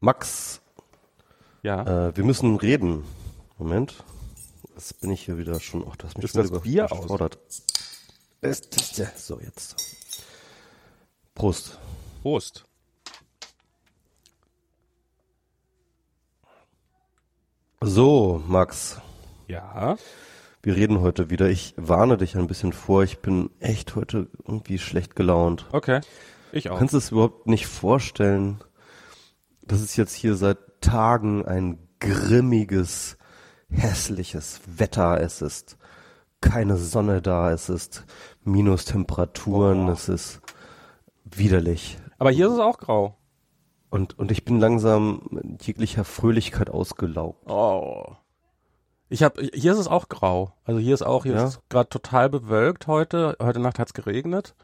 Max, Ja. äh, wir müssen reden. Moment. Jetzt bin ich hier wieder schon. Ach, du hast mich Ist schon das wieder Bier aus? überfordert. Das? So, jetzt. Prost. Prost. So, Max, Ja. wir reden heute wieder. Ich warne dich ein bisschen vor. Ich bin echt heute irgendwie schlecht gelaunt. Okay. Ich auch. Kannst du es überhaupt nicht vorstellen, dass es jetzt hier seit Tagen ein grimmiges, hässliches Wetter es ist. Keine Sonne da, es ist Minustemperaturen, es ist widerlich. Aber hier ist es auch grau. Und, und ich bin langsam jeglicher Fröhlichkeit ausgelaugt. Oh. Ich habe hier ist es auch grau. Also hier ist auch hier Ja? ist es gerade total bewölkt heute. Heute Nacht hat's geregnet.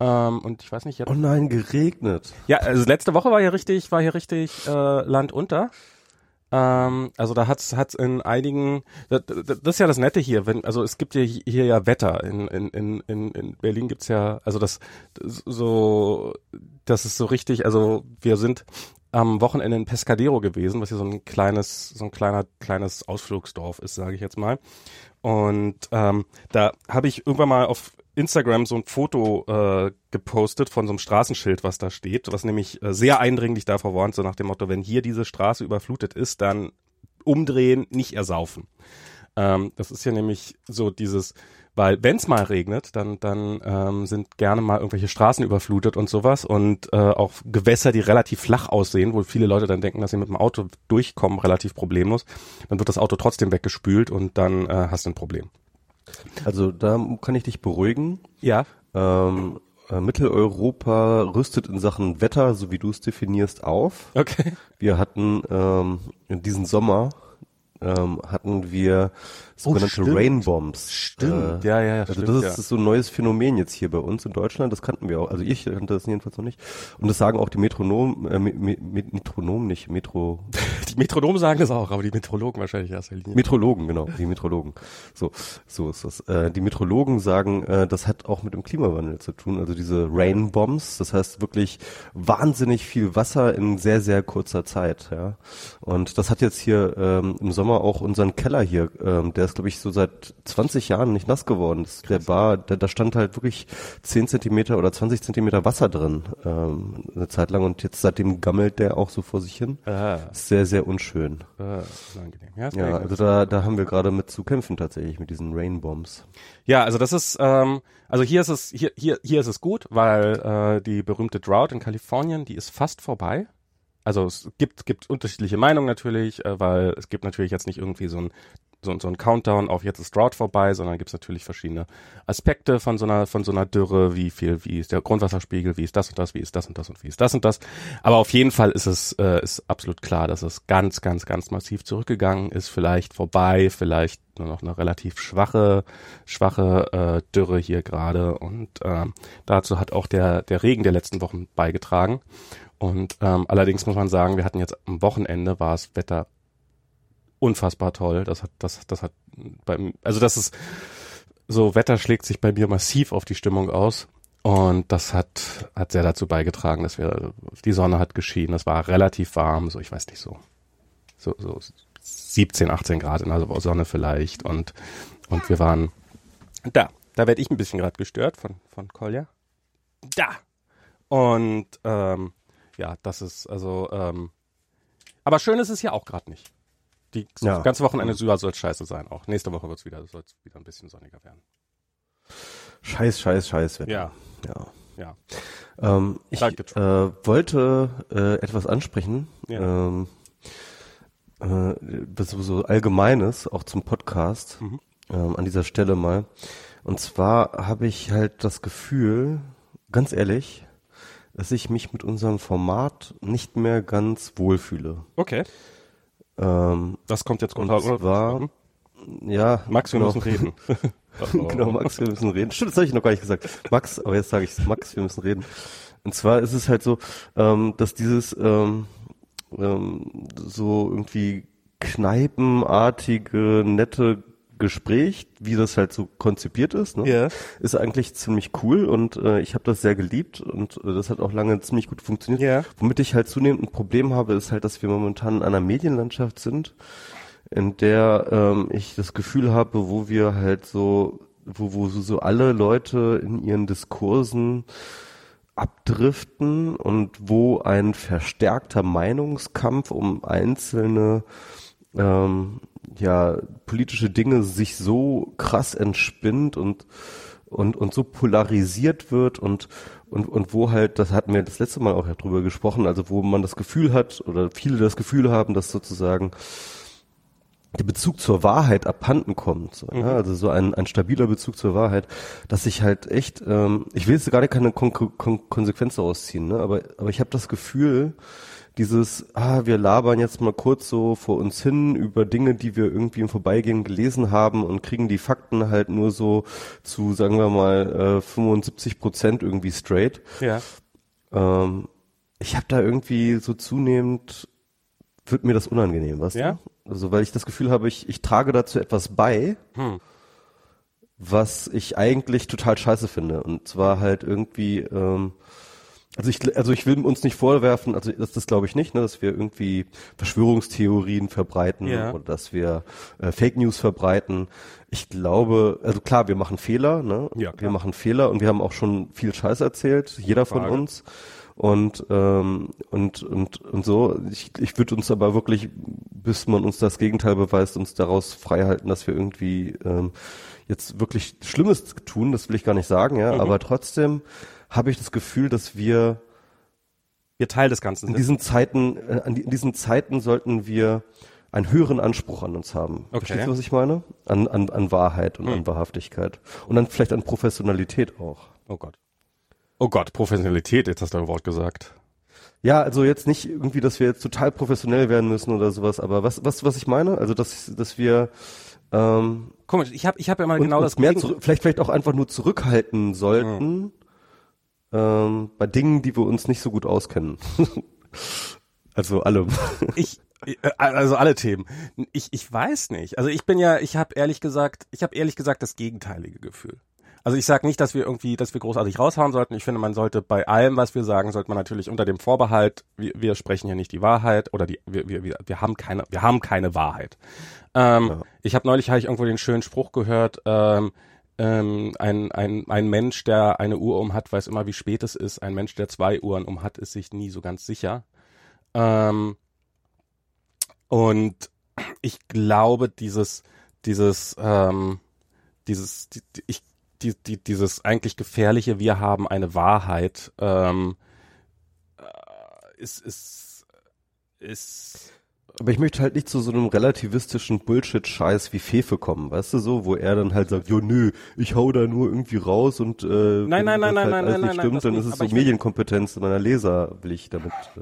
Ähm, und ich weiß nicht, jetzt Oh nein, geregnet. Ja, also letzte Woche war hier richtig, war hier richtig äh, Land unter. Ähm, also da hat's hat's in einigen, das, das ist ja das Nette hier, wenn, also es gibt ja hier ja Wetter. In, in, in, in in Berlin gibt's ja, also das das so, das ist so richtig, also wir sind am Wochenende in Pescadero gewesen, was hier so ein kleines, so ein kleiner, kleines Ausflugsdorf ist, sage ich jetzt mal. Und ähm, da habe ich irgendwann mal auf Instagram so ein Foto äh, gepostet von so einem Straßenschild, was da steht, was nämlich äh, sehr eindringlich davor warnt, so nach dem Motto, wenn hier diese Straße überflutet ist, dann umdrehen, nicht ersaufen. Ähm, das ist ja nämlich so dieses, weil wenn es mal regnet, dann, dann ähm, sind gerne mal irgendwelche Straßen überflutet und sowas und äh, auch Gewässer, die relativ flach aussehen, wo viele Leute dann denken, dass sie mit dem Auto durchkommen, relativ problemlos. Dann wird das Auto trotzdem weggespült und dann äh, hast du ein Problem. Also da kann ich dich beruhigen. Ja. Ähm, äh, Mitteleuropa rüstet in Sachen Wetter, so wie du es definierst, auf. Okay. Wir hatten ähm, in diesem Sommer ähm, hatten wir sogenannte stimmt. Rainbombs. Stimmt. Äh, Ja, ja, ja, Also stimmt, das ja. ist so ein neues Phänomen jetzt hier bei uns in Deutschland. Das kannten wir auch. Also ich kannte das jedenfalls noch nicht. Und das sagen auch die Metronomen, äh, Me- Me- nicht, Metro, Die Metronomen sagen das auch, aber die Metrologen wahrscheinlich erst. Metrologen, genau, die Metrologen. So, so ist das. Äh, die Metrologen sagen, äh, das hat auch mit dem Klimawandel zu tun. Also diese Rainbombs, das heißt wirklich wahnsinnig viel Wasser in sehr, sehr kurzer Zeit. Ja. Und das hat jetzt hier ähm, im Sommer auch unseren Keller hier, ähm, der ist, glaube ich, so seit 20 Jahren nicht nass geworden. Das, der war, da, da stand halt wirklich 10 Zentimeter oder 20 Zentimeter Wasser drin ähm, eine Zeit lang und jetzt seitdem gammelt der auch so vor sich hin. Ah, Sehr, sehr unschön. ah, unangenehm. Ja, Ja, also da, da haben wir gerade mit zu kämpfen tatsächlich mit diesen Rainbombs. Ja, also das ist, ähm, also hier ist es, hier, hier, hier ist es gut, weil äh, die berühmte Drought in Kalifornien, die ist fast vorbei. Also es gibt, gibt unterschiedliche Meinungen natürlich, äh, weil es gibt natürlich jetzt nicht irgendwie so ein so, so ein Countdown auf jetzt ist Drought vorbei, sondern gibt es natürlich verschiedene Aspekte von so einer von so einer Dürre, wie viel, wie ist der Grundwasserspiegel, wie ist das und das, wie ist das und das und wie ist das und das. Aber auf jeden Fall ist es äh, ist absolut klar, dass es ganz, ganz, ganz massiv zurückgegangen ist, vielleicht vorbei, vielleicht nur noch eine relativ schwache, schwache äh, Dürre hier gerade. Und ähm, dazu hat auch der der Regen der letzten Wochen beigetragen. Und ähm, allerdings muss man sagen, wir hatten jetzt am Wochenende war es Wetter unfassbar toll. Das hat, das, das hat beim, also das ist so Wetter schlägt sich bei mir massiv auf die Stimmung aus. Und das hat, hat sehr dazu beigetragen, dass wir, die Sonne hat geschienen, es war relativ warm, so ich weiß nicht, so, so, so 17, 18 Grad in der Sonne vielleicht und, und wir waren da, da werde ich ein bisschen gerade gestört von, von Kolja. Da! Und, ähm, ja, das ist, also, ähm, aber schön ist es ja auch gerade nicht. Die Ja. ganze Wochenende soll es scheiße sein auch. Nächste Woche wird's wieder, soll es wieder ein bisschen sonniger werden. Scheiß, scheiß, scheiß Wetter. Ja, ja. ja. Ähm, ich äh, wollte äh, etwas ansprechen, Ja. ähm, äh, so Allgemeines, auch zum Podcast, Mhm. ähm, an dieser Stelle mal. Und zwar habe ich halt das Gefühl, ganz ehrlich, dass ich mich mit unserem Format nicht mehr ganz wohlfühle. Okay. Ähm, Das kommt jetzt und runter. zwar, ja, Max, wir genau. müssen reden. Genau, Max, wir müssen reden. Stimmt, das habe ich noch gar nicht gesagt. Max, aber jetzt sage ich Max, wir müssen reden. Und zwar ist es halt so, ähm, dass dieses ähm, ähm, so irgendwie kneipenartige, nette Gespräch, wie das halt so konzipiert ist, ne, Ja. ist eigentlich ziemlich cool und äh, ich habe das sehr geliebt und äh, das hat auch lange ziemlich gut funktioniert. Ja. Womit ich halt zunehmend ein Problem habe, ist halt, dass wir momentan in einer Medienlandschaft sind, in der ähm, ich das Gefühl habe, wo wir halt so, wo, wo so so alle Leute in ihren Diskursen abdriften und wo ein verstärkter Meinungskampf um einzelne ähm, ja, politische Dinge sich so krass entspinnt und und und so polarisiert wird und und und wo halt das hatten wir das letzte Mal auch ja drüber gesprochen also wo man das Gefühl hat oder viele das Gefühl haben dass sozusagen der Bezug zur Wahrheit abhanden kommt. So, ja? Also so ein, ein stabiler Bezug zur Wahrheit, dass ich halt echt, ähm, ich will jetzt gerade keine Kon Kon Konsequenz daraus ziehen, ne? aber, aber ich habe das Gefühl, dieses, ah, wir labern jetzt mal kurz so vor uns hin über Dinge, die wir irgendwie im Vorbeigehen gelesen haben und kriegen die Fakten halt nur so zu, sagen wir mal, äh, 75 Prozent irgendwie straight. Ja. Ähm, ich habe da irgendwie so zunehmend, wird mir das unangenehm, weißt Ja? du? Also weil ich das Gefühl habe, ich, ich trage dazu etwas bei, Hm. was ich eigentlich total scheiße finde. Und zwar halt irgendwie, ähm, also ich, also ich will uns nicht vorwerfen, also das, das glaube ich nicht, ne, dass wir irgendwie Verschwörungstheorien verbreiten Ja. oder dass wir äh, Fake News verbreiten. Ich glaube, also klar, wir machen Fehler, ne? Ja, klar. wir machen Fehler und wir haben auch schon viel Scheiß erzählt, jeder von Frage. uns. Und, ähm, und, und, und so, ich, ich würde uns aber wirklich, bis man uns das Gegenteil beweist, uns daraus frei halten, dass wir irgendwie ähm, jetzt wirklich Schlimmes tun, das will ich gar nicht sagen, ja, Mhm. aber trotzdem habe ich das Gefühl, dass wir Wir Teil des Ganzen in sind. diesen Zeiten, äh, in diesen Zeiten sollten wir einen höheren Anspruch an uns haben. Okay. Verstehst du, was ich meine? An, an, an Wahrheit und Hm. an Wahrhaftigkeit. Und dann vielleicht an Professionalität auch. Oh Gott. Oh Gott, Professionalität, jetzt hast du ein Wort gesagt. Ja, also jetzt nicht irgendwie, dass wir jetzt total professionell werden müssen oder sowas, aber was, was, was ich meine? Also, dass, dass wir ähm, Komisch, ich habe ich hab ja mal und, genau das mehr zurück, vielleicht, vielleicht auch einfach nur zurückhalten sollten ähm, bei Dingen, die wir uns nicht so gut auskennen. also alle. ich äh, also alle Themen. Ich ich weiß nicht. Also ich bin ja, ich habe ehrlich gesagt, ich habe ehrlich gesagt das gegenteilige Gefühl. Also ich sage nicht, dass wir irgendwie, dass wir großartig raushauen sollten. Ich finde, man sollte bei allem, was wir sagen, sollte man natürlich unter dem Vorbehalt, wir, wir sprechen hier nicht die Wahrheit oder die, wir, wir, wir, haben keine, wir haben keine Wahrheit. Ähm, Ja. Ich habe neulich habe ich irgendwo den schönen Spruch gehört. Ähm, ähm, ein, ein, ein Mensch, der eine Uhr um hat, weiß immer, wie spät es ist. Ein Mensch, der zwei Uhren um hat, ist sich nie so ganz sicher. Ähm, und ich glaube, dieses, dieses, ähm, dieses, die, ich, die, die, dieses eigentlich gefährliche, wir haben eine Wahrheit, ähm, äh, ist, ist, ist, Aber ich möchte halt nicht zu so einem relativistischen Bullshit-Scheiß wie Fefe kommen, weißt du so, wo er dann halt sagt, jo nö, ich hau da nur irgendwie raus und äh, wenn Nein, nein, das nein, nein, halt nein, alles nein, nicht nein, stimmt, dann nicht. ist es Aber so Medienkompetenz meiner Leser, will ich damit. Äh,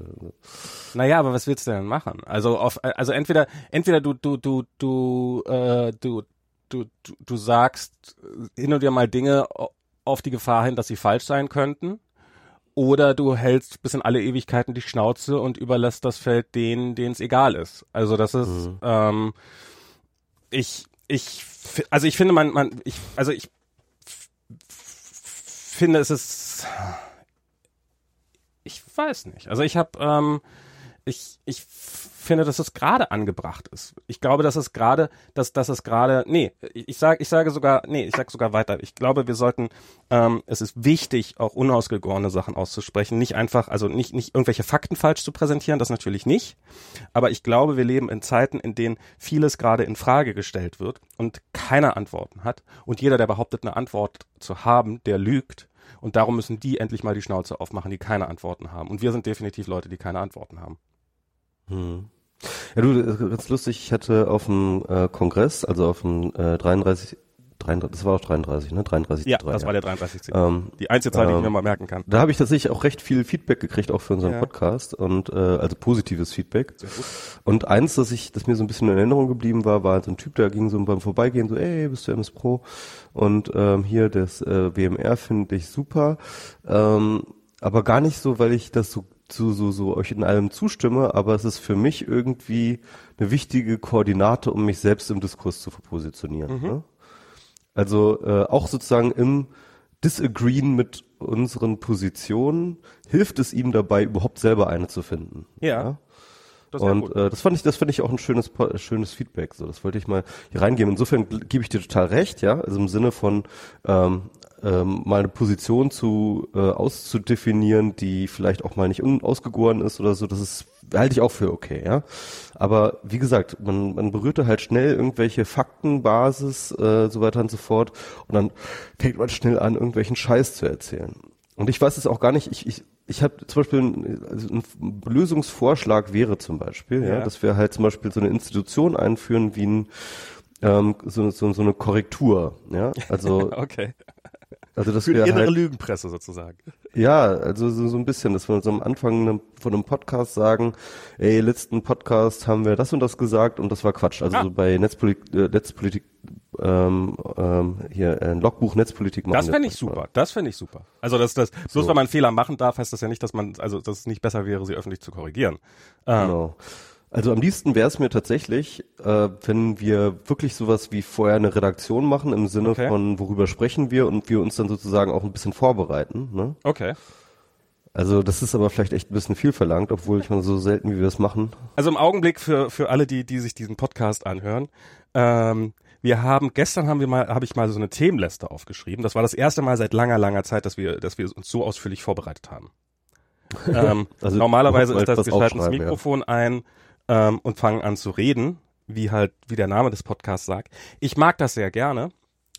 naja, aber was willst du denn machen? Also auf, also entweder, entweder du, du, du, du, äh, du, du, du, du sagst hin und wieder mal Dinge auf die Gefahr hin, dass sie falsch sein könnten. Oder du hältst bis in alle Ewigkeiten die Schnauze und überlässt das Feld denen, denen es egal ist. Also das ist, Mhm. ähm, ich, ich, also ich finde man, man, ich, also ich finde es ist, ich weiß nicht. Also ich habe, ähm, ich, ich finde, dass es gerade angebracht ist. Ich glaube, dass es gerade, dass, dass es gerade, nee, ich, sage, ich sage sogar, nee, ich sage sogar weiter. Ich glaube, wir sollten, ähm, es ist wichtig, auch unausgegorene Sachen auszusprechen, nicht einfach, also nicht, nicht irgendwelche Fakten falsch zu präsentieren, das natürlich nicht. Aber ich glaube, wir leben in Zeiten, in denen vieles gerade in Frage gestellt wird und keiner Antworten hat. Und jeder, der behauptet, eine Antwort zu haben, der lügt. Und darum müssen die endlich mal die Schnauze aufmachen, die keine Antworten haben. Und wir sind definitiv Leute, die keine Antworten haben. Hm. Ja, du, das ist ganz lustig, ich hatte auf dem äh, Kongress, also auf dem äh, 33, 33, das war doch 33, ne? 33. Ja, das war der 33. ähm, Die einzige Zahl, die ich ähm, mir mal merken kann. Da habe ich tatsächlich auch recht viel Feedback gekriegt, auch für unseren Ja. Podcast und äh, also positives Feedback. Sehr gut. Und eins, das ich, das mir so ein bisschen in Erinnerung geblieben war, war so ein Typ, der ging so beim Vorbeigehen so, ey, bist du MS Pro? Und ähm, hier das äh, WMR finde ich super, ähm, aber gar nicht so, weil ich das so so, so, so euch in allem zustimme, aber es ist für mich irgendwie eine wichtige Koordinate, um mich selbst im Diskurs zu positionieren. Mhm. Ne? Also äh, auch sozusagen im Disagreeen mit unseren Positionen hilft es ihm dabei, überhaupt selber eine zu finden. Ja. Das Und äh, das fand ich, das fand ich auch ein schönes, po- schönes Feedback. So, das wollte ich mal hier reingeben. Insofern gebe ich dir total recht, ja. Also im Sinne von ähm, ähm, mal eine Position zu äh, auszudefinieren, die vielleicht auch mal nicht unausgegoren ist oder so. Das ist halte ich auch für okay, ja. Aber wie gesagt, man, man berührte halt schnell irgendwelche Faktenbasis, äh, so weiter und so fort. Und dann fängt man schnell an, irgendwelchen Scheiß zu erzählen. Und ich weiß es auch gar nicht. Ich, ich, ich habe zum Beispiel ein, also ein Lösungsvorschlag wäre zum Beispiel, ja. Ja. dass wir halt zum Beispiel so eine Institution einführen wie ein ähm, so, so, so eine Korrektur, ja. Also, Okay. Also dass Für die innere halt Lügenpresse sozusagen. ja, also so, so ein bisschen, dass wir uns am Anfang ne- von einem Podcast sagen, ey, letzten Podcast haben wir das und das gesagt und das war Quatsch. Also Ah. so bei Netzpolitik, äh, Netzpolitik ähm, ähm, hier ein Logbuch Netzpolitik machen. Das wir fände ich super. Das fände ich super. Also das, das, bloß So. weil man einen Fehler machen darf, heißt das ja nicht, dass man, also dass es nicht besser wäre, sie öffentlich zu korrigieren. Ähm, Genau. Also am liebsten wäre es mir tatsächlich, äh, wenn wir wirklich sowas wie vorher eine Redaktion machen, im Sinne Okay. von worüber sprechen wir und wir uns dann sozusagen auch ein bisschen vorbereiten. Ne? Okay. Also das ist aber vielleicht echt ein bisschen viel verlangt, obwohl ich mal so selten, wie wir das machen. Also im Augenblick für, für alle, die, die sich diesen Podcast anhören, ähm, wir haben, gestern haben wir mal, habe ich mal so eine Themenliste aufgeschrieben. Das war das erste Mal seit langer, langer Zeit, dass wir, dass wir uns so ausführlich vorbereitet haben. ähm, Also normalerweise ist das, wir schalten das aufschreiben, ja. Mikrofon ein ähm, und fangen an zu reden, wie halt, wie der Name des Podcasts sagt. Ich mag das sehr gerne,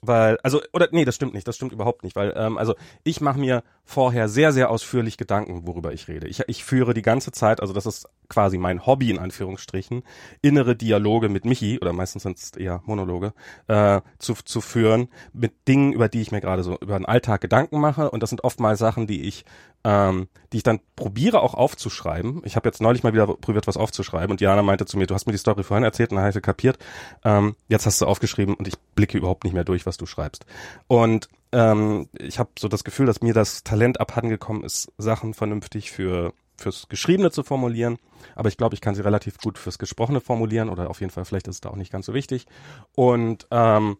weil, also, oder nee, das stimmt nicht, das stimmt überhaupt nicht, weil, ähm, also ich mache mir vorher sehr, sehr ausführlich Gedanken, worüber ich rede. Ich, ich führe die ganze Zeit, also das ist quasi mein Hobby in Anführungsstrichen, innere Dialoge mit Michi, oder meistens sind es eher Monologe, äh, zu, zu führen mit Dingen, über die ich mir gerade so über den Alltag Gedanken mache. Und das sind oftmals Sachen, die ich, ähm, die ich dann probiere auch aufzuschreiben. Ich habe jetzt neulich mal wieder probiert, was aufzuschreiben und Jana meinte zu mir, du hast mir die Story vorhin erzählt und dann habe ich kapiert, ähm, jetzt hast du aufgeschrieben und ich blicke überhaupt nicht mehr durch, was du schreibst. Und ähm, ich habe so das Gefühl, dass mir das Talent abhandengekommen ist, Sachen vernünftig für fürs Geschriebene zu formulieren, aber ich glaube, ich kann sie relativ gut fürs Gesprochene formulieren oder auf jeden Fall, vielleicht ist es da auch nicht ganz so wichtig. Und ähm,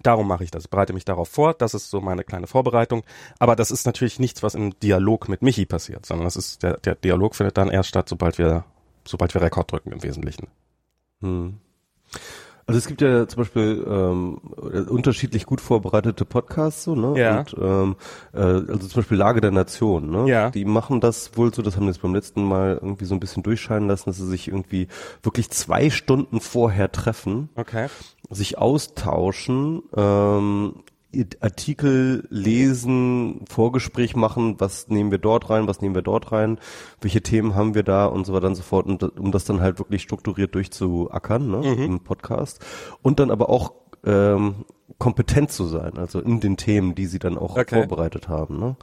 darum mache ich das, bereite mich darauf vor, das ist so meine kleine Vorbereitung, aber das ist natürlich nichts, was im Dialog mit Michi passiert, sondern das ist, der, der Dialog findet dann erst statt, sobald wir, sobald wir Rekord drücken im Wesentlichen. Hm. Also es gibt ja zum Beispiel ähm, unterschiedlich gut vorbereitete Podcasts, so, ne? Ja. Und, ähm, äh, also zum Beispiel Lage der Nation, ne? Ja. Die machen das wohl so, das haben wir jetzt beim letzten Mal irgendwie so ein bisschen durchscheinen lassen, dass sie sich irgendwie wirklich zwei Stunden vorher treffen, Okay. sich austauschen, ähm, Artikel lesen, Vorgespräch machen, was nehmen wir dort rein, was nehmen wir dort rein, welche Themen haben wir da und so weiter und so fort, und, um das dann halt wirklich strukturiert durchzuackern ne, im Podcast. Und dann aber auch ähm, kompetent zu sein, also in den Themen, die sie dann auch Okay. vorbereitet haben. Ne?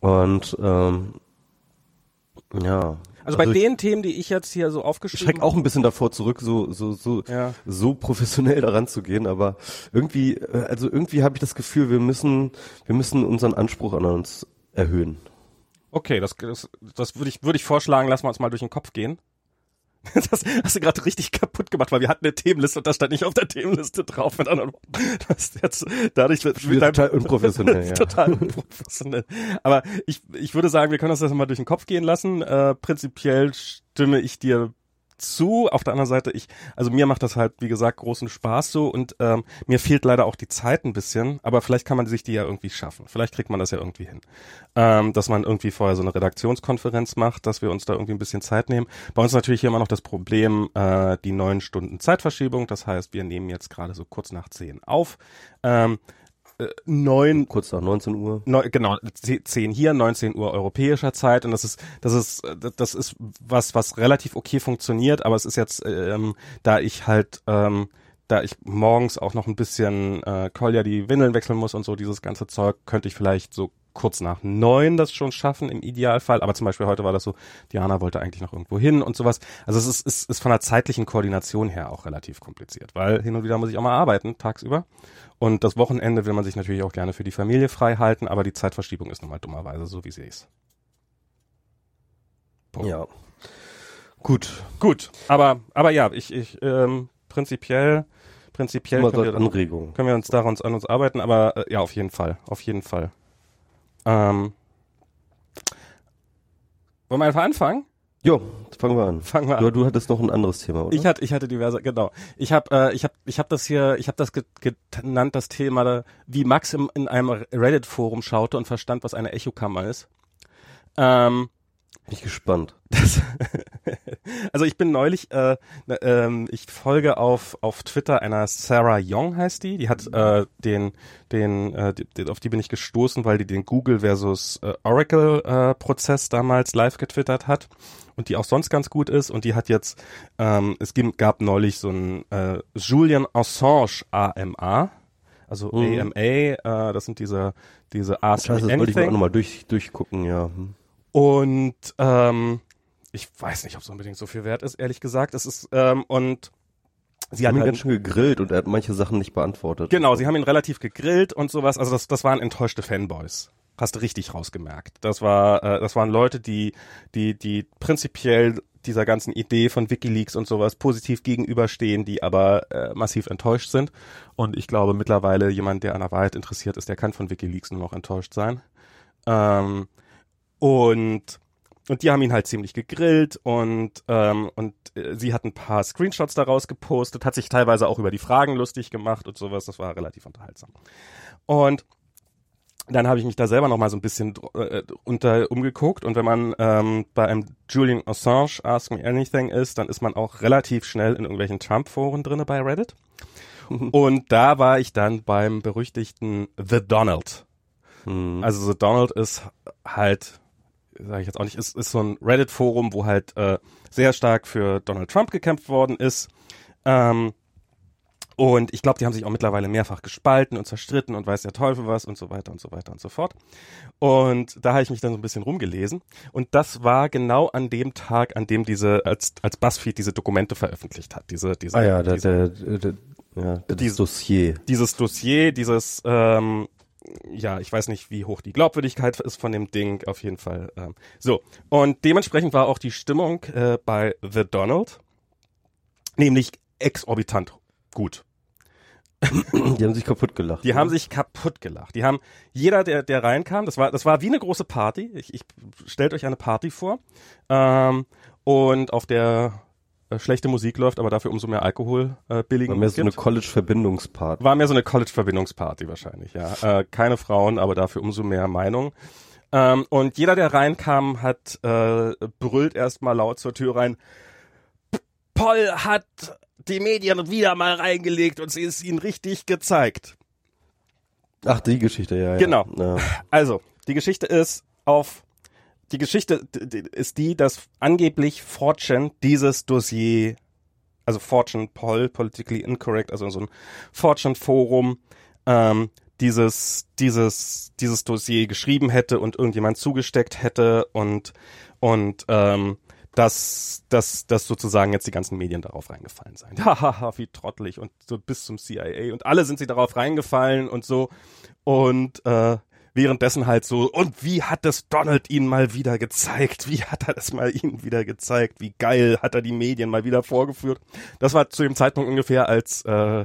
Und ähm, ja. Also bei ich- den Themen, die ich jetzt hier so ich aufgeschrieben schreck auch ein bisschen davor zurück, so so so Ja. so professionell daran zu gehen, aber irgendwie, äh, also irgendwie habe ich das Gefühl, wir müssen wir müssen unseren Anspruch an uns erhöhen. Okay, das, das, das würde ich, würde ich vorschlagen, lassen wir uns mal durch den Kopf gehen. Das hast du gerade richtig kaputt gemacht, weil wir hatten eine Themenliste und das stand nicht auf der Themenliste drauf. Mit anderen Worten. Das ist jetzt dadurch mit Wir total unprofessionell, ja. total unprofessionell. Aber ich, ich würde sagen, wir können uns das mal durch den Kopf gehen lassen. Äh, prinzipiell stimme ich dir zu. Auf der anderen Seite, ich, also mir macht das halt, wie gesagt, großen Spaß so und ähm, mir fehlt leider auch die Zeit ein bisschen, aber vielleicht kann man sich die ja irgendwie schaffen. Vielleicht kriegt man das ja irgendwie hin. Ähm, dass man irgendwie vorher so eine Redaktionskonferenz macht, dass wir uns da irgendwie ein bisschen Zeit nehmen. Bei uns natürlich immer noch das Problem, äh, die neun Stunden Zeitverschiebung. Das heißt, wir nehmen jetzt gerade so kurz nach zehn auf. Ähm, äh, neun Kurz nach 19 Uhr. Neu, genau, 10 hier, 19 Uhr europäischer Zeit und das ist, das ist, das ist was, was relativ okay funktioniert, aber es ist jetzt, ähm, da ich halt, ähm, da ich morgens auch noch ein bisschen äh, Kolja die Windeln wechseln muss und so dieses ganze Zeug, könnte ich vielleicht so kurz nach neun das schon schaffen im Idealfall. Aber zum Beispiel heute war das so, Diana wollte eigentlich noch irgendwo hin und sowas. Also es ist, ist, ist von der zeitlichen Koordination her auch relativ kompliziert, weil hin und wieder muss ich auch mal arbeiten, tagsüber. Und das Wochenende will man sich natürlich auch gerne für die Familie frei halten, aber die Zeitverschiebung ist nun mal dummerweise so, wie sie ist. Punkt. Ja. Gut. Gut, aber aber ja, ich ich ähm, prinzipiell prinzipiell können wir, Anregungen. können wir uns daran an uns arbeiten, aber äh, ja, auf jeden Fall, auf jeden Fall. Ähm, wollen wir einfach anfangen? Jo, fangen wir an. Fangen wir an. Du, du hattest noch ein anderes Thema, oder? Ich hatte, ich hatte diverse, genau. Ich habe, äh, ich habe, ich habe das hier, ich habe das ge- genannt, das Thema, da, wie Max im, in einem Reddit-Forum schaute und verstand, was eine Echokammer ist. Ähm, Bin ich gespannt. das, also ich bin neulich, äh, ähm, ich folge auf auf Twitter einer Sarah Young heißt die, die hat äh, den den, äh, die, auf die bin ich gestoßen, weil die den Google versus äh, Oracle äh, Prozess damals live getwittert hat und die auch sonst ganz gut ist und die hat jetzt, ähm, es gab neulich so ein äh, Julian Assange AMA, also Mhm. AMA, äh, das sind diese diese Ask Scheiße, Me das wollte ich mal auch nochmal durch, durchgucken, ja. Hm. Und ähm, ich weiß nicht, ob es unbedingt so viel wert ist, ehrlich gesagt. Es ist ähm, und sie Sie hat haben ihn halt, ganz schön gegrillt und er hat manche Sachen nicht beantwortet. genau, sie haben ihn relativ gegrillt und sowas. Also das, das waren enttäuschte Fanboys. Hast du richtig rausgemerkt. Das war, äh, das waren Leute, die, die, die prinzipiell dieser ganzen Idee von WikiLeaks und sowas positiv gegenüberstehen, die aber äh, massiv enttäuscht sind. Und ich glaube mittlerweile jemand, der an der Wahrheit interessiert ist, der kann von WikiLeaks nur noch enttäuscht sein. Ähm, und und die haben ihn halt ziemlich gegrillt und ähm, und äh, sie hat ein paar Screenshots daraus gepostet, hat sich teilweise auch über die Fragen lustig gemacht und sowas. Das war relativ unterhaltsam. Und dann habe ich mich da selber noch mal so ein bisschen äh, unter umgeguckt und wenn man ähm, bei einem Julian Assange Ask Me Anything ist, dann ist man auch relativ schnell in irgendwelchen Trump-Foren drinne bei Reddit. und da war ich dann beim berüchtigten The Donald. Hm. Also The Donald ist halt, sage ich jetzt auch nicht, ist, ist so ein Reddit-Forum, wo halt äh, sehr stark für Donald Trump gekämpft worden ist. Ähm, und ich glaube, die haben sich auch mittlerweile mehrfach gespalten und zerstritten und weiß der Teufel was und so weiter und so weiter und so fort. Und da habe ich mich dann so ein bisschen rumgelesen. Und das war genau an dem Tag, an dem diese, als, als BuzzFeed diese Dokumente veröffentlicht hat. Diese, diese, ah ja, der, diese, der, der, ja, das Diese- Dossier. dieses Dossier, dieses, ähm, ja, ich weiß nicht, wie hoch die Glaubwürdigkeit ist von dem Ding, auf jeden Fall. Ähm, so, und dementsprechend war auch die Stimmung äh, bei The Donald, nämlich exorbitant gut. Die haben sich kaputt gelacht. Die haben sich kaputt gelacht. Die haben, jeder, der, der reinkam, das war, das war wie eine große Party. Ich, ich stellt euch eine Party vor. Ähm, und auf der äh, schlechte Musik läuft, aber dafür umso mehr Alkohol äh, billigen War mehr so eine gibt. College-Verbindungsparty. War mehr so eine College-Verbindungsparty wahrscheinlich, ja. Äh, keine Frauen, aber dafür umso mehr Meinung. Ähm, und jeder, der reinkam, hat äh, brüllt erstmal laut zur Tür rein. Paul hat die Medien wieder mal reingelegt und sie ist ihnen richtig gezeigt. Ach, die Geschichte, ja. ja. Genau. Ja. Also, die Geschichte ist auf die Geschichte ist die, dass angeblich Fortune dieses Dossier, also Fortune Poll, politically incorrect, also so ein Fortune Forum, ähm, dieses, dieses, dieses Dossier geschrieben hätte und irgendjemand zugesteckt hätte und, und, ähm, dass, dass, dass sozusagen jetzt die ganzen Medien darauf reingefallen seien. Hahaha, wie trottelig und so bis zum CIA und alle sind sie darauf reingefallen und so und äh, währenddessen halt so und wie hat es Donald ihnen mal wieder gezeigt? Wie hat er das mal ihnen wieder gezeigt? Wie geil hat er die Medien mal wieder vorgeführt? Das war zu dem Zeitpunkt ungefähr, als äh,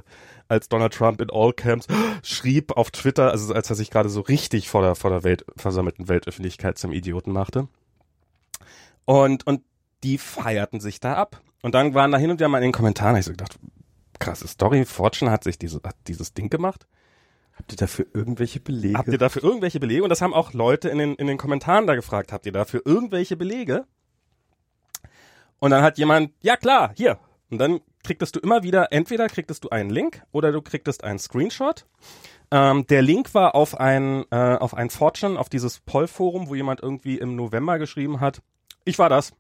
als Donald Trump in all camps schrieb auf Twitter, also als er sich gerade so richtig vor der vor der Welt versammelten Weltöffentlichkeit zum Idioten machte. Und und die feierten sich da ab. Und dann waren da hin und wieder mal in den Kommentaren, ich so gedacht, krasse Story, Fortune hat sich diese, hat dieses Ding gemacht. Habt ihr dafür irgendwelche Belege? Habt ihr dafür irgendwelche Belege? Und das haben auch Leute in den, in den Kommentaren da gefragt, habt ihr dafür irgendwelche Belege? Und dann hat jemand, ja klar, hier. Und dann kriegtest du immer wieder, entweder kriegtest du einen Link oder du kriegtest einen Screenshot. Ähm, der Link war auf ein, äh, auf ein Fortune, auf dieses Poll-Forum, wo jemand irgendwie im November geschrieben hat, ich war das.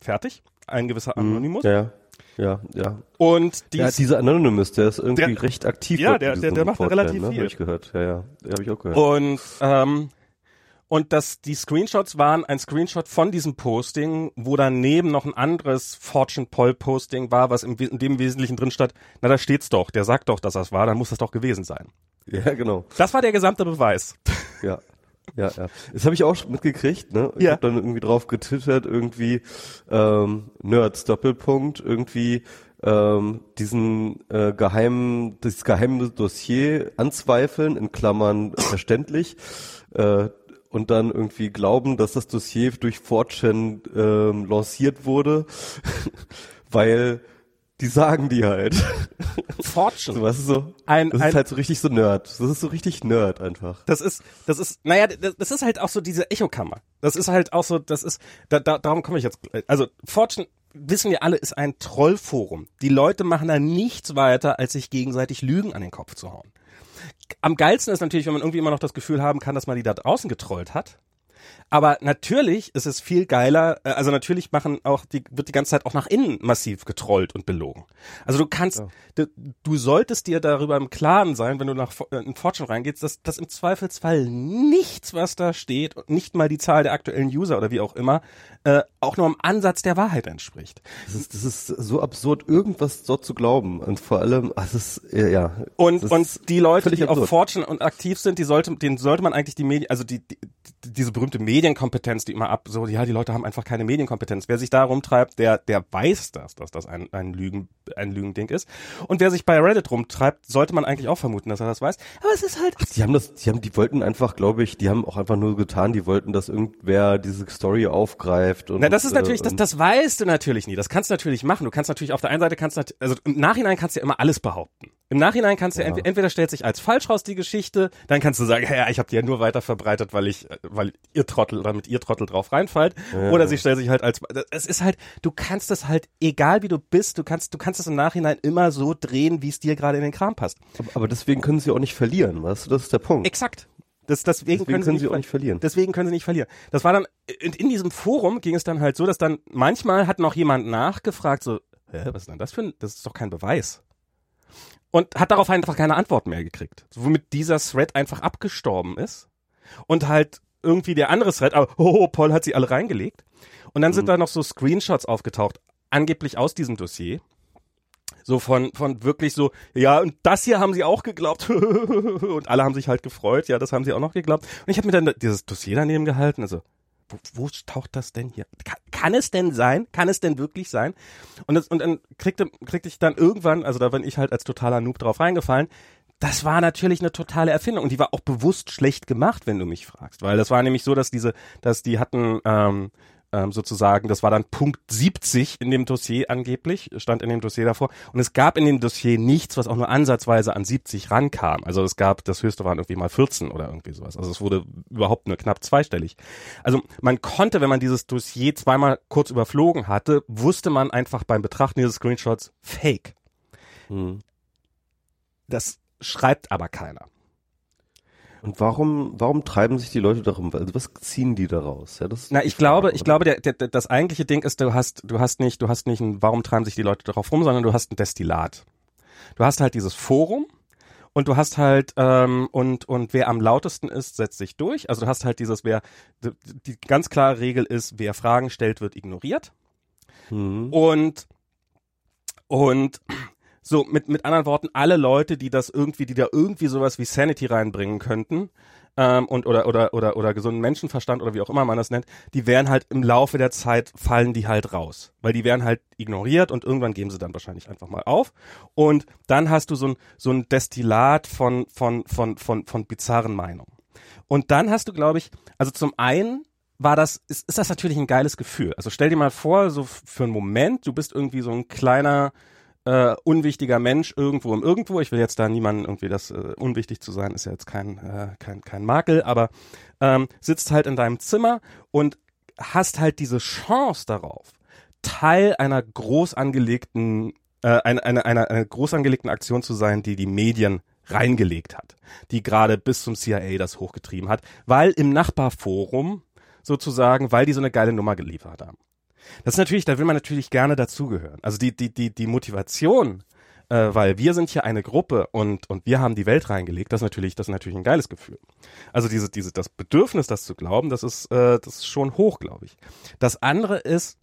Fertig. Ein gewisser Mhm. Anonymous. Ja, ja, ja. Und die Ja, dieser Anonymous, der ist irgendwie Der- recht aktiv. Ja, der- der- der macht relativ ne? viel. Hab ich gehört, ja, ja. Habe ich auch gehört. Und ähm, und das die Screenshots waren ein Screenshot von diesem Posting, wo daneben noch ein anderes Fortune Poll Posting war, was im, in dem Wesentlichen drin stand. Na, da steht's doch. Der sagt doch, dass das war. Dann muss das doch gewesen sein. Ja, genau. Das war der gesamte Beweis. Ja. Ja, ja. Das habe ich auch schon mitgekriegt, ne? Ich Ja. hab dann irgendwie drauf getwittert, irgendwie ähm, Nerds Doppelpunkt, irgendwie ähm, diesen äh, geheimen, das geheime Dossier anzweifeln, in Klammern verständlich, äh, und dann irgendwie glauben, dass das Dossier durch 4chan ähm, lanciert wurde, weil die sagen die halt. Fortune. So, was ist so? Ein- das ein- ist halt so richtig so Nerd. Das ist so richtig Nerd einfach. Das ist, das ist, naja, das, das ist halt auch so diese Echokammer. Das ist halt auch so, das ist, da, da, darum komme ich jetzt. Also Fortune, wissen wir alle, ist ein Trollforum. Die Leute machen da nichts weiter, als sich gegenseitig Lügen an den Kopf zu hauen. Am geilsten ist natürlich, wenn man irgendwie immer noch das Gefühl haben kann, dass man die da draußen getrollt hat. Aber natürlich ist es viel geiler, äh, also natürlich machen auch die, wird die ganze Zeit auch nach innen massiv getrollt und belogen. Also du kannst, du, du solltest dir darüber im Klaren sein, wenn du nach äh, in Fortune reingehst, dass, dass im Zweifelsfall nichts, was da steht, und nicht mal die Zahl der aktuellen User oder wie auch immer, äh, auch nur im Ansatz der Wahrheit entspricht. Das ist, das ist so absurd, irgendwas dort zu glauben. Und vor allem, ach, das ist, ja, ja. Und, und die Leute, die auf absurd. Fortune und aktiv sind, die sollte, denen sollte man eigentlich die Medien, also die, die, diese berühmte Medienkompetenz, die immer ab, so, ja, die Leute haben einfach keine Medienkompetenz. Wer sich da rumtreibt, der, der weiß das, dass das ein, ein Lügen, ein Lügending ist. Und wer sich bei Reddit rumtreibt, sollte man eigentlich auch vermuten, dass er das weiß. Aber es ist halt, Die haben das, die haben, die wollten einfach, glaube ich, die haben auch einfach nur getan, die wollten, dass irgendwer diese Story aufgreift. Und, Na, das ist natürlich, äh, das, das weißt du natürlich nie. Das kannst du natürlich machen. Du kannst natürlich auf der einen Seite kannst also im Nachhinein kannst du ja immer alles behaupten. Im Nachhinein kannst du Ja. entweder, entweder stellt sich als falsch raus die Geschichte, dann kannst du sagen, ja, ich habe die ja nur weiter verbreitet, weil ich, äh, weil ihr Trottel oder mit ihr Trottel drauf reinfallt. Ja. Oder sie stellt sich halt als, es ist halt, du kannst es halt, egal wie du bist, du kannst, du kannst es im Nachhinein immer so drehen, wie es dir gerade in den Kram passt. aber, aber deswegen können sie auch nicht verlieren, weißt du? Das ist der Punkt. Exakt. Das, deswegen, Deswegen können sie auch ver- nicht verlieren. Deswegen können sie nicht verlieren. Das war dann, in, in diesem Forum ging es dann halt so, dass dann manchmal hat noch jemand nachgefragt, so, hä, was ist denn das für ein, das ist doch kein Beweis. Und hat darauf einfach keine Antwort mehr gekriegt. Womit dieser Thread einfach abgestorben ist. Und halt irgendwie der andere Thread, aber, oh, Paul hat sie alle reingelegt. Und dann sind Mhm. da noch so Screenshots aufgetaucht, angeblich aus diesem Dossier. So von, von wirklich so, ja, und das hier haben sie auch geglaubt. und alle haben sich halt gefreut, ja, das haben sie auch noch geglaubt. Und ich habe mir dann dieses Dossier daneben gehalten, also, wo, wo taucht das denn hier? Kann, kann es denn sein? Kann es denn wirklich sein? Und, das, und dann kriegte, kriegte ich dann irgendwann, also da bin ich halt als totaler Noob drauf reingefallen, das war natürlich eine totale Erfindung und die war auch bewusst schlecht gemacht, wenn du mich fragst, weil das war nämlich so, dass diese, dass die hatten ähm, ähm, sozusagen, das war dann Punkt 70 in dem Dossier angeblich, stand in dem Dossier davor und es gab in dem Dossier nichts, was auch nur ansatzweise an 70 rankam. Also es gab, das höchste waren irgendwie mal 14 oder irgendwie sowas. Also es wurde überhaupt nur knapp zweistellig. Also man konnte, wenn man dieses Dossier zweimal kurz überflogen hatte, wusste man einfach beim Betrachten dieses Screenshots Fake. Hm. Das schreibt aber keiner. Und warum, warum treiben sich die Leute darum? Also was ziehen die daraus? Ja, das Na, ich glaube, Frage, ich oder? glaube, der, der, der, das eigentliche Ding ist, du hast, du hast nicht, du hast nicht ein, warum treiben sich die Leute darauf rum, sondern du hast ein Destillat. Du hast halt dieses Forum und du hast halt ähm, und und wer am lautesten ist, setzt sich durch. Also du hast halt dieses, wer die, die ganz klare Regel ist, wer Fragen stellt, wird ignoriert. Mhm. Und und so mit mit anderen Worten, alle Leute, die das irgendwie, die da irgendwie sowas wie Sanity reinbringen könnten ähm, und oder oder oder oder gesunden Menschenverstand oder wie auch immer man das nennt, die werden halt im Laufe der Zeit fallen die halt raus, weil die werden halt ignoriert und irgendwann geben sie dann wahrscheinlich einfach mal auf und dann hast du so ein so ein Destillat von von von von von bizarren Meinungen. Und dann hast du, glaube ich, also zum einen war das, ist, ist das natürlich ein geiles Gefühl. Also stell dir mal vor, so für einen Moment, du bist irgendwie so ein kleiner, äh, unwichtiger Mensch irgendwo im Irgendwo. Ich will jetzt da niemanden irgendwie das äh, unwichtig zu sein, ist ja jetzt kein, äh, kein, kein Makel, aber ähm, sitzt halt in deinem Zimmer und hast halt diese Chance darauf, Teil einer groß angelegten, äh, einer, einer, einer, einer groß angelegten Aktion zu sein, die die Medien reingelegt hat, die gerade bis zum CIA das hochgetrieben hat, weil im Nachbarforum sozusagen, weil die so eine geile Nummer geliefert haben. Das ist natürlich, da will man natürlich gerne dazugehören. Also die, die, die, die Motivation, äh, weil wir sind hier eine Gruppe und, und wir haben die Welt reingelegt, das ist natürlich, das ist natürlich ein geiles Gefühl. Also diese, diese, das Bedürfnis, das zu glauben, das ist, äh, das ist schon hoch, glaube ich. Das andere ist,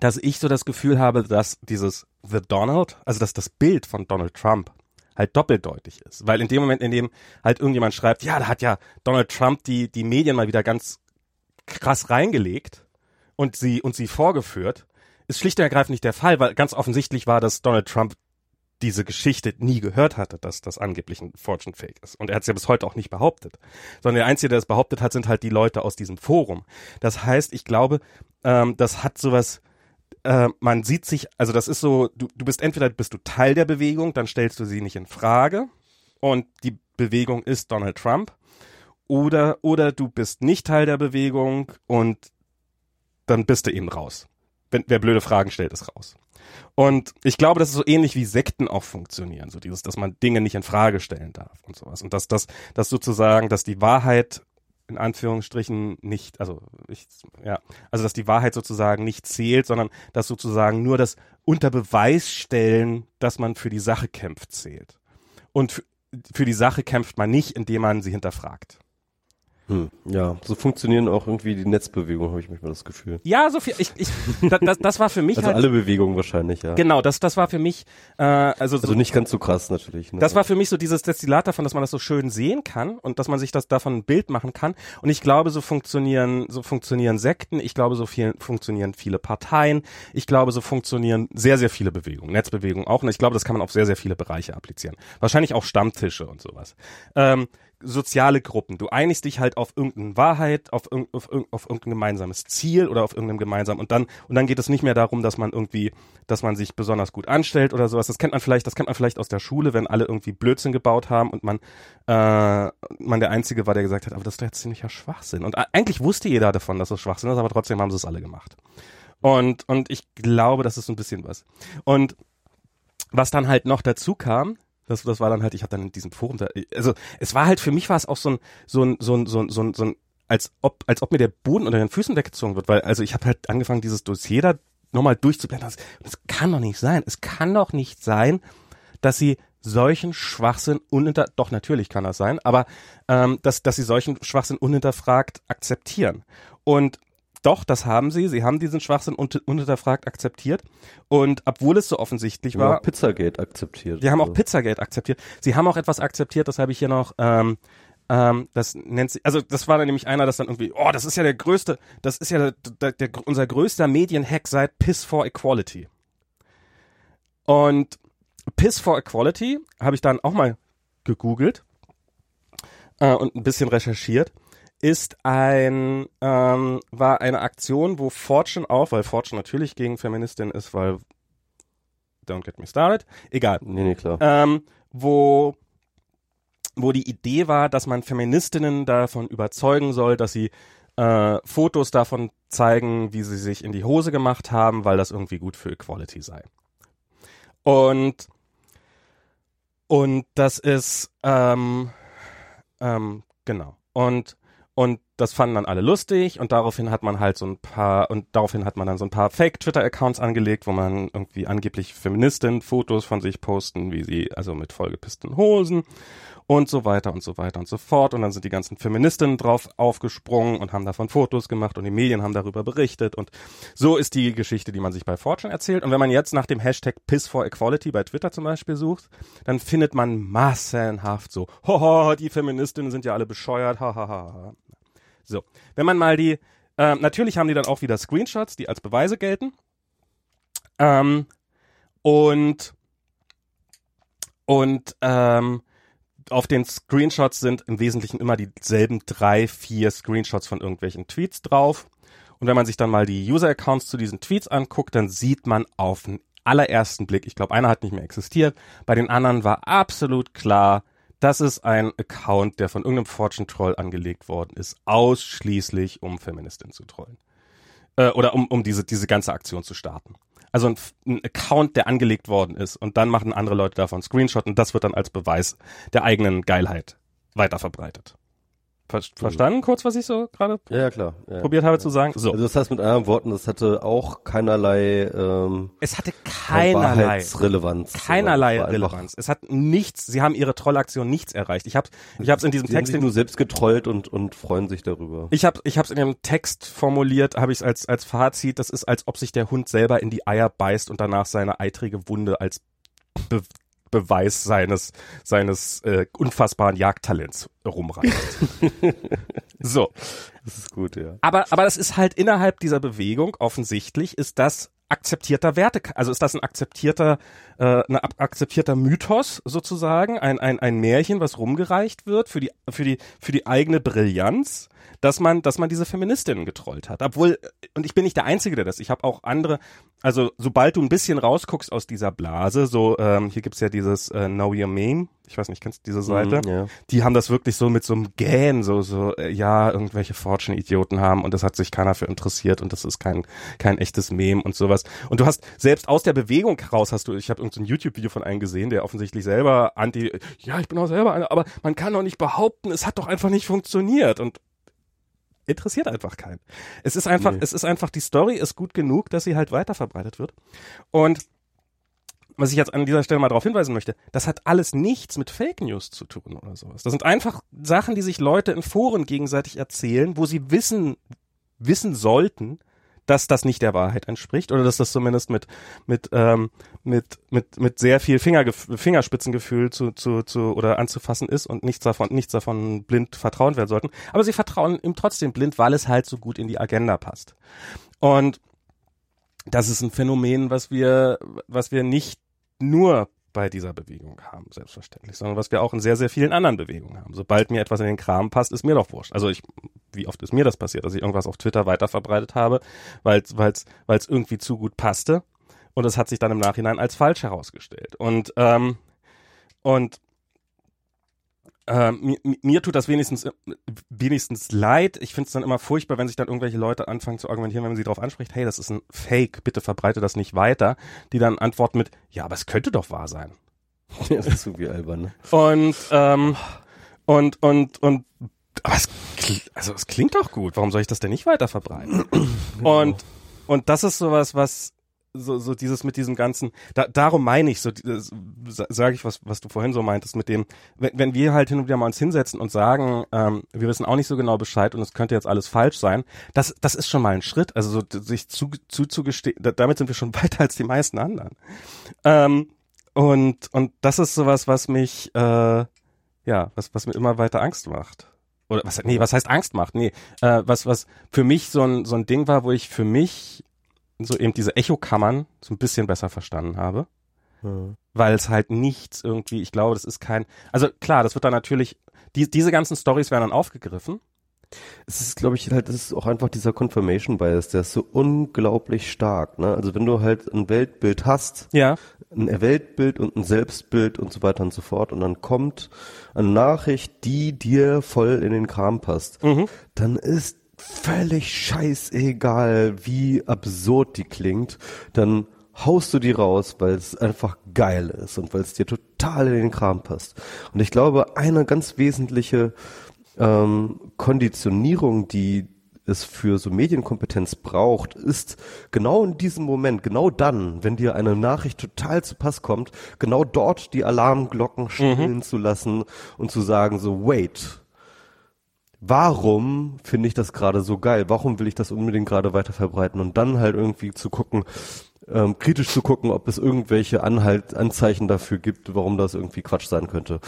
dass ich so das Gefühl habe, dass dieses The Donald, also dass das Bild von Donald Trump halt doppeldeutig ist. Weil in dem Moment, in dem halt irgendjemand schreibt, ja, da hat ja Donald Trump die, die Medien mal wieder ganz krass reingelegt und sie, und sie vorgeführt, ist schlicht und ergreifend nicht der Fall, weil ganz offensichtlich war, dass Donald Trump diese Geschichte nie gehört hatte, dass das angeblich ein Fortune Fake ist. Und er hat es ja bis heute auch nicht behauptet. Sondern der Einzige, der es behauptet hat, sind halt die Leute aus diesem Forum. Das heißt, ich glaube, ähm, das hat sowas, äh, man sieht sich, also das ist so, du, du bist entweder bist du Teil der Bewegung, dann stellst du sie nicht in Frage und die Bewegung ist Donald Trump. Oder, oder du bist nicht Teil der Bewegung und dann bist du eben raus. Wenn, wer blöde Fragen stellt, ist raus. Und ich glaube, das ist so ähnlich wie Sekten auch funktionieren, so dieses, dass man Dinge nicht in Frage stellen darf und sowas. Und dass das, dass sozusagen, dass die Wahrheit in Anführungsstrichen nicht, also ich, ja, also dass die Wahrheit sozusagen nicht zählt, sondern dass sozusagen nur das unter Beweis stellen, dass man für die Sache kämpft, zählt. Und für die Sache kämpft man nicht, indem man sie hinterfragt. Hm, ja, so funktionieren auch irgendwie die Netzbewegungen, habe ich manchmal das Gefühl. Ja, so viel. Ich, ich, das, das war für mich also halt. alle Bewegungen wahrscheinlich, ja. Genau, das, das war für mich. Äh, also, also nicht ganz so krass natürlich. Ne? Das war für mich so dieses Destillat davon, dass man das so schön sehen kann und dass man sich das davon ein Bild machen kann. Und ich glaube, so funktionieren, so funktionieren Sekten. Ich glaube, so viel funktionieren viele Parteien. Ich glaube, so funktionieren sehr, sehr viele Bewegungen, Netzbewegungen auch. Und ich glaube, das kann man auf sehr, sehr viele Bereiche applizieren. Wahrscheinlich auch Stammtische und sowas. Ähm, soziale Gruppen. Du einigst dich halt auf irgendeine Wahrheit, auf, auf, auf irgendein gemeinsames Ziel oder auf irgendeinem gemeinsamen und dann und dann geht es nicht mehr darum, dass man irgendwie, dass man sich besonders gut anstellt oder sowas. Das kennt man vielleicht, das kennt man vielleicht aus der Schule, wenn alle irgendwie Blödsinn gebaut haben und man äh, man der einzige war, der gesagt hat, aber das ist doch jetzt ziemlicher Schwachsinn. Und eigentlich wusste jeder davon, dass es Schwachsinn ist, aber trotzdem haben sie es alle gemacht. Und und ich glaube, das ist so ein bisschen was. Und was dann halt noch dazu kam, das, das war dann halt, ich habe dann in diesem Forum da, also es war halt für mich war es auch so ein, so ein, so ein, so ein, so ein, so ein als ob, als ob mir der Boden unter den Füßen weggezogen wird, weil also ich habe halt angefangen, dieses Dossier da nochmal durchzublenden. Das, das kann doch nicht sein. Es kann doch nicht sein, dass sie solchen Schwachsinn unhinter, doch natürlich kann das sein, aber ähm, dass, dass sie solchen Schwachsinn unhinterfragt akzeptieren. Und doch, das haben sie. Sie haben diesen Schwachsinn un unhinterfragt akzeptiert. Und obwohl es so offensichtlich war. Auch Pizzagate akzeptiert. Die haben auch also. Pizzagate akzeptiert. Sie haben auch etwas akzeptiert, das habe ich hier noch. Ähm, ähm, das nennt sich, also das war dann nämlich einer, das dann irgendwie, oh, das ist ja der größte, das ist ja der, der, der, unser größter Medienhack seit Piss for Equality. Und Piss for Equality habe ich dann auch mal gegoogelt äh, und ein bisschen recherchiert ist ein ähm, war eine Aktion, wo Fortune auch, weil Fortune natürlich gegen Feministin ist, weil don't get me started, egal. Nee, nee, klar. Ähm, wo wo die Idee war, dass man Feministinnen davon überzeugen soll, dass sie äh, Fotos davon zeigen, wie sie sich in die Hose gemacht haben, weil das irgendwie gut für Equality sei. Und und das ist ähm, ähm, genau und und das fanden dann alle lustig und daraufhin hat man halt so ein paar und daraufhin hat man dann so ein paar Fake Twitter Accounts angelegt, wo man irgendwie angeblich Feministinnen Fotos von sich posten, wie sie also mit vollgepissten Hosen und so weiter und so weiter und so fort. Und dann sind die ganzen Feministinnen drauf aufgesprungen und haben davon Fotos gemacht und die Medien haben darüber berichtet. Und so ist die Geschichte, die man sich bei Fortune erzählt. Und wenn man jetzt nach dem Hashtag Piss for Equality bei Twitter zum Beispiel sucht, dann findet man massenhaft so, hoho, die Feministinnen sind ja alle bescheuert, hahaha. So, wenn man mal die, äh, natürlich haben die dann auch wieder Screenshots, die als Beweise gelten. Ähm, und und ähm, auf den Screenshots sind im Wesentlichen immer dieselben drei, vier Screenshots von irgendwelchen Tweets drauf. Und wenn man sich dann mal die User-Accounts zu diesen Tweets anguckt, dann sieht man auf den allerersten Blick, ich glaube, einer hat nicht mehr existiert, bei den anderen war absolut klar, das ist ein Account, der von irgendeinem Fortune-Troll angelegt worden ist, ausschließlich um Feministin zu trollen. Äh, oder um, um diese, diese ganze Aktion zu starten. Also ein, ein Account, der angelegt worden ist und dann machen andere Leute davon Screenshot und das wird dann als Beweis der eigenen Geilheit weiterverbreitet. Ver verstanden kurz, was ich so gerade ja, ja, klar. Ja, probiert habe zu sagen? So. Also das heißt mit anderen Worten, das hatte auch keinerlei ähm, Es hatte keinerlei Relevanz. Keinerlei Relevanz. Es hat nichts, sie haben ihre Trollaktion nichts erreicht. Ich habe ich hab's in diesem sie Text haben sich nur selbst getrollt und und freuen sich darüber. Ich habe ich hab's in dem Text formuliert, habe ich es als als Fazit, das ist als ob sich der Hund selber in die Eier beißt und danach seine eitrige Wunde als Be Beweis seines, seines äh, unfassbaren Jagdtalents rumreicht. so. Das ist gut, ja. Aber, aber das ist halt innerhalb dieser Bewegung offensichtlich ist das akzeptierter Werte, also ist das ein akzeptierter, äh, ein akzeptierter Mythos sozusagen, ein, ein, ein Märchen, was rumgereicht wird für die, für die, für die eigene Brillanz dass man, dass man diese Feministinnen getrollt hat. Obwohl, und ich bin nicht der Einzige, der das, ich habe auch andere, also sobald du ein bisschen rausguckst aus dieser Blase, so, ähm, hier gibt's ja dieses äh, Know Your Meme, ich weiß nicht, kennst du diese Seite? Mm, ja. Die haben das wirklich so mit so einem Gähn, so, so, äh, ja, irgendwelche Fortune-Idioten haben und das hat sich keiner für interessiert und das ist kein, kein echtes Meme und sowas. Und du hast selbst aus der Bewegung raus hast du, ich habe irgendein so YouTube-Video von einem gesehen, der offensichtlich selber anti, ja, ich bin auch selber einer, aber man kann doch nicht behaupten, es hat doch einfach nicht funktioniert und interessiert einfach keinen. Es ist einfach, nee. es ist einfach, die Story ist gut genug, dass sie halt weiter verbreitet wird. Und was ich jetzt an dieser Stelle mal darauf hinweisen möchte, das hat alles nichts mit Fake News zu tun oder sowas. Das sind einfach Sachen, die sich Leute in Foren gegenseitig erzählen, wo sie wissen, wissen sollten, dass das nicht der Wahrheit entspricht oder dass das zumindest mit mit ähm, mit mit mit sehr viel Fingergef Fingerspitzengefühl zu, zu zu oder anzufassen ist und nichts davon nichts davon blind vertrauen werden sollten. Aber sie vertrauen ihm trotzdem blind, weil es halt so gut in die Agenda passt. Und das ist ein Phänomen, was wir was wir nicht nur bei dieser Bewegung haben, selbstverständlich, sondern was wir auch in sehr, sehr vielen anderen Bewegungen haben. Sobald mir etwas in den Kram passt, ist mir doch wurscht. Also ich, wie oft ist mir das passiert, dass ich irgendwas auf Twitter weiterverbreitet habe, weil es irgendwie zu gut passte und es hat sich dann im Nachhinein als falsch herausgestellt. Und, ähm, und äh, mir, mir tut das wenigstens wenigstens leid. Ich finde es dann immer furchtbar, wenn sich dann irgendwelche Leute anfangen zu argumentieren, wenn man sie darauf anspricht, hey, das ist ein Fake, bitte verbreite das nicht weiter, die dann antworten mit, ja, aber es könnte doch wahr sein. Ja, das ist so wie albern, ne? Und, ähm, und, und, und, aber es, also es klingt doch gut. Warum soll ich das denn nicht weiter verbreiten? Genau. Und, und das ist sowas, was, so, so dieses mit diesem ganzen, da, darum meine ich, so sage ich, was, was du vorhin so meintest, mit dem, wenn, wenn wir halt hin und wieder mal uns hinsetzen und sagen, ähm, wir wissen auch nicht so genau Bescheid und es könnte jetzt alles falsch sein, das, das ist schon mal ein Schritt, also so sich zu, zu, zu gestehen, damit sind wir schon weiter als die meisten anderen. Ähm, und, und das ist sowas, was mich, äh, ja, was, was mir immer weiter Angst macht oder was nee, was heißt Angst macht? Nee, äh, was was für mich so ein so ein Ding war, wo ich für mich so eben diese Echokammern so ein bisschen besser verstanden habe. Mhm. Weil es halt nichts irgendwie, ich glaube, das ist kein, also klar, das wird dann natürlich, die, diese ganzen Stories werden dann aufgegriffen. Es ist, glaube ich, halt, das ist auch einfach dieser Confirmation Bias, der ist so unglaublich stark, ne? Also wenn du halt ein Weltbild hast, ja. ein Weltbild und ein Selbstbild und so weiter und so fort und dann kommt eine Nachricht, die dir voll in den Kram passt, mhm. dann ist völlig scheißegal, wie absurd die klingt, dann haust du die raus, weil es einfach geil ist und weil es dir total in den Kram passt. Und ich glaube, eine ganz wesentliche ähm, Konditionierung, die es für so Medienkompetenz braucht, ist genau in diesem Moment, genau dann, wenn dir eine Nachricht total zu Pass kommt, genau dort die Alarmglocken schrillen mhm. zu lassen und zu sagen so, wait, warum finde ich das gerade so geil? Warum will ich das unbedingt gerade weiter verbreiten? Und dann halt irgendwie zu gucken, ähm, kritisch zu gucken, ob es irgendwelche Anhalt, Anzeichen dafür gibt, warum das irgendwie Quatsch sein könnte.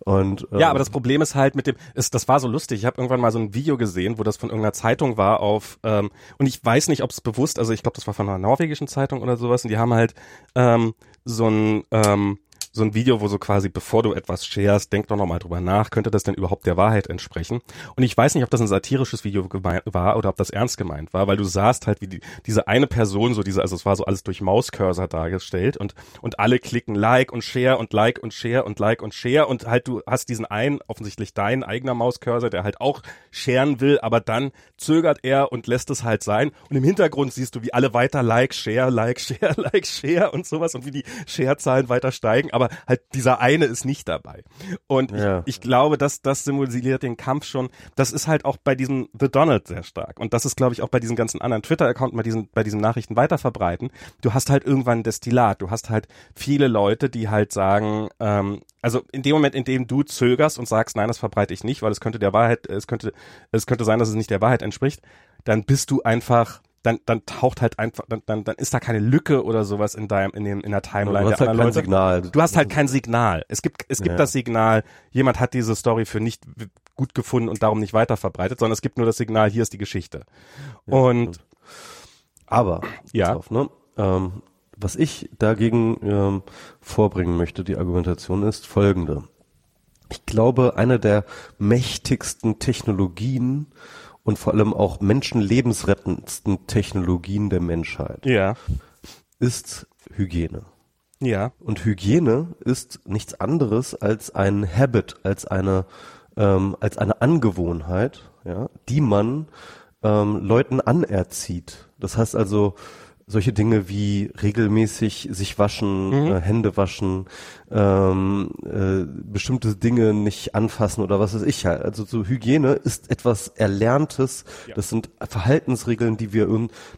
Und ähm, ja, aber das Problem ist halt mit dem, ist, das war so lustig. Ich habe irgendwann mal so ein Video gesehen, wo das von irgendeiner Zeitung war auf ähm, und ich weiß nicht, ob es bewusst, also ich glaube, das war von einer norwegischen Zeitung oder sowas und die haben halt ähm, so ein ähm, so ein Video, wo so quasi, bevor du etwas sharest, denk doch nochmal drüber nach, könnte das denn überhaupt der Wahrheit entsprechen? Und ich weiß nicht, ob das ein satirisches Video war oder ob das ernst gemeint war, weil du sahst halt, wie die, diese eine Person so diese, also es war so alles durch Mauscursor dargestellt und, und alle klicken Like und Share und Like und Share und Like und Share und halt du hast diesen einen, offensichtlich dein eigener Mauscursor, der halt auch sharen will, aber dann zögert er und lässt es halt sein und im Hintergrund siehst du, wie alle weiter Like, Share, Like, Share, Like, Share und sowas und wie die Share-Zahlen weiter steigen, aber halt dieser eine ist nicht dabei. Und ja. ich, ich glaube, dass das simuliert den Kampf schon. Das ist halt auch bei diesem The Donald sehr stark. Und das ist, glaube ich, auch bei diesen ganzen anderen Twitter-Accounts, bei diesen, bei diesen Nachrichten weiterverbreiten. Du hast halt irgendwann ein Destillat. Du hast halt viele Leute, die halt sagen, ähm, also in dem Moment, in dem du zögerst und sagst, nein, das verbreite ich nicht, weil es könnte der Wahrheit, es könnte, es könnte sein, dass es nicht der Wahrheit entspricht, dann bist du einfach dann, dann taucht halt einfach, dann, dann, dann ist da keine Lücke oder sowas in deinem, in dem, in der Timeline du hast der halt kein Leute. Signal. Du hast halt kein Signal. Es gibt, es gibt Ja. das Signal, jemand hat diese Story für nicht gut gefunden und darum nicht weiter verbreitet, sondern es gibt nur das Signal, hier ist die Geschichte. und Aber, Ja. auf, ne? ähm, was ich dagegen ähm, vorbringen möchte, die Argumentation ist folgende. Ich glaube, eine der mächtigsten Technologien und vor allem auch menschenlebensrettendsten Technologien der Menschheit ja, ist Hygiene. ja, Und Hygiene ist nichts anderes als ein Habit, als eine, ähm, als eine Angewohnheit, ja, die man ähm, Leuten anerzieht. Das heißt also solche Dinge wie regelmäßig sich waschen, äh, Hände waschen, ähm, äh, bestimmte Dinge nicht anfassen oder was weiß ich halt. Also so Hygiene ist etwas Erlerntes. Das sind Verhaltensregeln, die wir,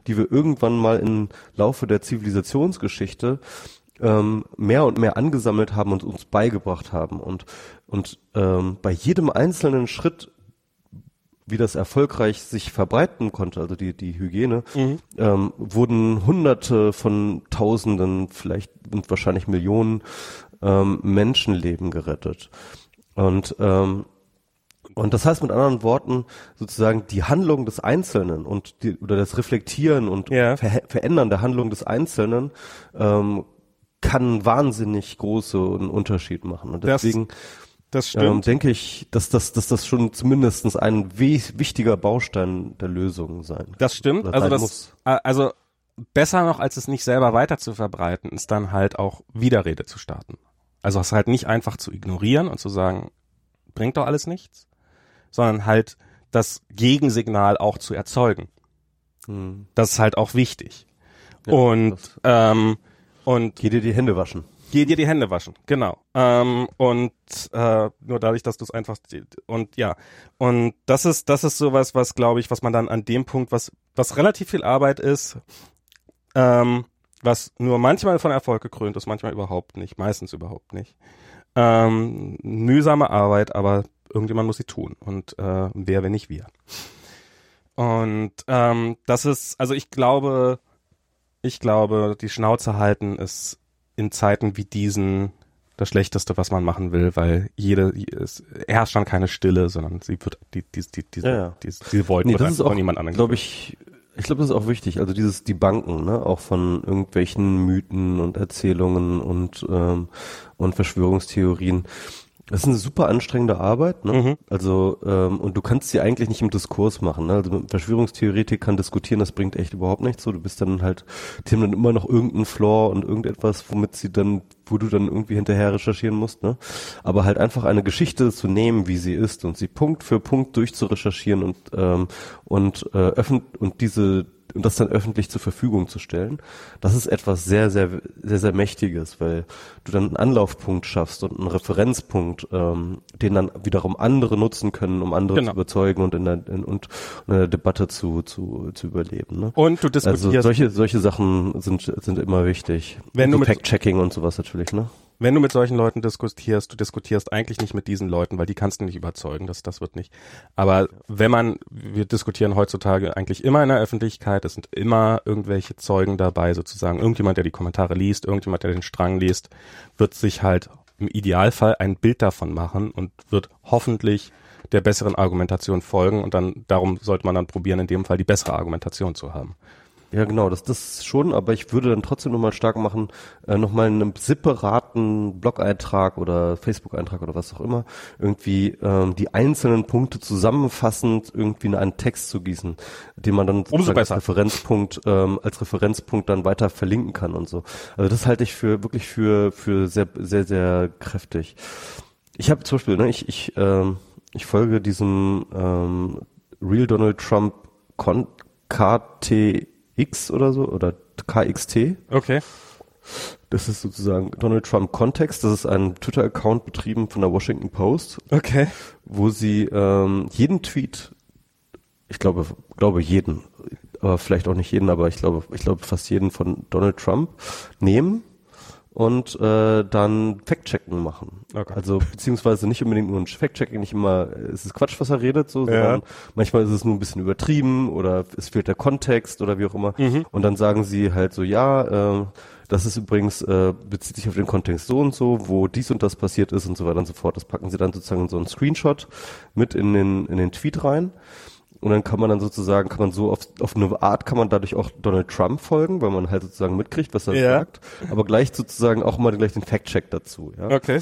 die wir irgendwann mal im Laufe der Zivilisationsgeschichte ähm, mehr und mehr angesammelt haben und uns beigebracht haben. Und, und ähm, bei jedem einzelnen Schritt, wie das erfolgreich sich verbreiten konnte, also die, die Hygiene, ähm, wurden Hunderte von Tausenden, vielleicht und wahrscheinlich Millionen ähm, Menschenleben gerettet. Und ähm, und das heißt mit anderen Worten sozusagen die Handlung des Einzelnen und die, oder das Reflektieren und Ja. Ver Verändern der Handlung des Einzelnen ähm, kann wahnsinnig großen Unterschied machen. Und deswegen das ähm, stimmt. denke ich, dass das, dass das schon zumindestens ein wichtiger Baustein der Lösung sein Das stimmt. Also das, muss. also besser noch, als es nicht selber weiter zu verbreiten, ist dann halt auch Widerrede zu starten. Also es halt nicht einfach zu ignorieren und zu sagen, bringt doch alles nichts, sondern halt das Gegensignal auch zu erzeugen. Hm. Das ist halt auch wichtig. Ja, und das- ähm, und Geh dir die Hände waschen. Geh dir die Hände waschen, genau. Ähm, und äh, nur dadurch, dass du es einfach und ja und das ist das ist sowas, was glaube ich, was man dann an dem Punkt, was was relativ viel Arbeit ist, ähm, was nur manchmal von Erfolg gekrönt ist, manchmal überhaupt nicht, meistens überhaupt nicht. Ähm, mühsame Arbeit, aber irgendjemand muss sie tun und äh, wer, wenn nicht wir. Und ähm, das ist, also ich glaube, ich glaube, die Schnauze halten ist in Zeiten wie diesen das Schlechteste, was man machen will, weil jede, es herrscht dann keine Stille, sondern sie wird, die, die, die, die, Ja, ja. die, diese Void Nee, das ist auch, von jemand anderem glaube ich, ich glaube, das ist auch wichtig. Also dieses die Banken, ne, auch von irgendwelchen Mythen und Erzählungen und ähm, und Verschwörungstheorien. Das ist eine super anstrengende Arbeit, ne? Mhm. Also ähm, und du kannst sie eigentlich nicht im Diskurs machen. Ne? Also mit Verschwörungstheoretikern diskutieren, das bringt echt überhaupt nichts. So, du bist dann halt, die haben dann immer noch irgendeinen Flaw und irgendetwas, womit sie dann, wo du dann irgendwie hinterher recherchieren musst. Ne? Aber halt einfach eine Geschichte zu nehmen, wie sie ist und sie Punkt für Punkt durchzurecherchieren und ähm, und äh, öffn und diese und das dann öffentlich zur Verfügung zu stellen, das ist etwas sehr, sehr, sehr, sehr Mächtiges, weil du dann einen Anlaufpunkt schaffst und einen Referenzpunkt, ähm, den dann wiederum andere nutzen können, um andere Genau. zu überzeugen und in der, in, und in der Debatte zu, zu, zu überleben. Ne? Und du Also diskutierst, solche, solche Sachen sind, sind immer wichtig. Wenn du Fact-Checking und sowas natürlich, ne? wenn du mit solchen Leuten diskutierst, du diskutierst eigentlich nicht mit diesen Leuten, weil die kannst du nicht überzeugen, das, das wird nicht. Aber wenn man, wir diskutieren heutzutage eigentlich immer in der Öffentlichkeit, es sind immer irgendwelche Zeugen dabei, sozusagen, irgendjemand, der die Kommentare liest, irgendjemand, der den Strang liest, wird sich halt im Idealfall ein Bild davon machen und wird hoffentlich der besseren Argumentation folgen und dann, darum sollte man dann probieren, in dem Fall die bessere Argumentation zu haben. Ja, genau, das, das schon, aber ich würde dann trotzdem nochmal stark machen, äh, nochmal einen separaten Blog-Eintrag oder Facebook-Eintrag oder was auch immer, irgendwie ähm, die einzelnen Punkte zusammenfassend irgendwie in einen Text zu gießen, den man dann als. Referenzpunkt, ähm, als Referenzpunkt dann weiter verlinken kann und so. Also das halte ich für wirklich für, für sehr, sehr, sehr kräftig. Ich habe zum Beispiel, ne, ich, ich, ähm, ich folge diesem ähm, Real Donald Trump Con KTX oder so oder KXT. Okay. Das ist sozusagen Donald Trump Kontext. Das ist ein Twitter-Account betrieben von der Washington Post, Okay. wo sie ähm, jeden Tweet, ich glaube, glaube jeden, aber vielleicht auch nicht jeden, aber ich glaube, ich glaube fast jeden von Donald Trump nehmen, und äh, dann Fact-Checken machen. Okay. Also beziehungsweise nicht unbedingt nur ein Fact-Checking, nicht immer ist es Quatsch, was er redet, so, Ja. sondern manchmal ist es nur ein bisschen übertrieben oder es fehlt der Kontext oder wie auch immer. Und dann sagen sie halt so, ja, äh, das ist übrigens, äh, bezieht sich auf den Kontext so und so, wo dies und das passiert ist und so weiter und so fort. Das packen sie dann sozusagen in so einen Screenshot mit in den, in den Tweet rein. Und dann kann man dann sozusagen, kann man so auf, auf eine Art, kann man dadurch auch Donald Trump folgen, weil man halt sozusagen mitkriegt, was er Ja. sagt, aber gleich sozusagen auch mal gleich den Fact-Check dazu, ja. Okay.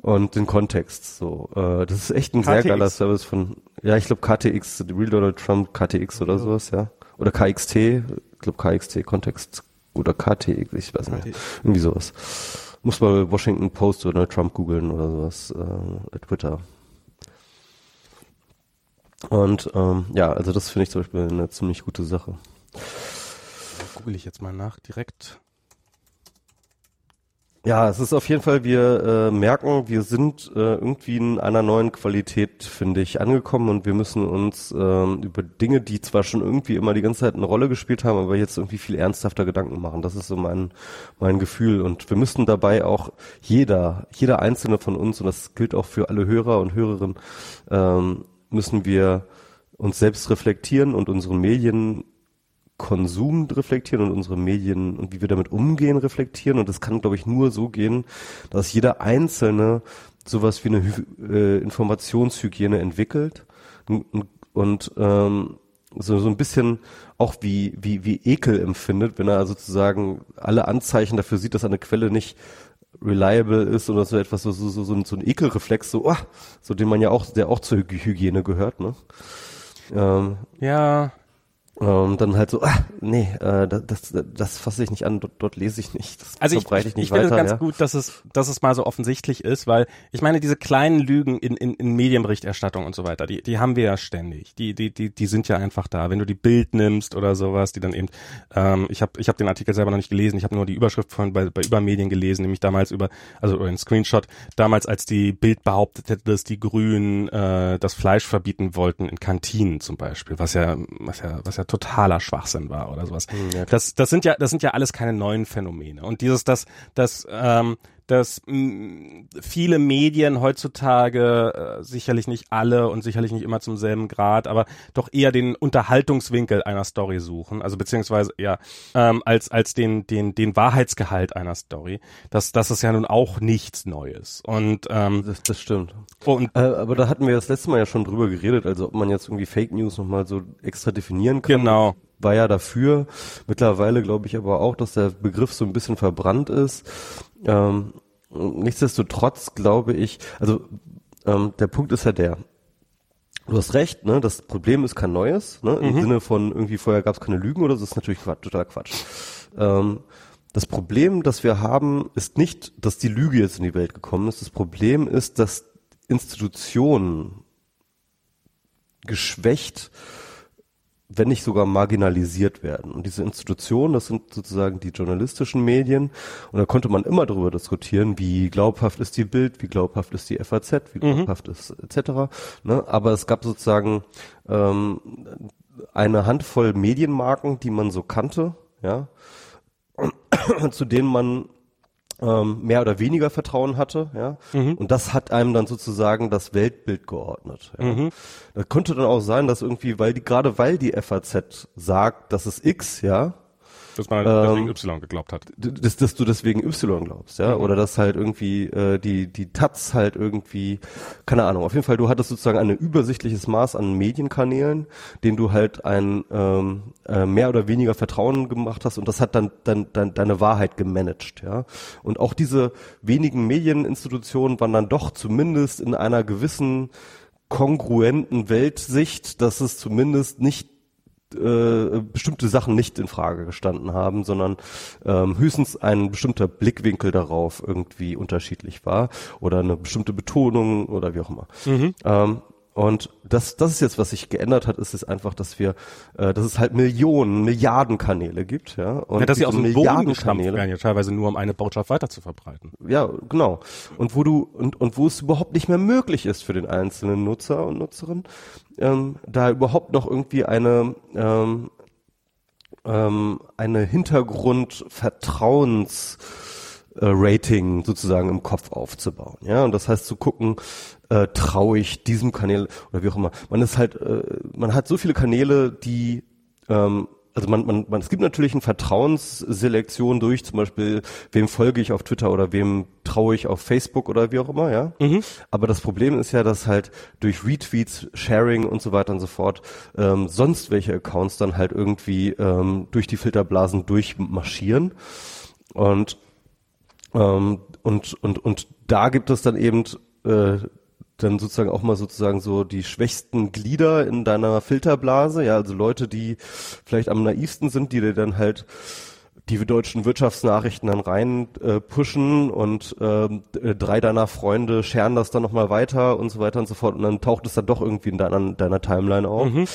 Und den Kontext, so. Äh, das ist echt ein sehr KTX. geiler Service von, ja, ich glaube KTX, Real Donald Trump KTX oder sowas, ja. Oder KXT, ich glaube KXT, Kontext, oder KTX, ich weiß nicht. Irgendwie sowas. Muss mal Washington Post oder Donald Trump googeln oder sowas, äh, Twitter. Und ähm, ja, also das finde ich zum Beispiel eine ziemlich gute Sache. Google ich jetzt mal nach direkt. Ja, es ist auf jeden Fall, wir äh, merken, wir sind äh, irgendwie in einer neuen Qualität, finde ich, angekommen und wir müssen uns ähm, über Dinge, die zwar schon irgendwie immer die ganze Zeit eine Rolle gespielt haben, aber jetzt irgendwie viel ernsthafter Gedanken machen. Das ist so mein, mein Gefühl und wir müssen dabei auch jeder, jeder einzelne von uns, und das gilt auch für alle Hörer und Hörerinnen, ähm, müssen wir uns selbst reflektieren und unseren Medien Konsum reflektieren und unsere Medien und wie wir damit umgehen reflektieren. Und das kann, glaube ich, nur so gehen, dass jeder Einzelne sowas wie eine äh, Informationshygiene entwickelt und, und ähm, so, so ein bisschen auch wie, wie, wie Ekel empfindet, wenn er sozusagen alle Anzeichen dafür sieht, dass eine Quelle nicht reliable ist oder so etwas, so, so, so, so ein Ekelreflex, so, oh, so den man ja auch, der auch zur Hy- Hygiene gehört, ne? Ähm, Ja, ähm, dann halt so, ah, nee, äh, das, das, das fasse ich nicht an, dort, dort lese ich nicht, das Also ich, verbreite ich, ich nicht ich finde es weiter. ganz ja. gut, dass es, dass es mal so offensichtlich ist, weil ich meine, diese kleinen Lügen in, in, in Medienberichterstattung und so weiter, die, die haben wir ja ständig. Die, die, die, die sind ja einfach da. Wenn du die Bild nimmst oder sowas, die dann eben, ähm, ich habe ich hab den Artikel selber noch nicht gelesen, ich habe nur die Überschrift von bei, bei Übermedien gelesen, nämlich damals über, also oder ein Screenshot, damals als die Bild behauptet hätte, dass die Grünen äh, das Fleisch verbieten wollten in Kantinen zum Beispiel, was ja, was ja, was ja totaler Schwachsinn war oder sowas. ja, das, das sind ja, das sind ja alles keine neuen Phänomene. Und dieses, dass, dass, ähm, dass mh, viele Medien heutzutage, äh, sicherlich nicht alle und sicherlich nicht immer zum selben Grad, aber doch eher den Unterhaltungswinkel einer Story suchen, also beziehungsweise ja, ähm, als, als den, den, den Wahrheitsgehalt einer Story. Das, das ist ja nun auch nichts Neues. Und, ähm, Das, das stimmt. und Äh, aber da hatten wir das letzte Mal ja schon drüber geredet, also ob man jetzt irgendwie Fake News nochmal so extra definieren kann. genau. War ja dafür. Mittlerweile glaube ich aber auch, dass der Begriff so ein bisschen verbrannt ist. Ähm, nichtsdestotrotz glaube ich, also ähm, der Punkt ist ja der, Du hast recht, ne? Das Problem ist kein neues, ne? Im Sinne von irgendwie vorher gab es keine Lügen oder so, das ist natürlich Quatsch, totaler Quatsch. Ähm, das Problem, das wir haben, ist nicht, dass die Lüge jetzt in die Welt gekommen ist. Das Problem ist, dass Institutionen geschwächt, wenn nicht sogar marginalisiert werden. Und diese Institutionen, das sind sozusagen die journalistischen Medien. Und da konnte man immer darüber diskutieren, wie glaubhaft ist die Bild, wie glaubhaft ist die FAZ, wie glaubhaft ist etc. Ne? Aber es gab sozusagen ähm, eine Handvoll Medienmarken, die man so kannte, ja, zu denen man ähm, mehr oder weniger Vertrauen hatte, ja. Und das hat einem dann sozusagen das Weltbild geordnet. Ja. Da konnte dann auch sein, dass irgendwie, weil die, gerade weil die FAZ sagt, das ist X, ja, dass man Ähm, deswegen Y geglaubt hat. dass, dass du deswegen Y glaubst, ja, oder dass halt irgendwie äh, die die Taz halt irgendwie, keine Ahnung, auf jeden Fall, du hattest sozusagen ein übersichtliches Maß an Medienkanälen, denen du halt ein ähm, äh, mehr oder weniger Vertrauen gemacht hast und das hat dann, dann, dann deine Wahrheit gemanagt, ja. Und auch diese wenigen Medieninstitutionen waren dann doch zumindest in einer gewissen kongruenten Weltsicht, dass es zumindest nicht äh, bestimmte Sachen nicht in Frage gestanden haben, sondern ähm, höchstens ein bestimmter Blickwinkel darauf irgendwie unterschiedlich war oder eine bestimmte Betonung oder wie auch immer. Ähm, und das, das ist jetzt, was sich geändert hat, ist es einfach, dass wir, äh, dass es halt Millionen, Milliarden Kanäle gibt, ja. Und Ja, dass sie aus Milliarden Kanäle- werden, ja teilweise nur um eine Botschaft weiter zu verbreiten. ja, genau. Und wo du und und wo es überhaupt nicht mehr möglich ist für den einzelnen Nutzer und Nutzerin, ähm, da überhaupt noch irgendwie eine ähm, ähm, eine Hintergrundvertrauens äh, Rating sozusagen im Kopf aufzubauen. Ja, und das heißt zu gucken, äh, traue ich diesem Kanal oder wie auch immer. Man ist halt, äh, man hat so viele Kanäle, die ähm, also man, man, man, es gibt natürlich eine Vertrauensselektion durch, zum Beispiel, wem folge ich auf Twitter oder wem traue ich auf Facebook oder wie auch immer, ja. Mhm. Aber das Problem ist ja, dass halt durch Retweets, Sharing und so weiter und so fort ähm, sonst welche Accounts dann halt irgendwie ähm, durch die Filterblasen durchmarschieren und ähm, und und und da gibt es dann eben äh, dann sozusagen auch mal sozusagen so die schwächsten Glieder in deiner Filterblase, ja, also Leute, die vielleicht am naivsten sind, die dir dann halt die deutschen Wirtschaftsnachrichten dann rein äh, pushen und äh, drei deiner Freunde scheren das dann nochmal weiter und so weiter und so fort und dann taucht es dann doch irgendwie in deiner, deiner Timeline auf. Mhm.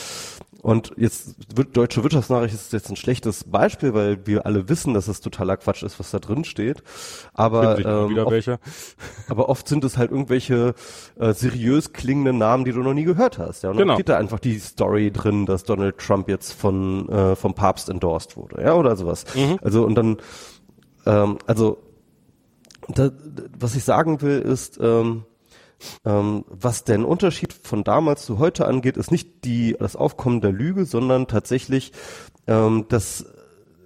Und jetzt wird deutsche Wirtschaftsnachricht ist jetzt ein schlechtes Beispiel, weil wir alle wissen, dass es totaler Quatsch ist, was da drin steht. Aber, ähm, oft, aber oft sind es halt irgendwelche äh, seriös klingenden Namen, die du noch nie gehört hast. Ja, und genau. dann steht da einfach die Story drin, dass Donald Trump jetzt von äh, vom Papst endorsed wurde, ja, oder sowas. Mhm. Also und dann, ähm, also da, was ich sagen will, ist ähm, ähm, was den Unterschied von damals zu heute angeht, ist nicht die, das Aufkommen der Lüge, sondern tatsächlich ähm, das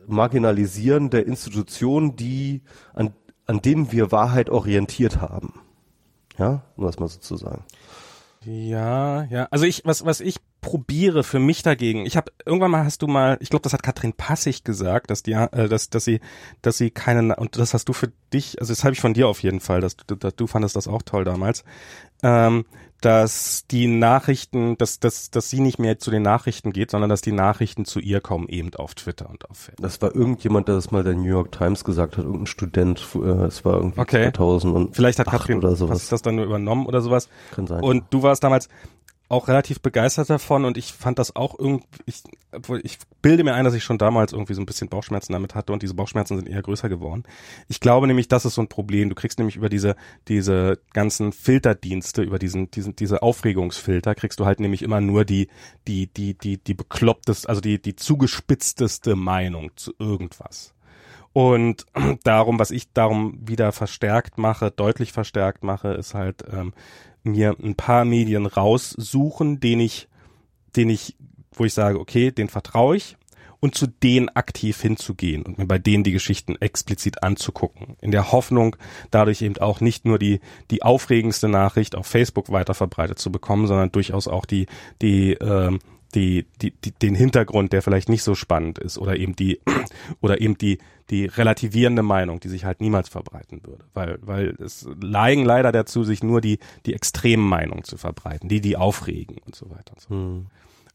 Marginalisieren der Institutionen, die, an, an denen wir Wahrheit orientiert haben. Ja, um das mal so zu sagen. Ja, ja. Also ich, was, was ich probiere für mich dagegen. Ich habe irgendwann mal hast du mal, ich glaube, das hat Katrin Passig gesagt, dass die, äh, dass, dass sie, dass sie keine und das hast du für dich, also das habe ich von dir auf jeden Fall, dass du, dass du fandest das auch toll damals, ähm, dass die Nachrichten, dass, dass, dass sie nicht mehr zu den Nachrichten geht, sondern dass die Nachrichten zu ihr kommen, eben auf Twitter und auf Facebook. Das war irgendjemand, der das mal der New York Times gesagt hat, irgendein Student, äh, es war irgendwie okay. 2000 und vielleicht hat Katrin oder sowas. das dann nur übernommen oder sowas. Kann sein. Und du warst damals, auch relativ begeistert davon und ich fand das auch irgendwie, ich, ich bilde mir ein, dass ich schon damals irgendwie so ein bisschen Bauchschmerzen damit hatte und diese Bauchschmerzen sind eher größer geworden. Ich glaube nämlich, das ist so ein Problem. Du kriegst nämlich über diese, diese ganzen Filterdienste, über diesen, diesen, diese Aufregungsfilter, kriegst du halt nämlich immer nur die, die, die, die, die bekloppteste, also die, die zugespitzteste Meinung zu irgendwas. Und darum, was ich darum wieder verstärkt mache, deutlich verstärkt mache, ist halt, ähm, mir ein paar Medien raussuchen, den ich, den ich, wo ich sage, okay, den vertraue ich und zu denen aktiv hinzugehen und mir bei denen die Geschichten explizit anzugucken. In der Hoffnung, dadurch eben auch nicht nur die, die aufregendste Nachricht auf Facebook weiterverbreitet zu bekommen, sondern durchaus auch die, die, äh, die, die, die, den Hintergrund, der vielleicht nicht so spannend ist oder eben die, oder eben die, die relativierende Meinung, die sich halt niemals verbreiten würde. Weil, weil es neigen leider dazu, sich nur die, die extremen Meinungen zu verbreiten, die, die aufregen und so weiter und so. Hm.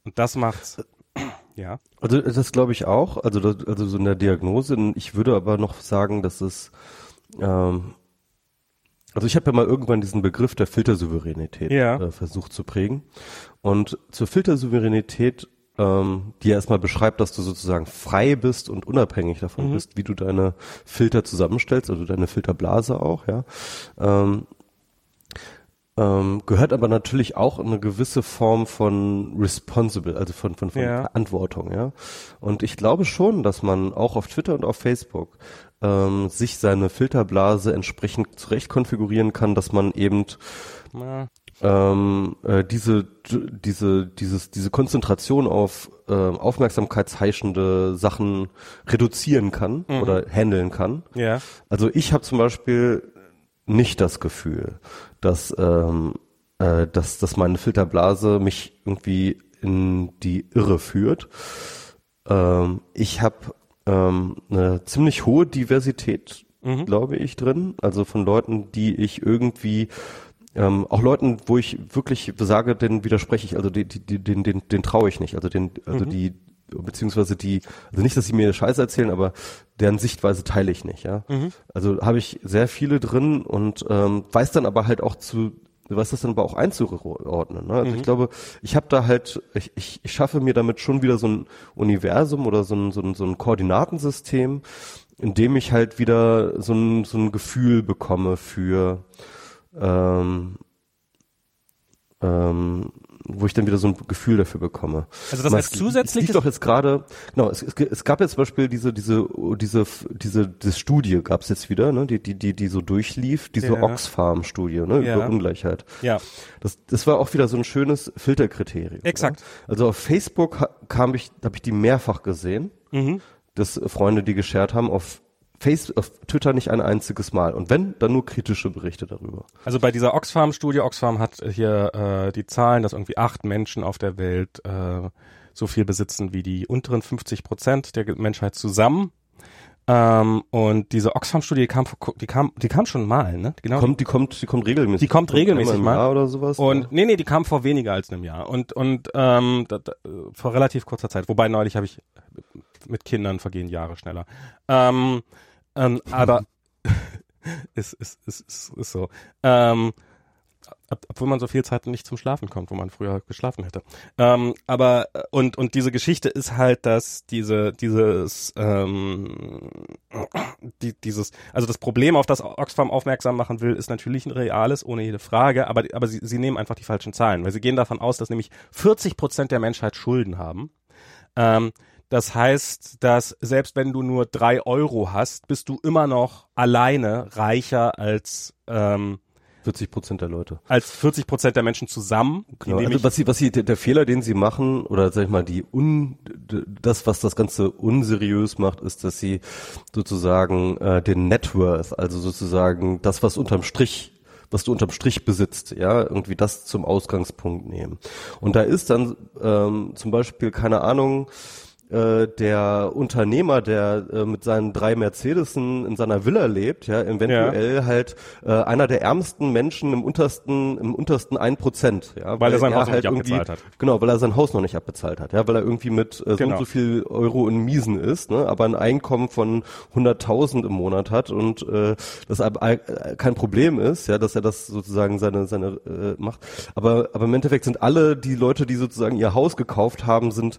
Und das macht's, ja. Also, das glaube ich auch. Also, das, also so in der Diagnose. Ich würde aber noch sagen, dass es, ähm, also ich habe ja mal irgendwann diesen Begriff der Filtersouveränität ja. äh, versucht zu prägen. Und zur Filtersouveränität, ähm, die erstmal beschreibt, dass du sozusagen frei bist und unabhängig davon mhm. bist, wie du deine Filter zusammenstellst, also deine Filterblase auch, ja. Ähm, ähm, gehört aber natürlich auch eine gewisse Form von responsible, also von, von, von ja. Verantwortung, ja. Und ich glaube schon, dass man auch auf Twitter und auf Facebook ähm, sich seine Filterblase entsprechend zurecht konfigurieren kann, dass man eben ja ähm, äh, diese diese dieses diese Konzentration auf äh, aufmerksamkeitsheischende Sachen reduzieren kann mhm. oder handeln kann. Ja. Also ich habe zum Beispiel nicht das Gefühl, dass ähm, äh, dass dass meine Filterblase mich irgendwie in die Irre führt. Ähm, ich habe ähm, eine ziemlich hohe Diversität, mhm. glaube ich, drin. Also von Leuten, die ich irgendwie ähm, auch Leuten, wo ich wirklich sage, den widerspreche ich, also die, die, den, den, den traue ich nicht. Also den, also mhm. die, beziehungsweise die, also nicht, dass sie mir Scheiße erzählen, aber deren Sichtweise teile ich nicht, ja. Mhm. Also habe ich sehr viele drin und ähm, weiß dann aber halt auch zu, weiß das dann aber auch einzuordnen. Ne? Also mhm. ich glaube, ich habe da halt, ich, ich, ich schaffe mir damit schon wieder so ein Universum oder so ein, so ein, so ein Koordinatensystem, in dem ich halt wieder so ein, so ein Gefühl bekomme für ähm, ähm, wo ich dann wieder so ein Gefühl dafür bekomme. Also das Mal, als es- doch jetzt gerade, genau, es, es, es gab jetzt zum Beispiel diese, diese, diese, diese, diese Studie gab es jetzt wieder, ne, die, die, die, die so durchlief, diese Ja. Oxfam-Studie, ne, Ja. über Ungleichheit. Ja. Das, das war auch wieder so ein schönes Filterkriterium. Exakt. Ja? Also auf Facebook kam ich, habe ich die mehrfach gesehen, Mhm. dass Freunde die geshared haben, auf Face, auf Twitter nicht ein einziges Mal. Und wenn, dann nur kritische Berichte darüber. Also bei dieser Oxfam-Studie, Oxfam hat hier äh, die Zahlen, dass irgendwie acht Menschen auf der Welt äh, so viel besitzen wie die unteren 50 Prozent der Menschheit zusammen. Ähm, und diese Oxfam-Studie die kam, die kam, die kam schon mal, ne? Genau. Kommt, die kommt, die kommt regelmäßig. Die kommt regelmäßig mal. Jahr oder sowas. Und ja. nee, nee, die kam vor weniger als einem Jahr und und ähm, da, da, vor relativ kurzer Zeit. Wobei neulich habe ich mit Kindern vergehen Jahre schneller. Ähm, ähm, aber ist, ist, ist, ist, ist so. Ähm, ob, obwohl man so viel Zeit nicht zum Schlafen kommt, wo man früher geschlafen hätte. Ähm, aber äh, und und diese Geschichte ist halt, dass diese dieses ähm, die, dieses also das Problem, auf das Oxfam aufmerksam machen will, ist natürlich ein reales, ohne jede Frage. Aber aber sie, sie nehmen einfach die falschen Zahlen, weil sie gehen davon aus, dass nämlich 40 Prozent der Menschheit Schulden haben. Ähm, das heißt, dass selbst wenn du nur drei Euro hast, bist du immer noch alleine reicher als ähm, 40 Prozent der Leute. als 40 Prozent der Menschen zusammen. Genau. Also was sie, was sie, der, Fehler, den sie machen, oder sag ich mal, die un, das, was das Ganze unseriös macht, ist, dass sie sozusagen äh, den Net Worth, also sozusagen das, was unterm Strich was du unterm Strich besitzt, ja, irgendwie das zum Ausgangspunkt nehmen. Und da ist dann ähm, zum Beispiel, keine Ahnung, äh, der Unternehmer, der äh, mit seinen drei Mercedesen in seiner Villa lebt, ja, eventuell halt äh, einer der ärmsten Menschen im untersten, im untersten ein Prozent, ja, Weil er sein Haus noch nicht abbezahlt hat. Genau, weil er sein Haus noch nicht abbezahlt hat, ja, weil er irgendwie mit äh, so Genau. und so viel Euro in Miesen ist, ne, aber ein Einkommen von 100.000 im Monat hat und äh, das äh, kein Problem ist, ja, dass er das sozusagen seine seine äh, macht. Aber aber im Endeffekt sind alle die Leute, die sozusagen ihr Haus gekauft haben, sind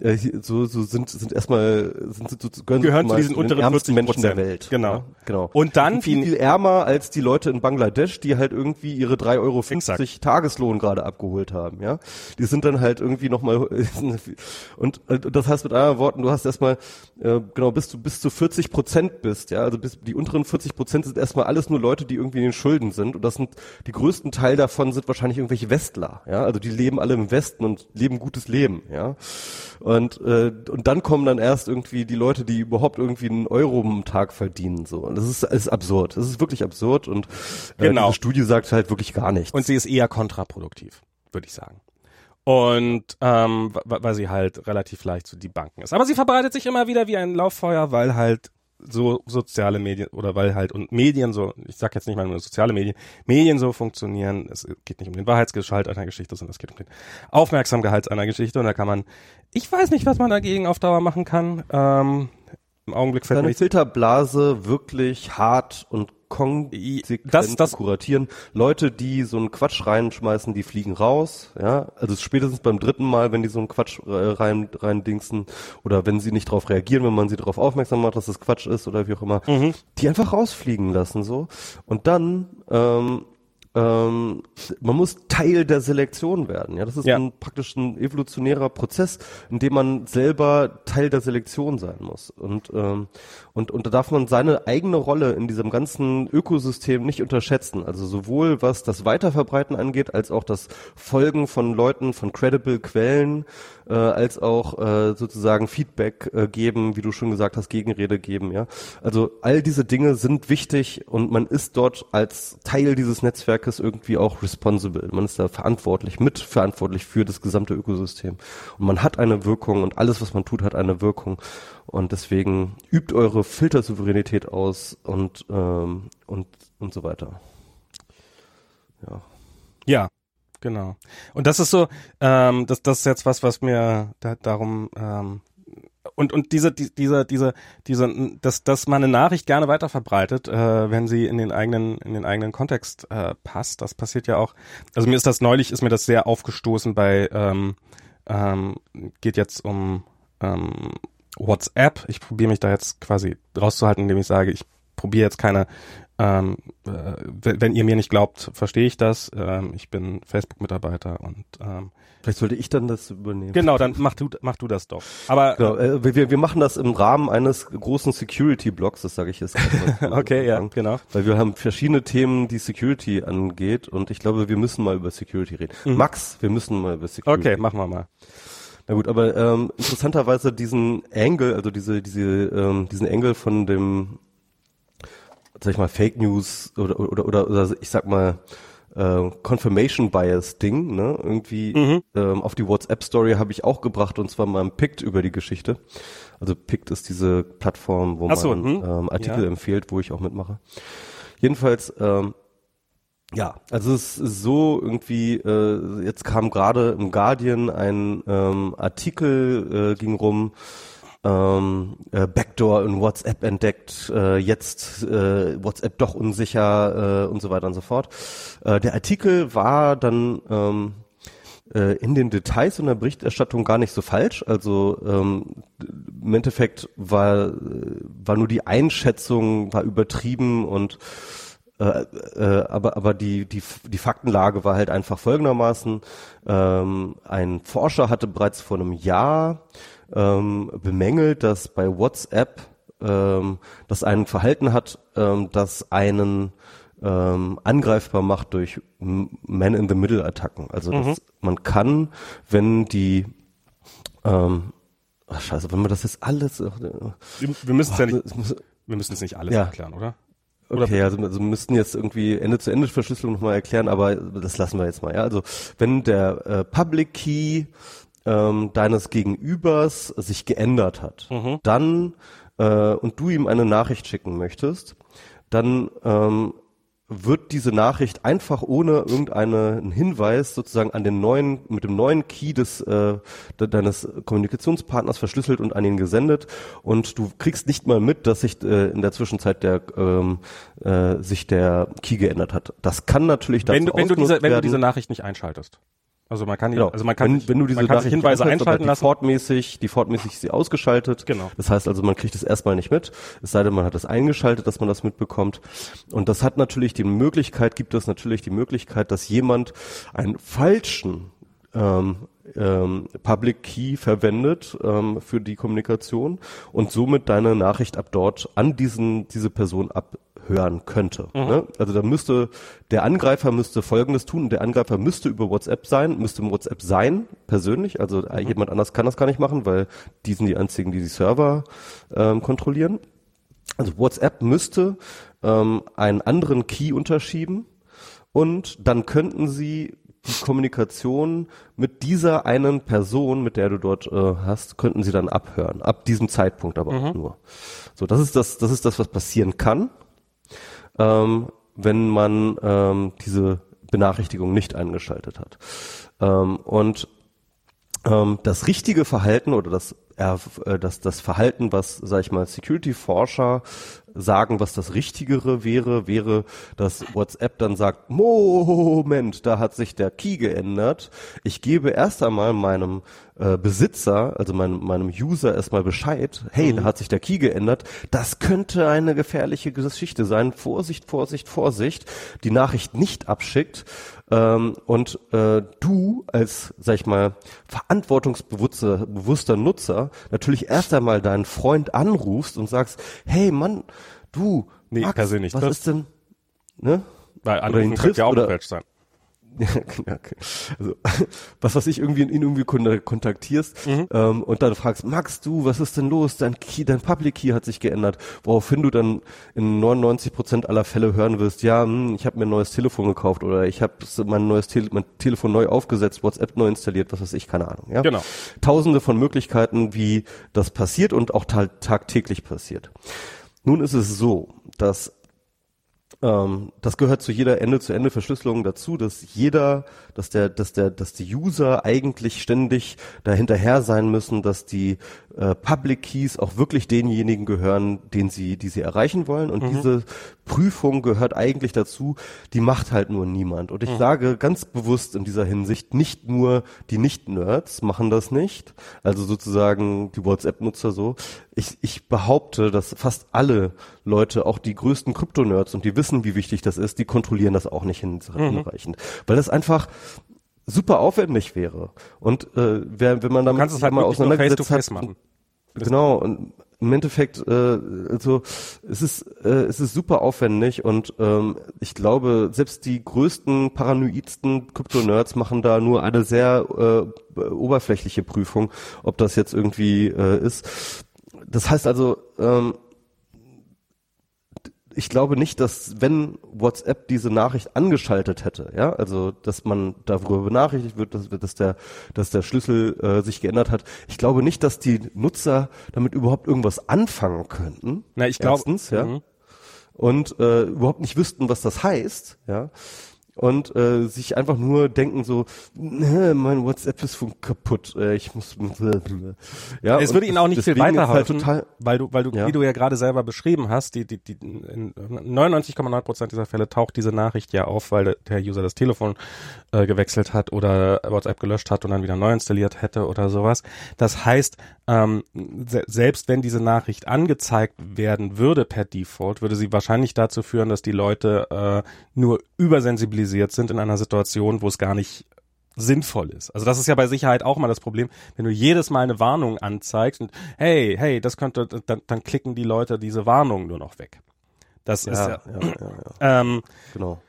äh, so so sind sind erstmal sind, sind, so- gehören, Gehören zu diesen den unteren ärmsten 40%. Menschen der Welt. Genau. Ja, genau. Und dann Und viel, viel ärmer als die Leute in Bangladesch, die halt irgendwie ihre 3,50 Euro Exakt. Tageslohn gerade abgeholt haben, ja. Die sind dann halt irgendwie nochmal und äh, das heißt mit anderen Worten, du hast erstmal äh, genau bis du bis zu 40 Prozent bist, ja. Also bis die unteren 40 Prozent sind erstmal alles nur Leute, die irgendwie in den Schulden sind und das sind die größten Teil davon sind wahrscheinlich irgendwelche Westler, ja. Also die leben alle im Westen und leben gutes Leben, ja. Und äh, und dann kommen dann erst irgendwie die Leute, die überhaupt irgendwie einen Euro am Tag verdienen, so. Und das ist, ist absurd. Das ist wirklich absurd und äh, Genau. diese Studie sagt halt wirklich gar nichts. und sie ist eher kontraproduktiv, würde ich sagen. Und ähm, weil sie halt relativ leicht zu debunken ist. Aber sie verbreitet sich immer wieder wie ein Lauffeuer, weil halt so soziale Medien oder weil halt und Medien so, ich sag jetzt nicht mal nur soziale Medien, Medien so funktionieren. Es geht nicht um den Wahrheitsgehalt einer Geschichte, sondern es geht um den Aufmerksamgehalt einer Geschichte und da kann man, ich weiß nicht, was man dagegen auf Dauer machen kann. Ähm, Im Augenblick fällt mir Filterblase wirklich hart und konsequent Das- das- kuratieren. Leute, die so einen Quatsch reinschmeißen, die fliegen raus, ja. Also spätestens beim dritten Mal, wenn die so einen Quatsch äh, rein, rein dingsen oder wenn sie nicht darauf reagieren, wenn man sie darauf aufmerksam macht, dass das Quatsch ist oder wie auch immer, Mhm. die einfach rausfliegen lassen so. Und dann ähm, ähm, man muss Teil der Selektion werden. Ja, das ist Ja. ein praktisch ein evolutionärer Prozess, in dem man selber Teil der Selektion sein muss. Und ähm, und und da darf man seine eigene Rolle in diesem ganzen Ökosystem nicht unterschätzen. Also sowohl was das Weiterverbreiten angeht, als auch das Folgen von Leuten, von credible Quellen, äh, als auch äh, sozusagen Feedback äh, geben, wie du schon gesagt hast, Gegenrede geben. Ja, also all diese Dinge sind wichtig und man ist dort als Teil dieses Netzwerkes irgendwie auch responsible. Man ist da verantwortlich, mitverantwortlich für das gesamte Ökosystem. Und man hat eine Wirkung und alles, was man tut, hat eine Wirkung. Und deswegen übt eure Filtersouveränität aus und, ähm, und, und so weiter. Ja. Ja, genau. Und das ist so, ähm, das, das ist jetzt was, was mir da, darum ähm, und und diese die, diese diese diese dass dass man eine Nachricht gerne weiter verbreitet, äh, wenn sie in den eigenen in den eigenen Kontext äh, passt. Das passiert ja auch. Also mir ist das neulich ist mir das sehr aufgestoßen bei ähm, ähm, geht jetzt um ähm, WhatsApp. Ich probiere mich da jetzt quasi rauszuhalten, indem ich sage, ich probiere jetzt keine Ähm, äh, wenn, ihr mir nicht glaubt, verstehe ich das. Ähm, ich bin Facebook-Mitarbeiter und ähm, Vielleicht sollte ich dann das übernehmen. genau, dann mach du mach du das doch. Aber Genau, äh, wir, wir machen das im Rahmen eines großen Security-Blocks, das sage ich jetzt. okay, ja, genau. Weil wir haben verschiedene Themen, die Security angeht und ich glaube, wir müssen mal über Security reden. Max, wir müssen mal über Security Okay, machen wir mal. Na gut, aber ähm, interessanterweise diesen Angle, also diese, diese, ähm, diesen Angle von dem, sag ich mal, Fake News oder oder oder, oder ich sag mal äh, Confirmation Bias Ding, ne? Irgendwie Mhm. ähm, auf die WhatsApp Story habe ich auch gebracht und zwar mal im Pict über die Geschichte. Also Pict ist diese Plattform, wo so, man hm. ähm, Artikel Ja. empfiehlt, wo ich auch mitmache. Jedenfalls ähm, ja, also es ist so irgendwie, äh, jetzt kam gerade im Guardian ein ähm, Artikel, äh, ging rum, ähm, äh, Backdoor in WhatsApp entdeckt, äh, jetzt äh, WhatsApp doch unsicher äh, und so weiter und so fort. Äh, der Artikel war dann ähm, äh, in den Details und der Berichterstattung gar nicht so falsch. Also ähm, im Endeffekt war, äh, war nur die Einschätzung, war übertrieben und äh, äh, aber aber die die die Faktenlage war halt einfach folgendermaßen: ähm, Ein Forscher hatte bereits vor einem Jahr ähm, bemängelt, dass bei WhatsApp ähm, das ein Verhalten hat, ähm, das einen ähm, angreifbar macht durch Man-in-the-Middle-Attacken. Also das, man kann, wenn die ähm, ach scheiße, wenn man das jetzt alles äh, Wir, wir müssen es ja nicht, wir müssen es nicht alles Ja. erklären, oder? Oder- Okay, also, also wir müssten jetzt irgendwie Ende-zu-Ende-Verschlüsselung nochmal erklären, aber das lassen wir jetzt mal. Ja? Also wenn der äh, Public Key ähm, deines Gegenübers sich geändert hat, dann äh, und du ihm eine Nachricht schicken möchtest, dann ähm, wird diese Nachricht einfach ohne irgendeinen Hinweis sozusagen an den neuen, mit dem neuen Key des äh, de, deines Kommunikationspartners verschlüsselt und an ihn gesendet und du kriegst nicht mal mit, dass sich äh, in der Zwischenzeit der ähm, äh, sich der Key geändert hat. Das kann natürlich dazu Wenn du, wenn du diese, wenn du diese Nachricht nicht einschaltest. Also man kann, die- Genau. also man kann, wenn, wenn du diese man kann sich Nachricht Hinweise einschalten lassen. defaultmäßig, defaultmäßig ist sie ausgeschaltet. Genau. Das heißt also, man kriegt es erstmal nicht mit. Es sei denn, man hat es eingeschaltet, dass man das mitbekommt. Und das hat natürlich die Möglichkeit, gibt es natürlich die Möglichkeit, dass jemand einen falschen ähm, ähm, Public Key verwendet ähm, für die Kommunikation und somit deine Nachricht ab dort an diesen diese Person abhören könnte. Ne? Also da müsste der Angreifer müsste Folgendes tun: Der Angreifer müsste über WhatsApp sein, müsste im WhatsApp sein persönlich. Also äh, jemand anders kann das gar nicht machen, weil die sind die einzigen, die die Server ähm, kontrollieren. Also WhatsApp müsste ähm, einen anderen Key unterschieben und dann könnten sie die Kommunikation mit dieser einen Person, mit der du dort äh, hast, könnten sie dann abhören. Ab diesem Zeitpunkt aber auch nur. So, das ist das, das ist das, was passieren kann, ähm, wenn man ähm, diese Benachrichtigung nicht eingeschaltet hat. Ähm, und ähm, das richtige Verhalten oder das, äh, das, das Verhalten, was, sag ich mal, Security-Forscher sagen, was das Richtigere wäre, wäre, dass WhatsApp dann sagt, Moment, da hat sich der Key geändert. Ich gebe erst einmal meinem äh, Besitzer, also meinem, meinem User erstmal Bescheid, hey, da hat sich der Key geändert. Das könnte eine gefährliche Geschichte sein. Vorsicht, Vorsicht, Vorsicht. Die Nachricht nicht abschickt ähm, und äh, du als, sag ich mal, verantwortungsbewusster bewusster Nutzer natürlich erst einmal deinen Freund anrufst und sagst, hey Mann, du, Nee, Max, persönlich was ist denn, ne? Weil anrufen könnte ja auch Quatsch sein. Ja, okay. Also, was weiß ich, irgendwie ihn irgendwie kon- kontaktierst Mhm. ähm, und dann fragst, Max, du, was ist denn los? Dein Key, dein Public Key hat sich geändert. Woraufhin du dann in 99 Prozent aller Fälle hören wirst, ja, hm, ich habe mir ein neues Telefon gekauft oder ich habe mein neues Tele mein Telefon neu aufgesetzt, WhatsApp neu installiert, was weiß ich, keine Ahnung. Ja? Genau. Tausende von Möglichkeiten, wie das passiert und auch ta tagtäglich passiert. Nun ist es so, dass ähm, das gehört zu jeder Ende-zu-Ende-Verschlüsselung dazu, dass jeder, dass der, dass der, dass die User eigentlich ständig dahinterher sein müssen, dass die äh, Public Keys auch wirklich denjenigen gehören, den sie, die sie erreichen wollen. Und diese Prüfung gehört eigentlich dazu, die macht halt nur niemand. Und ich sage ganz bewusst in dieser Hinsicht, nicht nur die Nicht-Nerds machen das nicht, also sozusagen die WhatsApp-Nutzer so. Ich, ich behaupte, dass fast alle Leute, auch die größten Krypto-Nerds und die wissen, wie wichtig das ist, die kontrollieren das auch nicht hinreichend. Mhm. Weil das einfach super aufwendig wäre. Und äh, wer, wenn man damit sich halt mal auseinandergesetzt face -face hat, machen. Genau, und im Endeffekt, äh, also es ist, äh, es ist super aufwendig und ähm, ich glaube, selbst die größten, paranoidsten Krypto-Nerds machen da nur eine sehr äh, oberflächliche Prüfung, ob das jetzt irgendwie äh, ist. Das heißt also, ähm, ich glaube nicht, dass wenn WhatsApp diese Nachricht angeschaltet hätte, ja, also dass man darüber benachrichtigt wird, dass, dass der, dass der Schlüssel äh, sich geändert hat. Ich glaube nicht, dass die Nutzer damit überhaupt irgendwas anfangen könnten. Na, ich glaube, ja, mhm. und äh, überhaupt nicht wüssten, was das heißt, ja und äh, sich einfach nur denken so, mein WhatsApp ist kaputt, äh, ich muss ja. Es würde ihnen auch nicht viel halt weiterhelfen, halt weil du, weil du, ja. wie du ja gerade selber beschrieben hast, die, die, die in 99,9 Prozent dieser Fälle taucht diese Nachricht ja auf, weil der User das Telefon äh, gewechselt hat oder WhatsApp gelöscht hat und dann wieder neu installiert hätte oder sowas. Das heißt, ähm, se selbst wenn diese Nachricht angezeigt werden würde per Default, würde sie wahrscheinlich dazu führen, dass die Leute äh, nur übersensibilisiert sind in einer Situation, wo es gar nicht sinnvoll ist. Also das ist ja bei Sicherheit auch mal das Problem, wenn du jedes Mal eine Warnung anzeigst und hey, hey, das könnte, dann, dann klicken die Leute diese Warnung nur noch weg. Das ja, ist ja, ja, ja. Ähm, genau.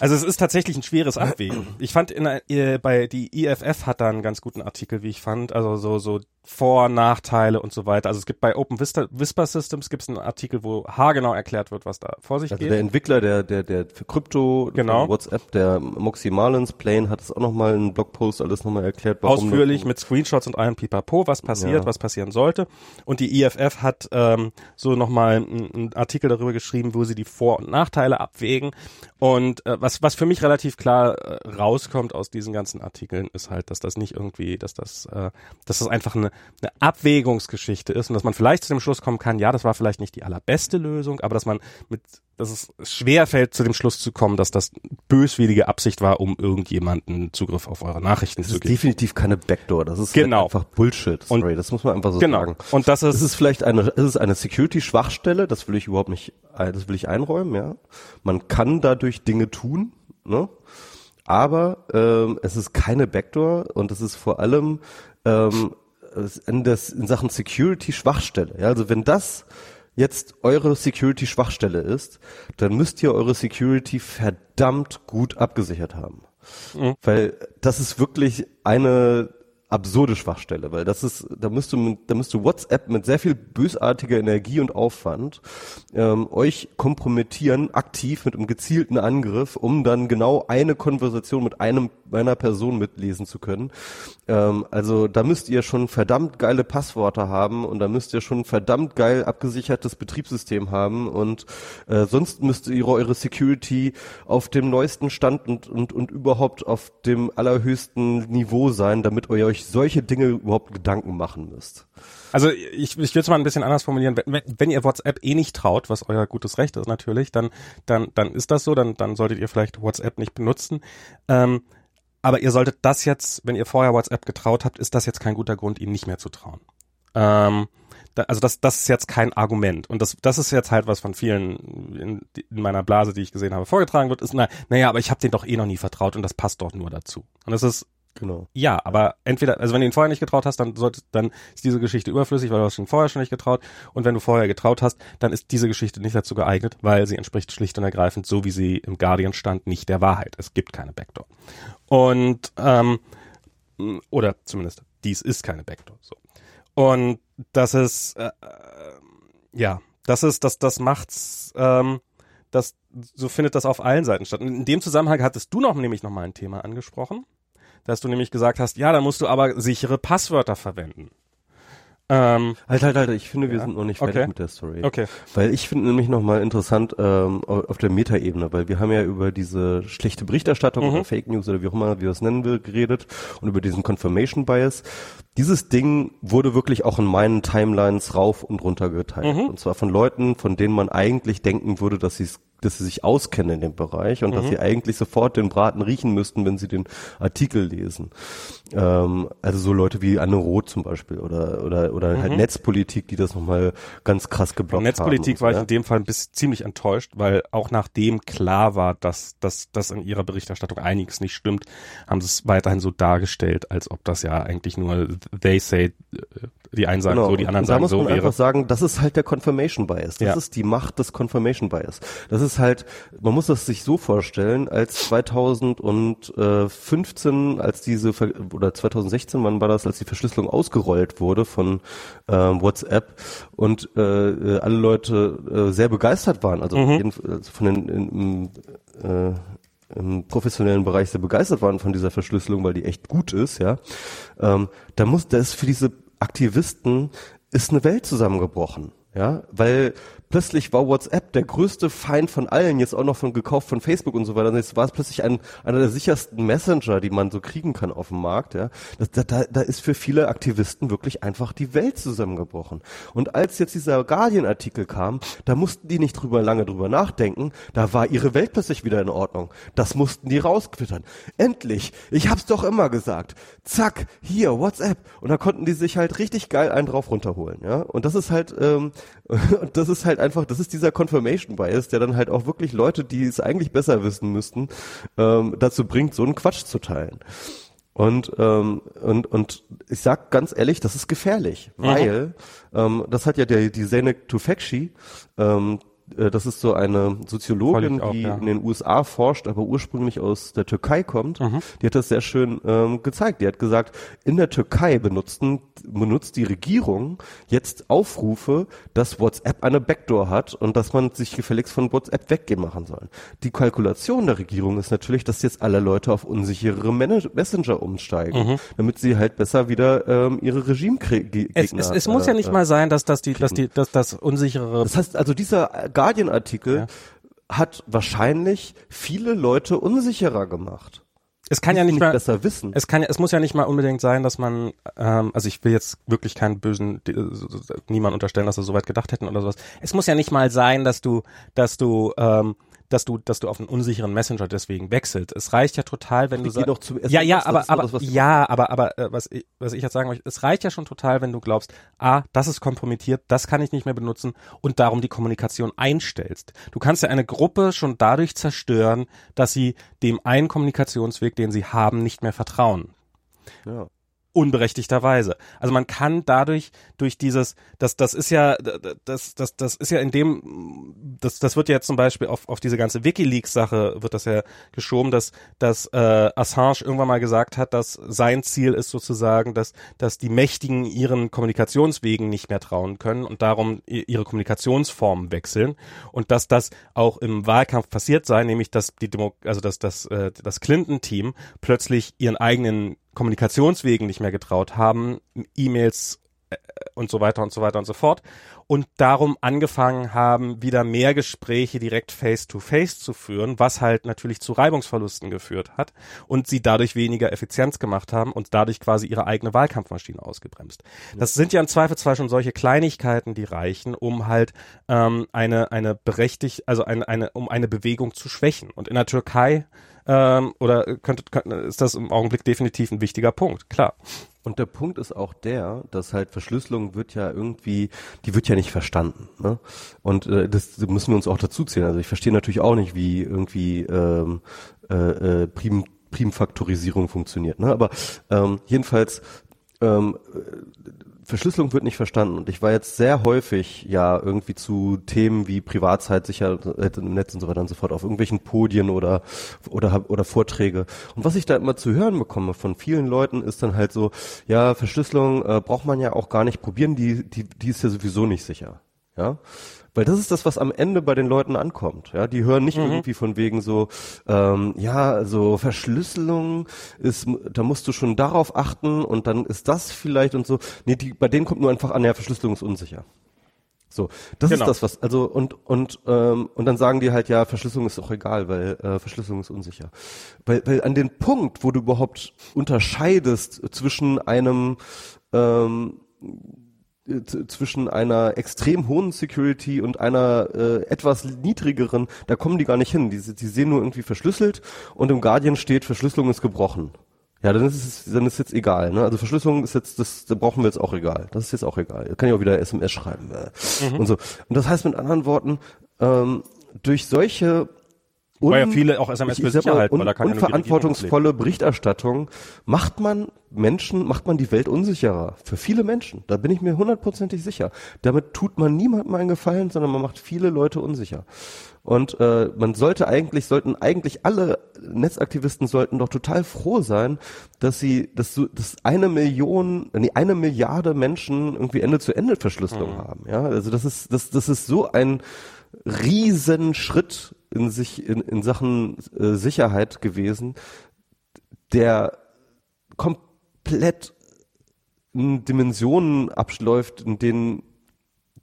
Also es ist tatsächlich ein schweres Abwägen. Ich fand in, äh, bei die IFF hat da einen ganz guten Artikel, wie ich fand. Also so so vor-, Nachteile und so weiter. Also es gibt bei Open Vista, Whisper Systems gibt es einen Artikel, wo haargenau erklärt wird, was da vor sich also geht. Der Entwickler, der, der, der für Krypto, genau. WhatsApp, der Moxie Marlins Plane hat es auch nochmal einen Blogpost alles nochmal erklärt. Ausführlich mit Screenshots und allem Pipapo, was passiert, ja. was passieren sollte. Und die IFF hat ähm, so nochmal einen, einen Artikel darüber geschrieben, wo sie die Vor- und Nachteile abwägen. Und äh, was, was für mich relativ klar äh, rauskommt aus diesen ganzen Artikeln, ist halt, dass das nicht irgendwie, dass das, äh, dass das einfach eine eine Abwägungsgeschichte ist und dass man vielleicht zu dem Schluss kommen kann, ja, das war vielleicht nicht die allerbeste Lösung, aber dass man mit, dass es schwer fällt, zu dem Schluss zu kommen, dass das böswillige Absicht war, um irgendjemanden Zugriff auf eure Nachrichten das zu geben. Das ist definitiv keine Backdoor, das ist genau. Halt einfach Bullshit. Sorry, und das muss man einfach so genau. sagen. Und das ist, es ist vielleicht eine, es ist eine Security-Schwachstelle, das will ich überhaupt nicht, das will ich einräumen, ja. Man kann dadurch Dinge tun, ne? Aber ähm, es ist keine Backdoor und es ist vor allem ähm, in, das, in Sachen Security Schwachstelle. Ja, also wenn das jetzt eure Security Schwachstelle ist, dann müsst ihr eure Security verdammt gut abgesichert haben. Mhm. Weil das ist wirklich eine absurde Schwachstelle, weil das ist, da müsste, da müsste WhatsApp mit sehr viel bösartiger Energie und Aufwand ähm, euch kompromittieren, aktiv mit einem gezielten Angriff, um dann genau eine Konversation mit einem meiner Person mitlesen zu können. Ähm, also da müsst ihr schon verdammt geile Passworte haben und da müsst ihr schon verdammt geil abgesichertes Betriebssystem haben und äh, sonst müsst ihr eure Security auf dem neuesten Stand und, und, und überhaupt auf dem allerhöchsten Niveau sein, damit ihr solche Dinge überhaupt Gedanken machen müsst. Also ich, ich will es mal ein bisschen anders formulieren. Wenn, wenn ihr WhatsApp eh nicht traut, was euer gutes Recht ist natürlich, dann, dann, dann ist das so, dann, dann solltet ihr vielleicht WhatsApp nicht benutzen. Ähm, aber ihr solltet das jetzt, wenn ihr vorher WhatsApp getraut habt, ist das jetzt kein guter Grund, ihnen nicht mehr zu trauen. Ähm, da, also das, das ist jetzt kein Argument. Und das, das ist jetzt halt was von vielen in, in meiner Blase, die ich gesehen habe, vorgetragen wird, ist, na, naja, aber ich habe den doch eh noch nie vertraut und das passt doch nur dazu. Und das ist Genau. Ja, aber entweder, also wenn du ihn vorher nicht getraut hast, dann sollte, dann ist diese Geschichte überflüssig, weil du hast ihn vorher schon nicht getraut. Und wenn du vorher getraut hast, dann ist diese Geschichte nicht dazu geeignet, weil sie entspricht schlicht und ergreifend, so wie sie im Guardian stand, nicht der Wahrheit. Es gibt keine Backdoor. Und ähm, oder zumindest dies ist keine Backdoor. So. Und das ist äh, äh, ja, das ist, das, das macht's, ähm, das, so findet das auf allen Seiten statt. Und in dem Zusammenhang hattest du noch nämlich noch mal ein Thema angesprochen, dass du nämlich gesagt hast, ja, da musst du aber sichere Passwörter verwenden. Ähm, halt, halt, halt, ich finde, wir ja. sind noch nicht fertig okay. mit der Story. Okay. Weil ich finde nämlich nochmal interessant ähm, auf der Metaebene, weil wir haben ja über diese schlechte Berichterstattung mhm. oder Fake News oder wie auch immer wir es nennen will, geredet und über diesen Confirmation Bias. Dieses Ding wurde wirklich auch in meinen Timelines rauf und runter geteilt. Mhm. Und zwar von Leuten, von denen man eigentlich denken würde, dass sie es dass sie sich auskennen in dem Bereich und mhm. dass sie eigentlich sofort den Braten riechen müssten, wenn sie den Artikel lesen. Ähm, also so Leute wie Anne Roth zum Beispiel oder oder oder halt mhm. halt Netzpolitik, die das nochmal ganz krass geblockt Netzpolitik haben. war ich in dem Fall ein bisschen ziemlich enttäuscht, weil auch nachdem klar war, dass dass dass in ihrer Berichterstattung einiges nicht stimmt, haben sie es weiterhin so dargestellt, als ob das ja eigentlich nur they say äh, die einen sagen genau. so, die anderen sagen so. Da muss man wäre. einfach sagen, das ist halt der Confirmation Bias. Das ja. ist die Macht des Confirmation Bias. Das ist halt, man muss das sich so vorstellen, als 2015, als diese, oder 2016, wann war das, als die Verschlüsselung ausgerollt wurde von ähm, WhatsApp und äh, äh alle Leute äh, sehr begeistert waren, also mhm. also von den in, äh, im professionellen Bereich sehr begeistert waren von dieser Verschlüsselung, weil die echt gut ist, ja, ähm, da muss, da ist für diese Aktivisten ist eine Welt zusammengebrochen. Ja, weil plötzlich war WhatsApp der größte Feind von allen, jetzt auch noch von gekauft von Facebook und so weiter. Jetzt war es plötzlich ein, einer der sichersten Messenger, die man so kriegen kann auf dem Markt. Ja, da, da, da ist für viele Aktivisten wirklich einfach die Welt zusammengebrochen. Und als jetzt dieser Guardian-Artikel kam, da mussten die nicht drüber lange drüber nachdenken. Da war ihre Welt plötzlich wieder in Ordnung. Das mussten die rausquittern. Endlich! Ich hab's doch immer gesagt. Zack, hier WhatsApp. Und da konnten die sich halt richtig geil einen drauf runterholen. Ja, und das ist halt ähm, und das ist halt einfach, das ist dieser Confirmation Bias, der dann halt auch wirklich Leute, die es eigentlich besser wissen müssten, ähm, dazu bringt, so einen Quatsch zu teilen. Und, ähm, und, und ich sag ganz ehrlich, das ist gefährlich, mhm. weil ähm, das hat ja der, die Zeynep Tufekci, ähm, äh, das ist so eine Soziologin, auch, die ja. in den USA forscht, aber ursprünglich aus der Türkei kommt. Mhm. Die hat das sehr schön ähm, gezeigt. Die hat gesagt, in der Türkei benutzen, benutzt die Regierung jetzt Aufrufe, dass WhatsApp eine Backdoor hat und dass man sich gefälligst von WhatsApp weggehen machen soll. Die Kalkulation der Regierung ist natürlich, dass jetzt alle Leute auf unsichere Messenger umsteigen, mhm. damit sie halt besser wieder ähm, ihre Regime kriegen. Es, es, es muss ja nicht äh, mal sein, dass, dass die, dass die, dass das unsichere. Das heißt also dieser Guardian-Artikel ja. hat wahrscheinlich viele Leute unsicherer gemacht. Es kann ja nicht, nicht mal besser wissen. Es kann, es muss ja nicht mal unbedingt sein, dass man, ähm, also ich will jetzt wirklich keinen bösen, niemand unterstellen, dass sie so weit gedacht hätten oder sowas. Es muss ja nicht mal sein, dass du, dass du ähm, dass du, dass du auf einen unsicheren Messenger deswegen wechselst. Es reicht ja total, wenn du sagst, ja, ja, aber, aber, das, ja, aber, aber, äh, was ich, was ich jetzt sagen möchte, es reicht ja schon total, wenn du glaubst, ah, das ist kompromittiert, das kann ich nicht mehr benutzen und darum die Kommunikation einstellst. Du kannst ja eine Gruppe schon dadurch zerstören, dass sie dem einen Kommunikationsweg, den sie haben, nicht mehr vertrauen. Ja unberechtigterweise. Also man kann dadurch durch dieses, das, das ist ja, das, das, das ist ja in dem, das, das wird ja zum Beispiel auf, auf diese ganze WikiLeaks-Sache wird das ja geschoben, dass, dass äh, Assange irgendwann mal gesagt hat, dass sein Ziel ist sozusagen, dass, dass die Mächtigen ihren Kommunikationswegen nicht mehr trauen können und darum ihre Kommunikationsformen wechseln und dass das auch im Wahlkampf passiert sei, nämlich dass die Demo also dass das, äh, das Clinton-Team plötzlich ihren eigenen Kommunikationswegen nicht mehr getraut haben, E-Mails äh, und so weiter und so weiter und so fort und darum angefangen haben, wieder mehr Gespräche direkt face-to-face -face zu führen, was halt natürlich zu Reibungsverlusten geführt hat und sie dadurch weniger Effizienz gemacht haben und dadurch quasi ihre eigene Wahlkampfmaschine ausgebremst. Das sind ja im Zweifelsfall schon solche Kleinigkeiten, die reichen, um halt ähm, eine eine berechtigt, also eine, eine um eine Bewegung zu schwächen. Und in der Türkei ähm, oder könnte, könnte, ist das im Augenblick definitiv ein wichtiger Punkt, klar. Und der Punkt ist auch der, dass halt Verschlüsselung wird ja irgendwie, die wird ja nicht verstanden. Ne? Und äh, das müssen wir uns auch dazu zählen. Also ich verstehe natürlich auch nicht, wie irgendwie ähm, äh, äh, Prim Primfaktorisierung funktioniert. Ne? Aber ähm, jedenfalls ähm, Verschlüsselung wird nicht verstanden. Und ich war jetzt sehr häufig ja irgendwie zu Themen wie Privatzeit, Sicherheit im Netz und so weiter und so fort auf irgendwelchen Podien oder, oder, oder Vorträge. Und was ich da immer zu hören bekomme von vielen Leuten ist dann halt so, ja, Verschlüsselung äh, braucht man ja auch gar nicht probieren, die, die, die ist ja sowieso nicht sicher. Ja. Weil das ist das, was am Ende bei den Leuten ankommt. Ja, die hören nicht mhm. irgendwie von wegen so, ähm, ja, so Verschlüsselung ist, da musst du schon darauf achten und dann ist das vielleicht und so. Nee, die, bei denen kommt nur einfach an, ja, Verschlüsselung ist unsicher. So, das genau. ist das, was, also und und ähm, und dann sagen die halt, ja, Verschlüsselung ist auch egal, weil äh, Verschlüsselung ist unsicher. Weil, weil an den Punkt, wo du überhaupt unterscheidest zwischen einem ähm, äh, zwischen einer extrem hohen Security und einer äh, etwas niedrigeren, da kommen die gar nicht hin. Die, die sehen nur irgendwie verschlüsselt und im Guardian steht, Verschlüsselung ist gebrochen. Ja, dann ist es, dann ist jetzt egal. Ne? Also Verschlüsselung ist jetzt, das, da brauchen wir jetzt auch egal. Das ist jetzt auch egal. Da kann ich auch wieder SMS schreiben äh. mhm. und so. Und das heißt mit anderen Worten, ähm, durch solche Weil ja viele auch SMS für Sicherheit, un, weil da kann unverantwortungsvolle Berichterstattung macht man Menschen, macht man die Welt unsicherer. Für viele Menschen. Da bin ich mir hundertprozentig sicher. Damit tut man niemandem einen Gefallen, sondern man macht viele Leute unsicher. Und äh, man sollte eigentlich, sollten eigentlich alle Netzaktivisten sollten doch total froh sein, dass sie, dass, so, dass eine Million, nee, eine Milliarde Menschen irgendwie Ende-zu-Ende-Verschlüsselung mhm. haben. Ja, also das ist, das, das ist so ein Riesenschritt in sich, in, in Sachen äh, Sicherheit gewesen, der komplett in Dimensionen abläuft, in denen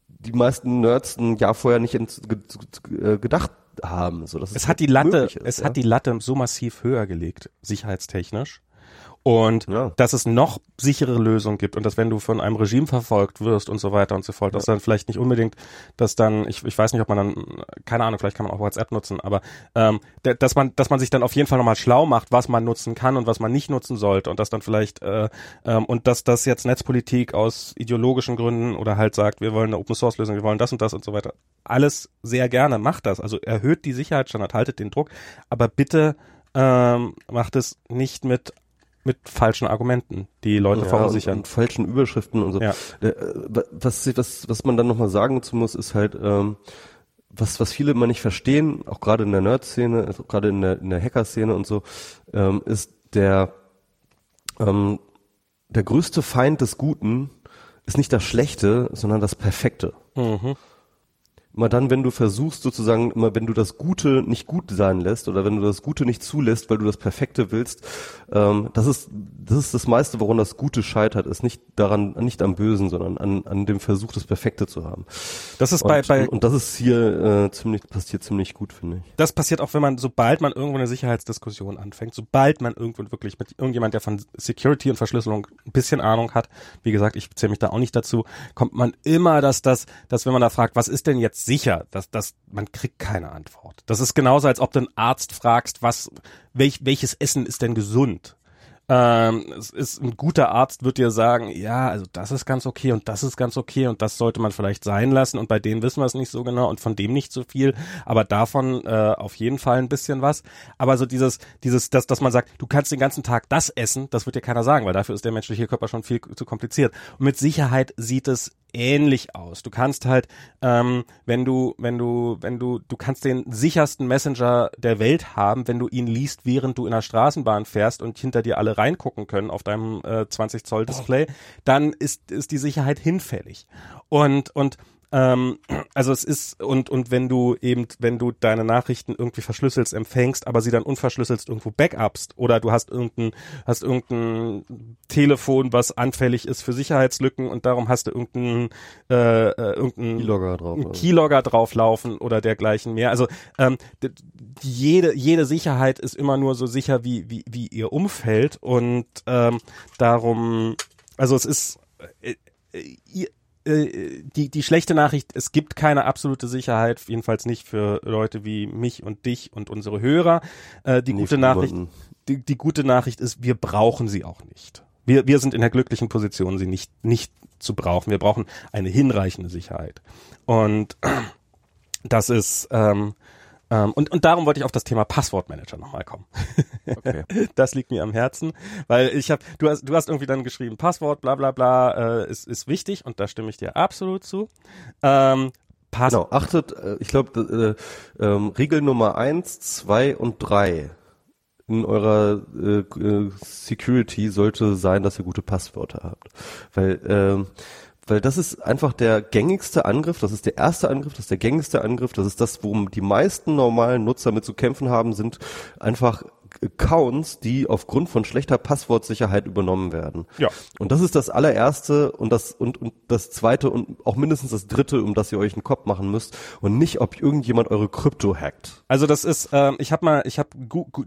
die meisten Nerds ein Jahr vorher nicht äh, gedacht haben. So, dass es, es hat die Latte, ist, es ja? hat die Latte so massiv höher gelegt, sicherheitstechnisch. Und ja. dass es noch sichere Lösungen gibt und dass wenn du von einem Regime verfolgt wirst und so weiter und so fort, ja. dass dann vielleicht nicht unbedingt, dass dann, ich, ich weiß nicht, ob man dann, keine Ahnung, vielleicht kann man auch WhatsApp nutzen, aber ähm, dass man, dass man sich dann auf jeden Fall nochmal schlau macht, was man nutzen kann und was man nicht nutzen sollte und dass dann vielleicht äh, ähm, und dass das jetzt Netzpolitik aus ideologischen Gründen oder halt sagt, wir wollen eine Open Source Lösung, wir wollen das und das und so weiter. Alles sehr gerne, macht das. Also erhöht die Sicherheitsstandard, haltet den Druck, aber bitte ähm, macht es nicht mit mit falschen Argumenten, die Leute ja, verunsichern. Und, und falschen Überschriften und so. Ja. Äh, was, was, was man dann nochmal sagen dazu muss, ist halt, ähm, was, was viele immer nicht verstehen, auch gerade in der Nerd-Szene, also gerade in der, in der Hacker-Szene und so, ähm, ist der, ähm, der größte Feind des Guten ist nicht das Schlechte, sondern das Perfekte. Mhm immer dann, wenn du versuchst, sozusagen, immer wenn du das Gute nicht gut sein lässt oder wenn du das Gute nicht zulässt, weil du das Perfekte willst, ähm, das ist das ist das meiste, woran das Gute scheitert, ist nicht daran, nicht am Bösen, sondern an, an dem Versuch, das Perfekte zu haben. Das ist und, bei, bei und das ist hier äh, ziemlich passiert ziemlich gut, finde ich. Das passiert auch, wenn man sobald man irgendwo eine Sicherheitsdiskussion anfängt, sobald man irgendwo wirklich mit irgendjemand, der von Security und Verschlüsselung ein bisschen Ahnung hat, wie gesagt, ich zähle mich da auch nicht dazu, kommt man immer, dass das, dass wenn man da fragt, was ist denn jetzt sicher, dass, dass man kriegt keine Antwort. Das ist genauso, als ob du einen Arzt fragst, was, welch, welches Essen ist denn gesund? Ähm, es ist ein guter Arzt wird dir sagen, ja, also das ist ganz okay und das ist ganz okay und das sollte man vielleicht sein lassen und bei denen wissen wir es nicht so genau und von dem nicht so viel, aber davon äh, auf jeden Fall ein bisschen was. Aber so dieses, dieses, dass, dass man sagt, du kannst den ganzen Tag das essen, das wird dir keiner sagen, weil dafür ist der menschliche Körper schon viel zu kompliziert. Und mit Sicherheit sieht es ähnlich aus. Du kannst halt, ähm, wenn du, wenn du, wenn du, du kannst den sichersten Messenger der Welt haben, wenn du ihn liest, während du in der Straßenbahn fährst und hinter dir alle reingucken können auf deinem äh, 20 Zoll Display, dann ist, ist die Sicherheit hinfällig. Und, und ähm, also es ist, und, und wenn du eben, wenn du deine Nachrichten irgendwie verschlüsselst, empfängst, aber sie dann unverschlüsselst irgendwo backupst oder du hast irgendein, hast irgendein Telefon, was anfällig ist für Sicherheitslücken und darum hast du irgendein, äh, äh irgendein Keylogger drauf, also. Keylogger drauflaufen oder dergleichen mehr. Also ähm, jede, jede Sicherheit ist immer nur so sicher wie, wie, wie ihr Umfeld und ähm, darum, also es ist, äh, äh ihr, äh, die, die schlechte Nachricht, es gibt keine absolute Sicherheit, jedenfalls nicht für Leute wie mich und dich und unsere Hörer. Äh, die nicht gute Nachricht, die, die gute Nachricht ist, wir brauchen sie auch nicht. Wir, wir sind in der glücklichen Position, sie nicht, nicht zu brauchen. Wir brauchen eine hinreichende Sicherheit. Und das ist, ähm, ähm, und, und darum wollte ich auf das Thema Passwortmanager nochmal kommen. Okay. das liegt mir am Herzen, weil ich habe, du hast, du hast irgendwie dann geschrieben, Passwort, bla bla bla, äh, ist, ist wichtig und da stimme ich dir absolut zu. Ähm, Pass genau, achtet, äh, ich glaube, äh, ähm, Regel Nummer eins, zwei und drei in eurer äh, äh, Security sollte sein, dass ihr gute Passwörter habt. Weil ähm, weil das ist einfach der gängigste Angriff, das ist der erste Angriff, das ist der gängigste Angriff, das ist das, worum die meisten normalen Nutzer mit zu kämpfen haben, sind einfach Accounts, die aufgrund von schlechter Passwortsicherheit übernommen werden. Ja. Und das ist das allererste und das und, und das zweite und auch mindestens das dritte, um das ihr euch einen Kopf machen müsst und nicht, ob irgendjemand eure Krypto hackt. Also das ist, ähm, ich habe mal, ich habe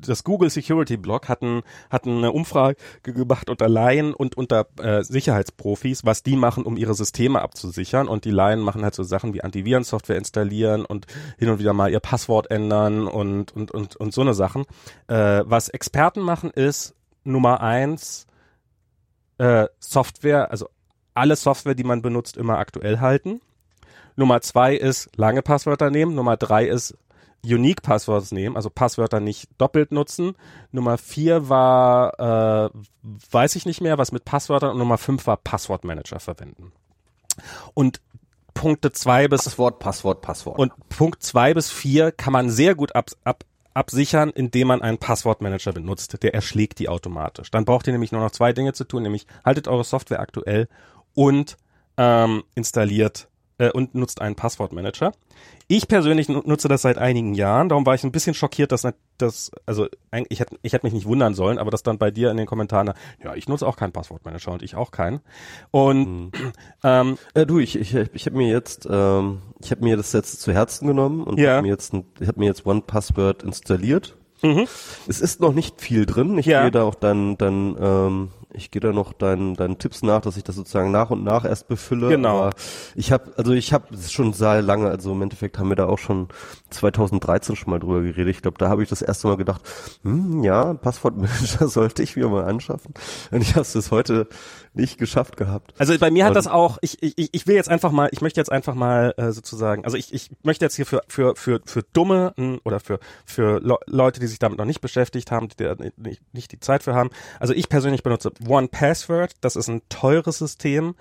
das Google Security Blog hatten hatten eine Umfrage gemacht unter Laien und unter äh, Sicherheitsprofis, was die machen, um ihre Systeme abzusichern. Und die Laien machen halt so Sachen wie Antivirensoftware installieren und hin und wieder mal ihr Passwort ändern und und und und so eine Sachen. Äh, was Experten machen ist Nummer eins äh, Software, also alle Software, die man benutzt, immer aktuell halten. Nummer zwei ist lange Passwörter nehmen. Nummer drei ist Unique Passwords nehmen, also Passwörter nicht doppelt nutzen. Nummer vier war, äh, weiß ich nicht mehr, was mit Passwörtern. Und Nummer fünf war Passwortmanager verwenden. Und Punkte zwei bis Passwort, Passwort, Passwort. und Punkt zwei bis vier kann man sehr gut ab, ab, absichern, indem man einen Passwortmanager benutzt. Der erschlägt die automatisch. Dann braucht ihr nämlich nur noch zwei Dinge zu tun, nämlich haltet eure Software aktuell und ähm, installiert äh, und nutzt einen Passwortmanager. Ich persönlich nutze das seit einigen Jahren, darum war ich ein bisschen schockiert, dass das, also eigentlich, ich hätte ich hätte mich nicht wundern sollen, aber das dann bei dir in den Kommentaren, ja, ich nutze auch keinen Passwortmanager und ich auch keinen. Und mhm. ähm, äh, du, ich, ich, ich habe mir jetzt, ähm, ich habe mir das jetzt zu Herzen genommen und Ja. hab mir jetzt, ein- ich habe mir jetzt One Password installiert. Mhm. Es ist noch nicht viel drin. Ich Ja. gehe da auch dann, dann, ähm, ich gehe da noch deinen, deinen Tipps nach, dass ich das sozusagen nach und nach erst befülle. Genau. Aber ich habe, also ich habe schon sehr lange, also im Endeffekt haben wir da auch schon 2013 schon mal drüber geredet. Ich glaube, da habe ich das erste Mal gedacht, hm, ja, Passwortmanager sollte ich mir mal anschaffen. Und ich habe es bis heute nicht geschafft gehabt. Also bei mir hat Und- das auch, ich, ich, ich will jetzt einfach mal, ich möchte jetzt einfach mal äh, sozusagen, also ich, ich möchte jetzt hier für, für, für, für Dumme mh, oder für, für Le Leute, die sich damit noch nicht beschäftigt haben, die da nicht, nicht die Zeit für haben. Also ich persönlich benutze One Password, das ist ein teures System,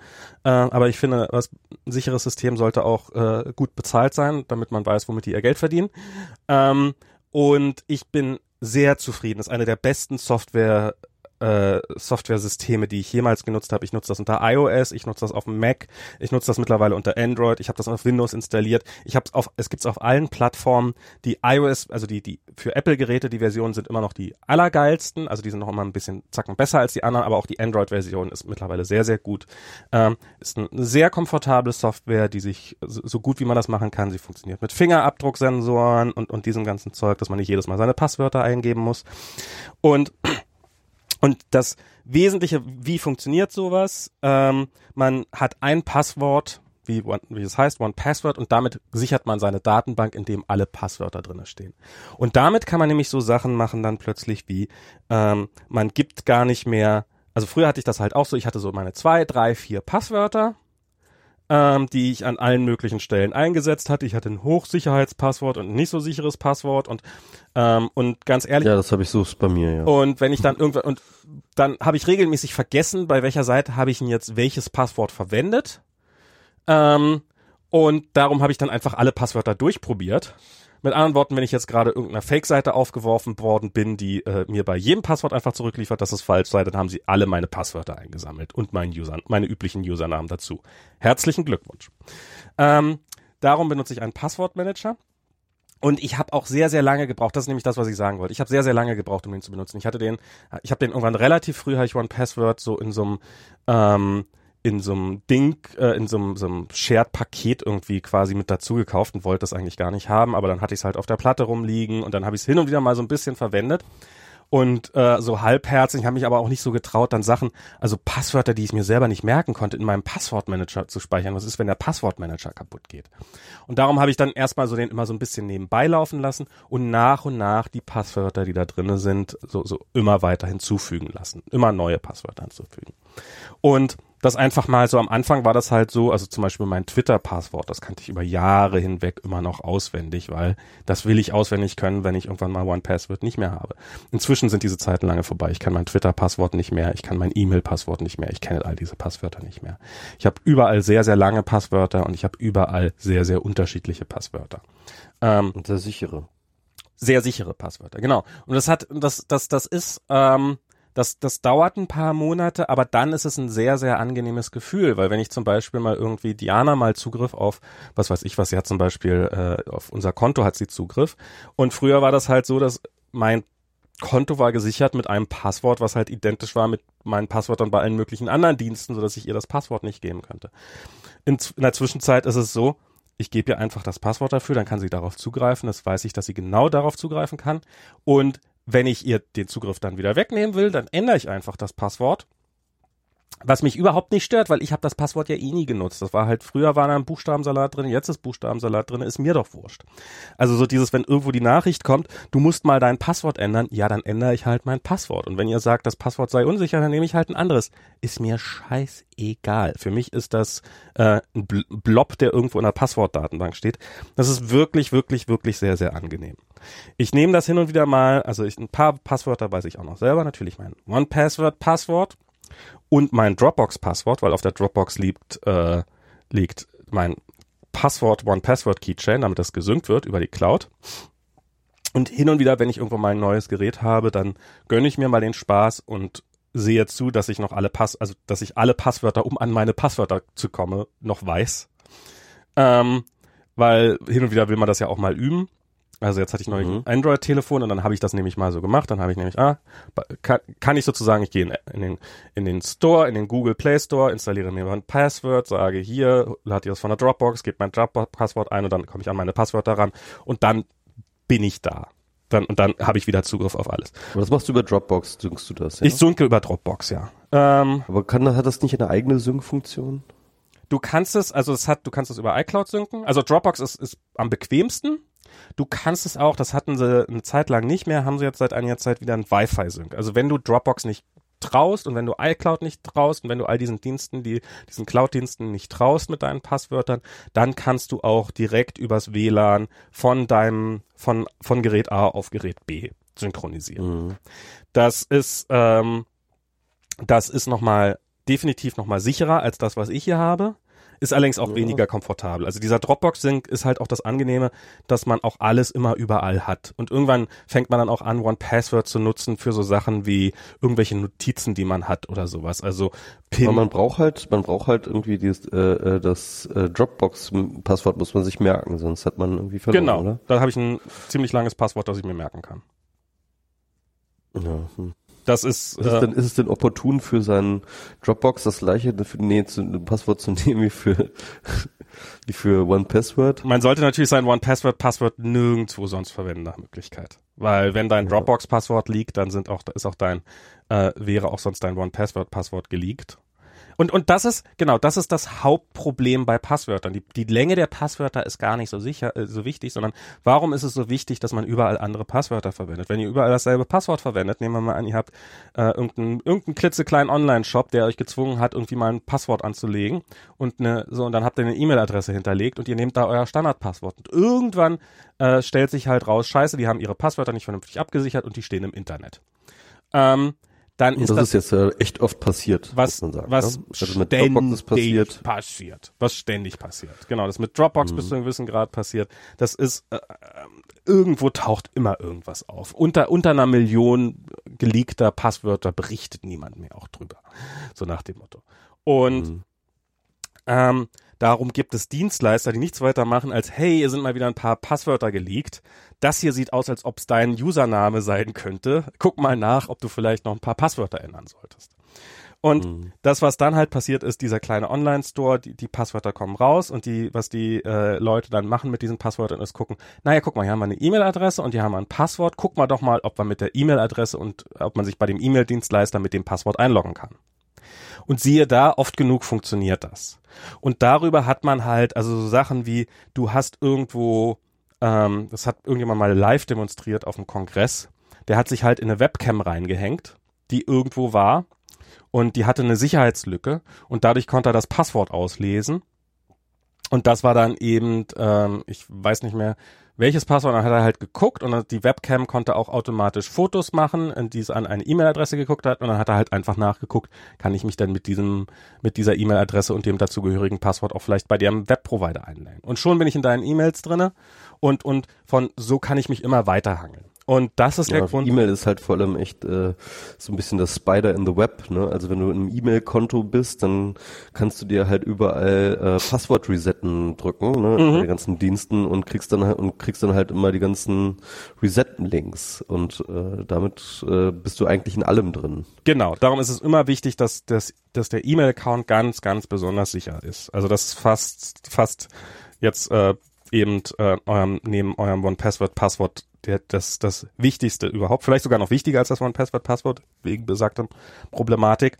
äh, aber ich finde, was, ein sicheres System sollte auch äh, gut bezahlt sein, damit man weiß, womit die ihr Geld verdienen. Ähm, und ich bin sehr zufrieden. Das ist eine der besten Software äh, Software-Systeme, die ich jemals genutzt habe. Ich nutze das unter iOS, ich nutze das auf dem Mac, ich nutze das mittlerweile unter Android, ich habe das auf Windows installiert. Ich habe auf, es gibt's auf allen Plattformen. Die iOS, also die die für Apple-Geräte, die Versionen sind immer noch die allergeilsten, also die sind noch immer ein bisschen zacken besser als die anderen, aber auch die Android-Version ist mittlerweile sehr sehr gut. Ähm, ist eine sehr komfortable Software, die sich so, gut wie man das machen kann. Sie funktioniert mit Fingerabdrucksensoren und und diesem ganzen Zeug, dass man nicht jedes Mal seine Passwörter eingeben muss. Und und das Wesentliche, wie funktioniert sowas? Ähm, man hat ein Passwort, wie, wie es heißt, One Password, und damit sichert man seine Datenbank, in dem alle Passwörter drinne stehen. Und damit kann man nämlich so Sachen machen dann plötzlich wie, ähm, man gibt gar nicht mehr, also früher hatte ich das halt auch so, ich hatte so meine zwei, drei, vier Passwörter, ähm, die ich an allen möglichen Stellen eingesetzt hatte. Ich hatte ein Hochsicherheitspasswort und ein nicht so sicheres Passwort und ähm, und ganz ehrlich, Ja, das habe ich so bei mir, ja. und wenn ich dann irgendwann und dann habe ich regelmäßig vergessen, bei welcher Seite habe ich denn jetzt welches Passwort verwendet. Ähm, und darum habe ich dann einfach alle Passwörter durchprobiert. Mit anderen Worten, wenn ich jetzt gerade irgendeiner Fake-Seite aufgeworfen worden bin, die äh, mir bei jedem Passwort einfach zurückliefert, dass es falsch sei, dann haben sie alle meine Passwörter eingesammelt und meinen User, meine üblichen Usernamen dazu. Herzlichen Glückwunsch. Ähm, darum benutze ich einen Passwortmanager. Und ich habe auch sehr, sehr lange gebraucht. Das ist nämlich das, was ich sagen wollte. Ich habe sehr, sehr lange gebraucht, um den zu benutzen. Ich hatte den, ich habe den irgendwann relativ früh, habe ich One Password so in so einem ähm, in so einem Ding, äh, in so einem, Shared-Paket irgendwie quasi mit dazu gekauft und wollte das eigentlich gar nicht haben, aber dann hatte ich es halt auf der Platte rumliegen und dann habe ich es hin und wieder mal so ein bisschen verwendet und äh, so halbherzig, habe mich aber auch nicht so getraut, dann Sachen, also Passwörter, die ich mir selber nicht merken konnte, in meinem Passwortmanager zu speichern. Was ist, wenn der Passwortmanager kaputt geht? Und darum habe ich dann erstmal so den immer so ein bisschen nebenbei laufen lassen und nach und nach die Passwörter, die da drinne sind, so, so immer weiter hinzufügen lassen. Immer neue Passwörter hinzufügen. Und das einfach mal so am Anfang war das halt so, also zum Beispiel mein Twitter-Passwort, das kannte ich über Jahre hinweg immer noch auswendig, weil das will ich auswendig können, wenn ich irgendwann mal One Password nicht mehr habe. Inzwischen sind diese Zeiten lange vorbei. Ich kann mein Twitter-Passwort nicht mehr, ich kann mein E-Mail-Passwort nicht mehr, ich kenne all diese Passwörter nicht mehr. Ich habe überall sehr, sehr lange Passwörter und ich habe überall sehr, sehr unterschiedliche Passwörter. Ähm, Und sehr sichere. sehr sichere Passwörter, genau. Und das hat, das, das, das ist, ähm, das, das dauert ein paar Monate, aber dann ist es ein sehr, sehr angenehmes Gefühl, weil wenn ich zum Beispiel mal irgendwie Diana mal Zugriff auf, was weiß ich was, sie hat zum Beispiel äh, auf unser Konto hat sie Zugriff und früher war das halt so, dass mein Konto war gesichert mit einem Passwort, was halt identisch war mit meinen Passwörtern bei allen möglichen anderen Diensten, sodass ich ihr das Passwort nicht geben könnte. In, in der Zwischenzeit ist es so, ich gebe ihr einfach das Passwort dafür, dann kann sie darauf zugreifen. Das weiß ich, dass sie genau darauf zugreifen kann. Und wenn ich ihr den Zugriff dann wieder wegnehmen will, dann ändere ich einfach das Passwort was mich überhaupt nicht stört, weil ich habe das Passwort ja eh nie genutzt. Das war halt, früher war da ein Buchstabensalat drin, jetzt ist Buchstabensalat drin, ist mir doch wurscht. Also so dieses, wenn irgendwo die Nachricht kommt, du musst mal dein Passwort ändern, ja, dann ändere ich halt mein Passwort. Und wenn ihr sagt, das Passwort sei unsicher, dann nehme ich halt ein anderes. Ist mir scheißegal. Für mich ist das äh, ein Blob, der irgendwo in der Passwortdatenbank steht. Das ist wirklich, wirklich, wirklich sehr, sehr angenehm. Ich nehme das hin und wieder mal, also ich, ein paar Passwörter weiß ich auch noch selber, natürlich mein One-Password-Passwort und mein Dropbox-Passwort, weil auf der Dropbox liegt, äh, liegt mein Passwort One Password Keychain, damit das gesynkt wird über die Cloud. Und hin und wieder, wenn ich irgendwo mal ein neues Gerät habe, dann gönne ich mir mal den Spaß und sehe zu, dass ich noch alle Pass, also dass ich alle Passwörter, um an meine Passwörter zu kommen, noch weiß. Ähm, weil hin und wieder will man das ja auch mal üben. Also jetzt hatte ich neulich mhm. ein Android-Telefon und dann habe ich das nämlich mal so gemacht. Dann habe ich nämlich, ah, kann, kann ich sozusagen, ich gehe in, in, den, in den Store, in den Google Play Store, installiere mir ein Passwort, sage hier, lade ich das von der Dropbox, gebe mein Dropbox-Passwort ein und dann komme ich an meine Passwörter ran und dann bin ich da. Dann, und dann habe ich wieder Zugriff auf alles. Aber das machst du über Dropbox, synkst du das? Ja? Ich synke über Dropbox, ja. Ähm, Aber kann, hat das nicht eine eigene Sync-Funktion? Du kannst es, also es hat, du kannst es über iCloud synken. Also Dropbox ist, ist am bequemsten. Du kannst es auch, das hatten sie eine Zeit lang nicht mehr, haben sie jetzt seit einiger Zeit wieder ein Wi-Fi-Sync. Also wenn du Dropbox nicht traust und wenn du iCloud nicht traust und wenn du all diesen Diensten, die diesen Cloud-Diensten nicht traust mit deinen Passwörtern, dann kannst du auch direkt übers WLAN von deinem von von Gerät A auf Gerät B synchronisieren. Mhm. Das ist ähm, das ist noch mal definitiv noch mal sicherer als das, was ich hier habe. Ist allerdings auch ja. weniger komfortabel. Also dieser Dropbox-Sync ist halt auch das Angenehme, dass man auch alles immer überall hat. Und irgendwann fängt man dann auch an, One Password zu nutzen für so Sachen wie irgendwelche Notizen, die man hat oder sowas. Also Pin. Aber man braucht halt, man braucht halt irgendwie dieses, äh, äh das äh, Dropbox-Passwort muss man sich merken, sonst hat man irgendwie verloren, Genau, oder? da habe ich ein ziemlich langes Passwort, das ich mir merken kann. Ja, hm. Das ist. Ist, äh, es denn, ist es denn opportun für seinen Dropbox das gleiche für, nee, zu, ein Passwort zu nehmen wie für wie für One Password? Man sollte natürlich sein One Password Passwort nirgendwo sonst verwenden nach Möglichkeit, weil wenn dein Dropbox Passwort liegt, dann sind auch ist auch dein äh, wäre auch sonst dein One Password Passwort geleakt. Und, und das ist, genau, das ist das Hauptproblem bei Passwörtern. Die, die Länge der Passwörter ist gar nicht so sicher, äh, so wichtig, sondern warum ist es so wichtig, dass man überall andere Passwörter verwendet? Wenn ihr überall dasselbe Passwort verwendet, nehmen wir mal an, ihr habt äh, irgendeinen irgendein klitzekleinen Online-Shop, der euch gezwungen hat, irgendwie mal ein Passwort anzulegen und eine, so, und dann habt ihr eine E-Mail-Adresse hinterlegt und ihr nehmt da euer Standardpasswort. Und irgendwann äh, stellt sich halt raus, scheiße, die haben ihre Passwörter nicht vernünftig abgesichert und die stehen im Internet. Ähm, dann ist das, das ist jetzt äh, echt oft passiert, was man sagen, was ne? also mit Dropbox ist passiert. passiert, was ständig passiert. Genau, das mit Dropbox mhm. bis zu einem gewissen Grad passiert. Das ist äh, irgendwo taucht immer irgendwas auf. Unter unter einer Million geleakter Passwörter berichtet niemand mehr auch drüber, so nach dem Motto. Und mhm. ähm, Darum gibt es Dienstleister, die nichts weiter machen als, hey, hier sind mal wieder ein paar Passwörter geleakt. Das hier sieht aus, als ob es dein Username sein könnte. Guck mal nach, ob du vielleicht noch ein paar Passwörter ändern solltest. Und mhm. das, was dann halt passiert ist, dieser kleine Online-Store, die, die Passwörter kommen raus und die, was die äh, Leute dann machen mit diesen Passwörtern, ist gucken, naja, guck mal, hier haben wir eine E-Mail-Adresse und hier haben wir ein Passwort. Guck mal doch mal, ob man mit der E-Mail-Adresse und ob man sich bei dem E-Mail-Dienstleister mit dem Passwort einloggen kann. Und siehe da, oft genug funktioniert das. Und darüber hat man halt, also so Sachen wie, du hast irgendwo, ähm, das hat irgendjemand mal live demonstriert auf dem Kongress, der hat sich halt in eine Webcam reingehängt, die irgendwo war und die hatte eine Sicherheitslücke und dadurch konnte er das Passwort auslesen. Und das war dann eben, ähm, ich weiß nicht mehr, welches Passwort, dann hat er halt geguckt und die Webcam konnte auch automatisch Fotos machen, die es an eine E-Mail-Adresse geguckt hat und dann hat er halt einfach nachgeguckt, kann ich mich denn mit diesem, mit dieser E-Mail-Adresse und dem dazugehörigen Passwort auch vielleicht bei dem Webprovider einloggen. Und schon bin ich in deinen E-Mails drinne und, und von so kann ich mich immer weiterhangeln. Und das ist der Ja, Grund. E-Mail ist halt vor allem echt äh, so ein bisschen das Spider in the Web. Ne? Also wenn du im E-Mail-Konto bist, dann kannst du dir halt überall äh, Passwort resetten drücken, ne? Mhm. bei den ganzen Diensten und kriegst dann halt und kriegst dann halt immer die ganzen Reset-Links und äh, damit äh, bist du eigentlich in allem drin. Genau, darum ist es immer wichtig, dass, dass, dass der E-Mail-Account ganz, ganz besonders sicher ist. Also das ist fast, fast jetzt äh, eben äh, eurem, neben eurem One-Password-Passwort der, das, das Wichtigste überhaupt. Vielleicht sogar noch wichtiger als das One-Password-Passwort, wegen besagter Problematik.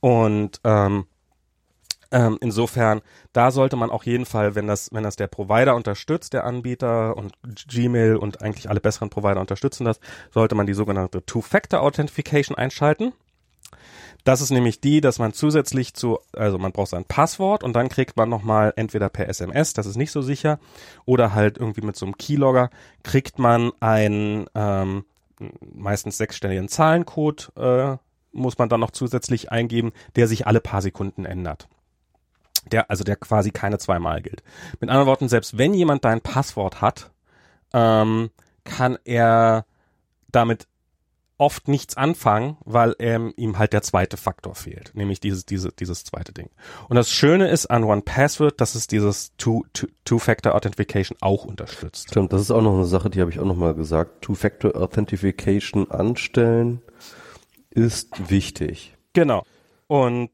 Und ähm, ähm, insofern, da sollte man auch jeden Fall, wenn das, wenn das der Provider unterstützt, der Anbieter und Gmail und eigentlich alle besseren Provider unterstützen das, sollte man die sogenannte Two-Factor-Authentification einschalten. Das ist nämlich die, dass man zusätzlich zu, also man braucht sein Passwort und dann kriegt man nochmal entweder per SMS, das ist nicht so sicher, oder halt irgendwie mit so einem Keylogger kriegt man einen ähm, meistens sechsstelligen Zahlencode, äh, muss man dann noch zusätzlich eingeben, der sich alle paar Sekunden ändert. Der, also der quasi keine zweimal gilt. Mit anderen Worten, selbst wenn jemand dein Passwort hat, ähm, kann er damit oft nichts anfangen, weil ähm, ihm halt der zweite Faktor fehlt, nämlich dieses, diese, dieses zweite Ding. Und das Schöne ist an OnePassword, dass es dieses Two- Two- Authentification auch unterstützt. Stimmt, das ist auch noch eine Sache, die habe ich auch noch mal gesagt. Two-Factor Authentification anstellen ist wichtig. Genau. Und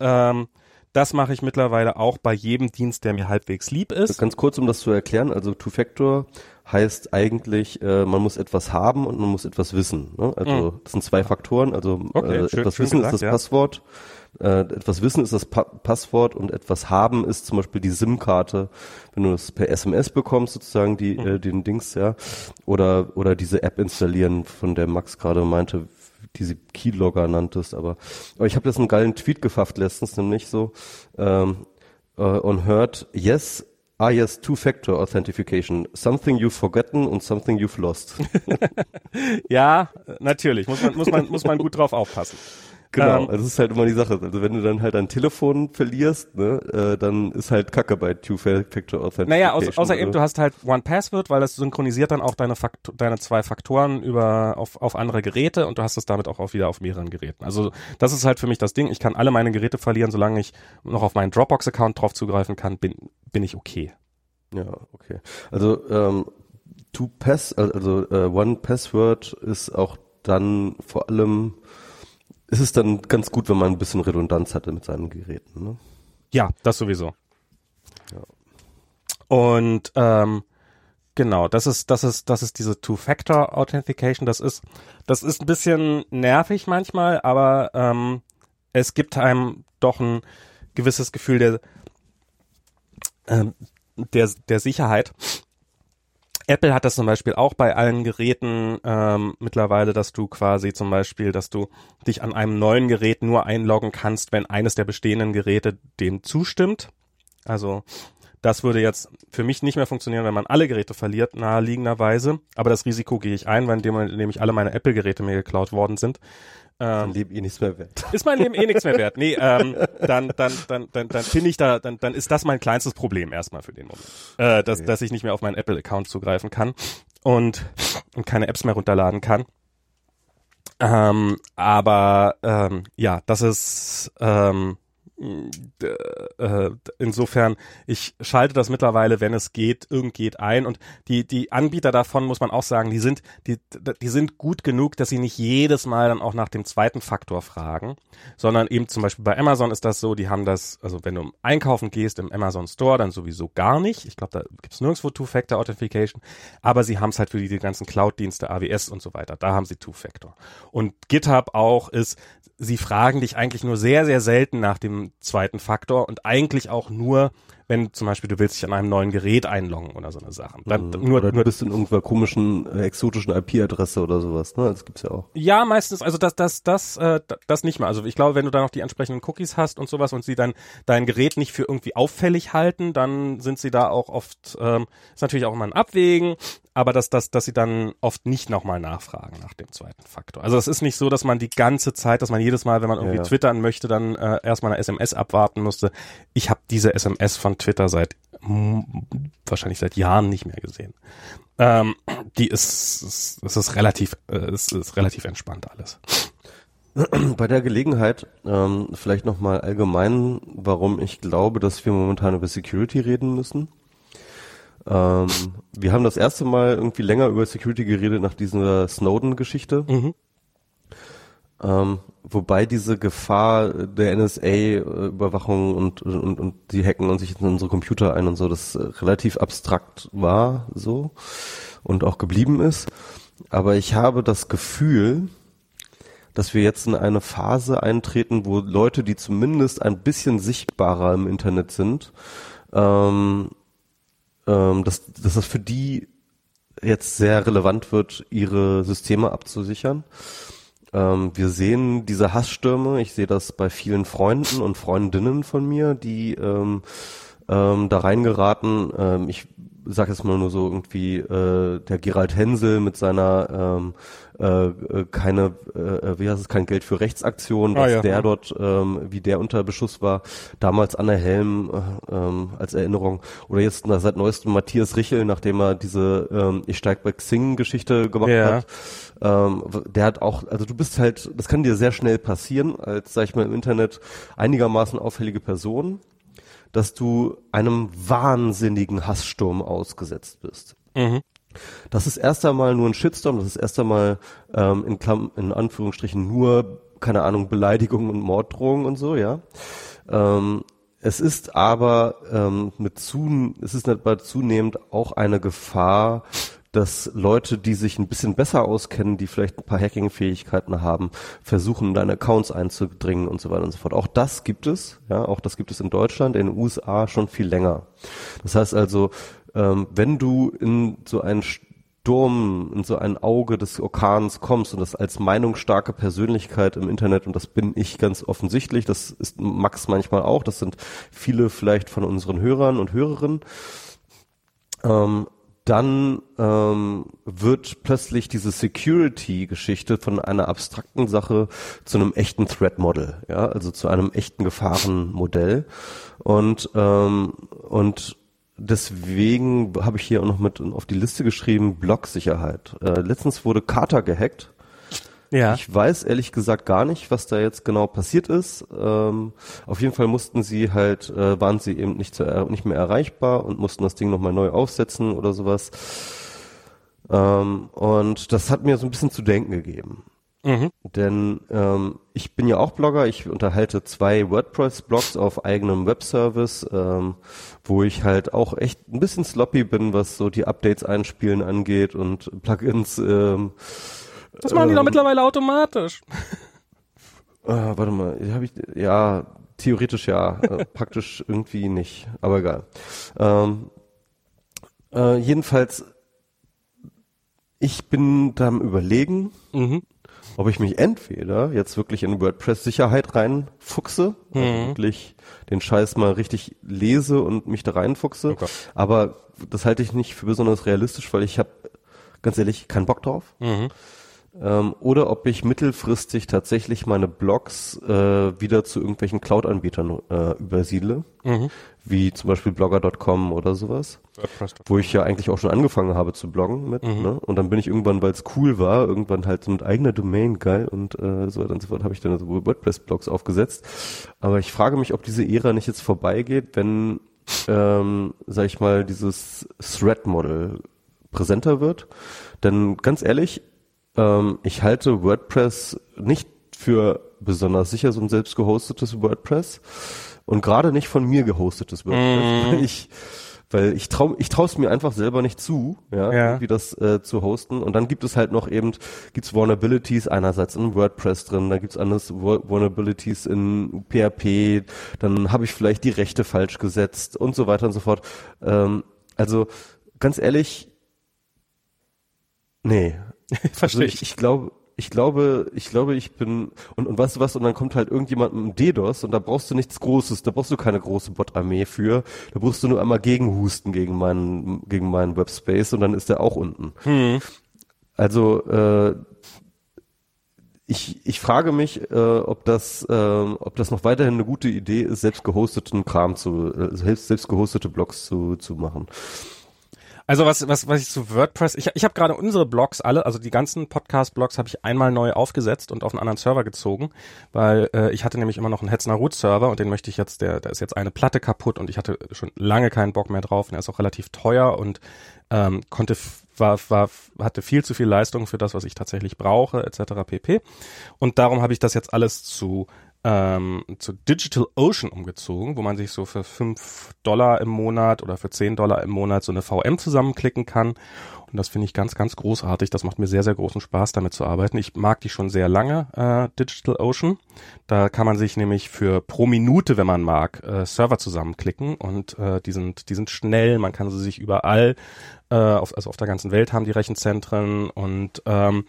ähm, das mache ich mittlerweile auch bei jedem Dienst, der mir halbwegs lieb ist. Ganz kurz, um das zu erklären, also Two-Factor heißt eigentlich, äh, man muss etwas haben und man muss etwas wissen. Ne? Also das sind zwei Faktoren. Also Mhm. Okay, äh, schön- etwas schön wissen gesagt, ist das ja. Passwort, äh, etwas wissen ist das pa Passwort und etwas haben ist zum Beispiel die SIM-Karte, wenn du es per SMS bekommst, sozusagen die Mhm. äh, den Dings, ja, oder oder diese App installieren, von der Max gerade meinte, die sie Keylogger nanntest, aber, aber ich habe jetzt einen geilen Tweet gefafft letztens, nämlich so ähm, äh, on heard, yes, ah yes, two-factor authentification, something you've forgotten und something you've lost. Ja, natürlich, muss man, muss man, muss man gut drauf aufpassen. Genau, Ähm, also das ist halt immer die Sache. Also wenn du dann halt dein Telefon verlierst, ne, äh, dann ist halt Kacke bei Two-Factor Authentification. Naja, außer, außer eben, du hast halt One-Password, weil das synchronisiert dann auch deine, Faktor, deine zwei Faktoren über auf, auf andere Geräte und du hast es damit auch auf, wieder auf mehreren Geräten. Also das ist halt für mich das Ding. Ich kann alle meine Geräte verlieren, solange ich noch auf meinen Dropbox-Account drauf zugreifen kann, bin, bin ich okay. Ja, okay. Also ähm, Two Pass, also äh, One Password ist auch dann vor allem, ist es dann ganz gut, wenn man ein bisschen Redundanz hatte mit seinen Geräten. Ne? Ja, das sowieso. Ja. Und ähm, genau, das ist, das ist, das ist diese Two-Factor Authentication. Das ist, das ist ein bisschen nervig manchmal, aber ähm, es gibt einem doch ein gewisses Gefühl der, ähm, der, der Sicherheit. Apple hat das zum Beispiel auch bei allen Geräten ähm, mittlerweile, dass du quasi zum Beispiel, dass du dich an einem neuen Gerät nur einloggen kannst, wenn eines der bestehenden Geräte dem zustimmt. Also das würde jetzt für mich nicht mehr funktionieren, wenn man alle Geräte verliert, naheliegenderweise. Aber das Risiko gehe ich ein, weil in dem Moment, in dem ich alle meine Apple-Geräte mir geklaut worden sind. Ähm, lebe ich nichts mehr wert. ist mein Leben eh nichts mehr wert. Nee, ähm, dann, dann, dann, dann, dann bin ich da, dann, dann ist das mein kleinstes Problem erstmal für den Moment. Äh, dass, Okay. dass ich nicht mehr auf meinen Apple-Account zugreifen kann und, und keine Apps mehr runterladen kann. Ähm, aber ähm, ja, das ist ähm, äh, insofern, ich schalte das mittlerweile, wenn es geht, irgend geht ein und die, die Anbieter davon muss man auch sagen, die sind, die, die sind gut genug, dass sie nicht jedes Mal dann auch nach dem zweiten Faktor fragen, sondern eben zum Beispiel bei Amazon ist das so, die haben das, also wenn du einkaufen gehst im Amazon Store, dann sowieso gar nicht. Ich glaube, da gibt's nirgendwo Two-Factor Authentification, aber sie haben es halt für die, die ganzen Cloud-Dienste, AWS und so weiter. Da haben sie Two-Factor. Und GitHub auch ist, sie fragen dich eigentlich nur sehr, sehr selten nach dem zweiten Faktor und eigentlich auch nur, wenn zum Beispiel du willst dich an einem neuen Gerät einloggen oder so eine Sache. Dann, nur, oder du nur, bist in irgendeiner komischen, äh, exotischen IP-Adresse oder sowas. Ne? Das gibt's ja auch. ja, meistens, also das, das, das, äh, das nicht mehr. Also ich glaube, wenn du da noch die entsprechenden Cookies hast und sowas und sie dann dein Gerät nicht für irgendwie auffällig halten, dann sind sie da auch oft, ähm, ist natürlich auch immer ein Abwägen, aber dass, dass, dass sie dann oft nicht nochmal nachfragen nach dem zweiten Faktor. Also es ist nicht so, dass man die ganze Zeit, dass man jedes Mal, wenn man irgendwie Ja. twittern möchte, dann äh, erstmal eine SMS abwarten musste. Ich habe diese SMS von Twitter seit wahrscheinlich seit Jahren nicht mehr gesehen. Ähm, die ist, ist, ist, ist relativ, äh, ist, ist relativ entspannt alles. Bei der Gelegenheit ähm, vielleicht nochmal allgemein, warum ich glaube, dass wir momentan über Security reden müssen. Ähm, wir haben das erste Mal irgendwie länger über Security geredet nach dieser Snowden-Geschichte. Mhm. Ähm, wobei diese Gefahr der NSA-Überwachung und, und, und die hacken und sich in unsere Computer ein und so, das relativ abstrakt war so und auch geblieben ist. Aber ich habe das Gefühl, dass wir jetzt in eine Phase eintreten, wo Leute, die zumindest ein bisschen sichtbarer im Internet sind, ähm, ähm, dass, dass das für die jetzt sehr relevant wird, ihre Systeme abzusichern. Ähm, wir sehen diese Hassstürme, ich sehe das bei vielen Freunden und Freundinnen von mir, die ähm, ähm, da reingeraten. Ähm, ich sage jetzt mal nur so irgendwie äh, der Gerald Hensel mit seiner ähm, äh, äh keine, äh, wie heißt es, kein Geld für Rechtsaktionen, ah, ja. der dort, ähm, wie der unter Beschuss war, damals Anne Helm äh, ähm, als Erinnerung oder jetzt na, seit neuestem Matthias Richel, nachdem er diese ähm, Ich steig bei Xing Geschichte gemacht ja. hat. Ähm, der hat auch, also du bist halt, das kann dir sehr schnell passieren, als, sag ich mal, im Internet einigermaßen auffällige Person, dass du einem wahnsinnigen Hasssturm ausgesetzt bist. Mhm. Das ist erst einmal nur ein Shitstorm, das ist erst einmal ähm, in, Klamm, in Anführungsstrichen nur, keine Ahnung, Beleidigungen und Morddrohungen und so, ja. Ähm, es ist aber ähm, mit zu, es ist dabei zunehmend auch eine Gefahr, dass Leute, die sich ein bisschen besser auskennen, die vielleicht ein paar Hacking-Fähigkeiten haben, versuchen, in deine Accounts einzudringen und so weiter und so fort. Auch das gibt es, ja, auch das gibt es in Deutschland, in den USA schon viel länger. Das heißt also, ähm, wenn du in so einen Sturm, in so ein Auge des Orkans kommst und das als meinungsstarke Persönlichkeit im Internet, und das bin ich ganz offensichtlich, das ist Max manchmal auch, das sind viele vielleicht von unseren Hörern und Hörerinnen, ähm, dann ähm, wird plötzlich diese Security-Geschichte von einer abstrakten Sache zu einem echten Threat-Model, ja, also zu einem echten Gefahrenmodell. Und ähm, und deswegen habe ich hier auch noch mit auf die Liste geschrieben, Blocksicherheit. Äh, letztens wurde Carter gehackt. Ja. Ich weiß ehrlich gesagt gar nicht, was da jetzt genau passiert ist. Ähm, auf jeden Fall mussten sie halt, äh, waren sie eben nicht, zu, nicht mehr erreichbar und mussten das Ding nochmal neu aufsetzen oder sowas. Ähm, und das hat mir so ein bisschen zu denken gegeben. Mhm. Denn ähm, ich bin ja auch Blogger, ich unterhalte zwei WordPress-Blogs auf eigenem Webservice, ähm, wo ich halt auch echt ein bisschen sloppy bin, was so die Updates einspielen angeht und Plugins. Ähm, das machen die doch ähm, mittlerweile automatisch. Äh, warte mal, hab ich, ja, theoretisch ja, äh, praktisch irgendwie nicht, aber egal. Ähm, äh, jedenfalls, ich bin da am überlegen, mhm ob ich mich entweder jetzt wirklich in WordPress-Sicherheit reinfuchse, also mhm. also wirklich den Scheiß mal richtig lese und mich da reinfuchse. Okay. Aber das halte ich nicht für besonders realistisch, weil ich habe ganz ehrlich keinen Bock drauf. Mhm ähm, oder ob ich mittelfristig tatsächlich meine Blogs äh, wieder zu irgendwelchen Cloud-Anbietern äh, übersiedle, mhm. wie zum Beispiel blogger.com oder sowas, wo ich ja eigentlich auch schon angefangen habe zu bloggen mit. Mhm. Ne? Und dann bin ich irgendwann, weil es cool war, irgendwann halt so mit eigener Domain geil und äh, so weiter und so fort, habe ich dann so WordPress-Blogs aufgesetzt. Aber ich frage mich, ob diese Ära nicht jetzt vorbeigeht, wenn, ähm, sag ich mal, dieses Thread-Model präsenter wird. Denn ganz ehrlich, ähm, ich halte WordPress nicht für besonders sicher, so ein selbst gehostetes WordPress. Und gerade nicht von mir gehostetes WordPress. Mm. Ich, weil ich trau, ich traue es mir einfach selber nicht zu, ja, ja. wie das äh, zu hosten. Und dann gibt es halt noch eben, gibt's Vulnerabilities einerseits in WordPress drin, da gibt's anders Vulnerabilities in PHP, dann habe ich vielleicht die Rechte falsch gesetzt und so weiter und so fort. Ähm, also ganz ehrlich, nee, Verstehe also ich. Ich glaube, ich glaube, ich glaube, ich bin und und weißt du was und dann kommt halt irgendjemand mit einem DDoS und da brauchst du nichts Großes, da brauchst du keine große Bot-Armee für, da brauchst du nur einmal gegenhusten gegen meinen gegen meinen Webspace und dann ist der auch unten. Hm. Also äh, ich, ich frage mich, äh, ob das äh, ob das noch weiterhin eine gute Idee ist, selbst gehosteten Kram zu äh, selbst selbst gehostete Blogs zu zu machen. Also was, was, was ich zu WordPress, ich, ich habe gerade unsere Blogs alle, also die ganzen Podcast-Blogs habe ich einmal neu aufgesetzt und auf einen anderen Server gezogen, weil äh, ich hatte nämlich immer noch einen Hetzner Root Server und den möchte ich jetzt, der, da ist jetzt eine Platte kaputt und ich hatte schon lange keinen Bock mehr drauf und er ist auch relativ teuer und ähm, konnte war, war, hatte viel zu viel Leistung für das, was ich tatsächlich brauche, etc. pp. Und darum habe ich das jetzt alles zu ähm, zu Digital Ocean umgezogen, wo man sich so für fünf Dollar im Monat oder für zehn Dollar im Monat so eine VM zusammenklicken kann. Und das finde ich ganz, ganz großartig. Das macht mir sehr, sehr großen Spaß, damit zu arbeiten. Ich mag die schon sehr lange, äh, Digital Ocean. Da kann man sich nämlich für pro Minute, wenn man mag, äh, Server zusammenklicken und äh, die, sind, die sind schnell. Man kann sie sich überall, äh, auf, also auf der ganzen Welt haben die Rechenzentren und ähm,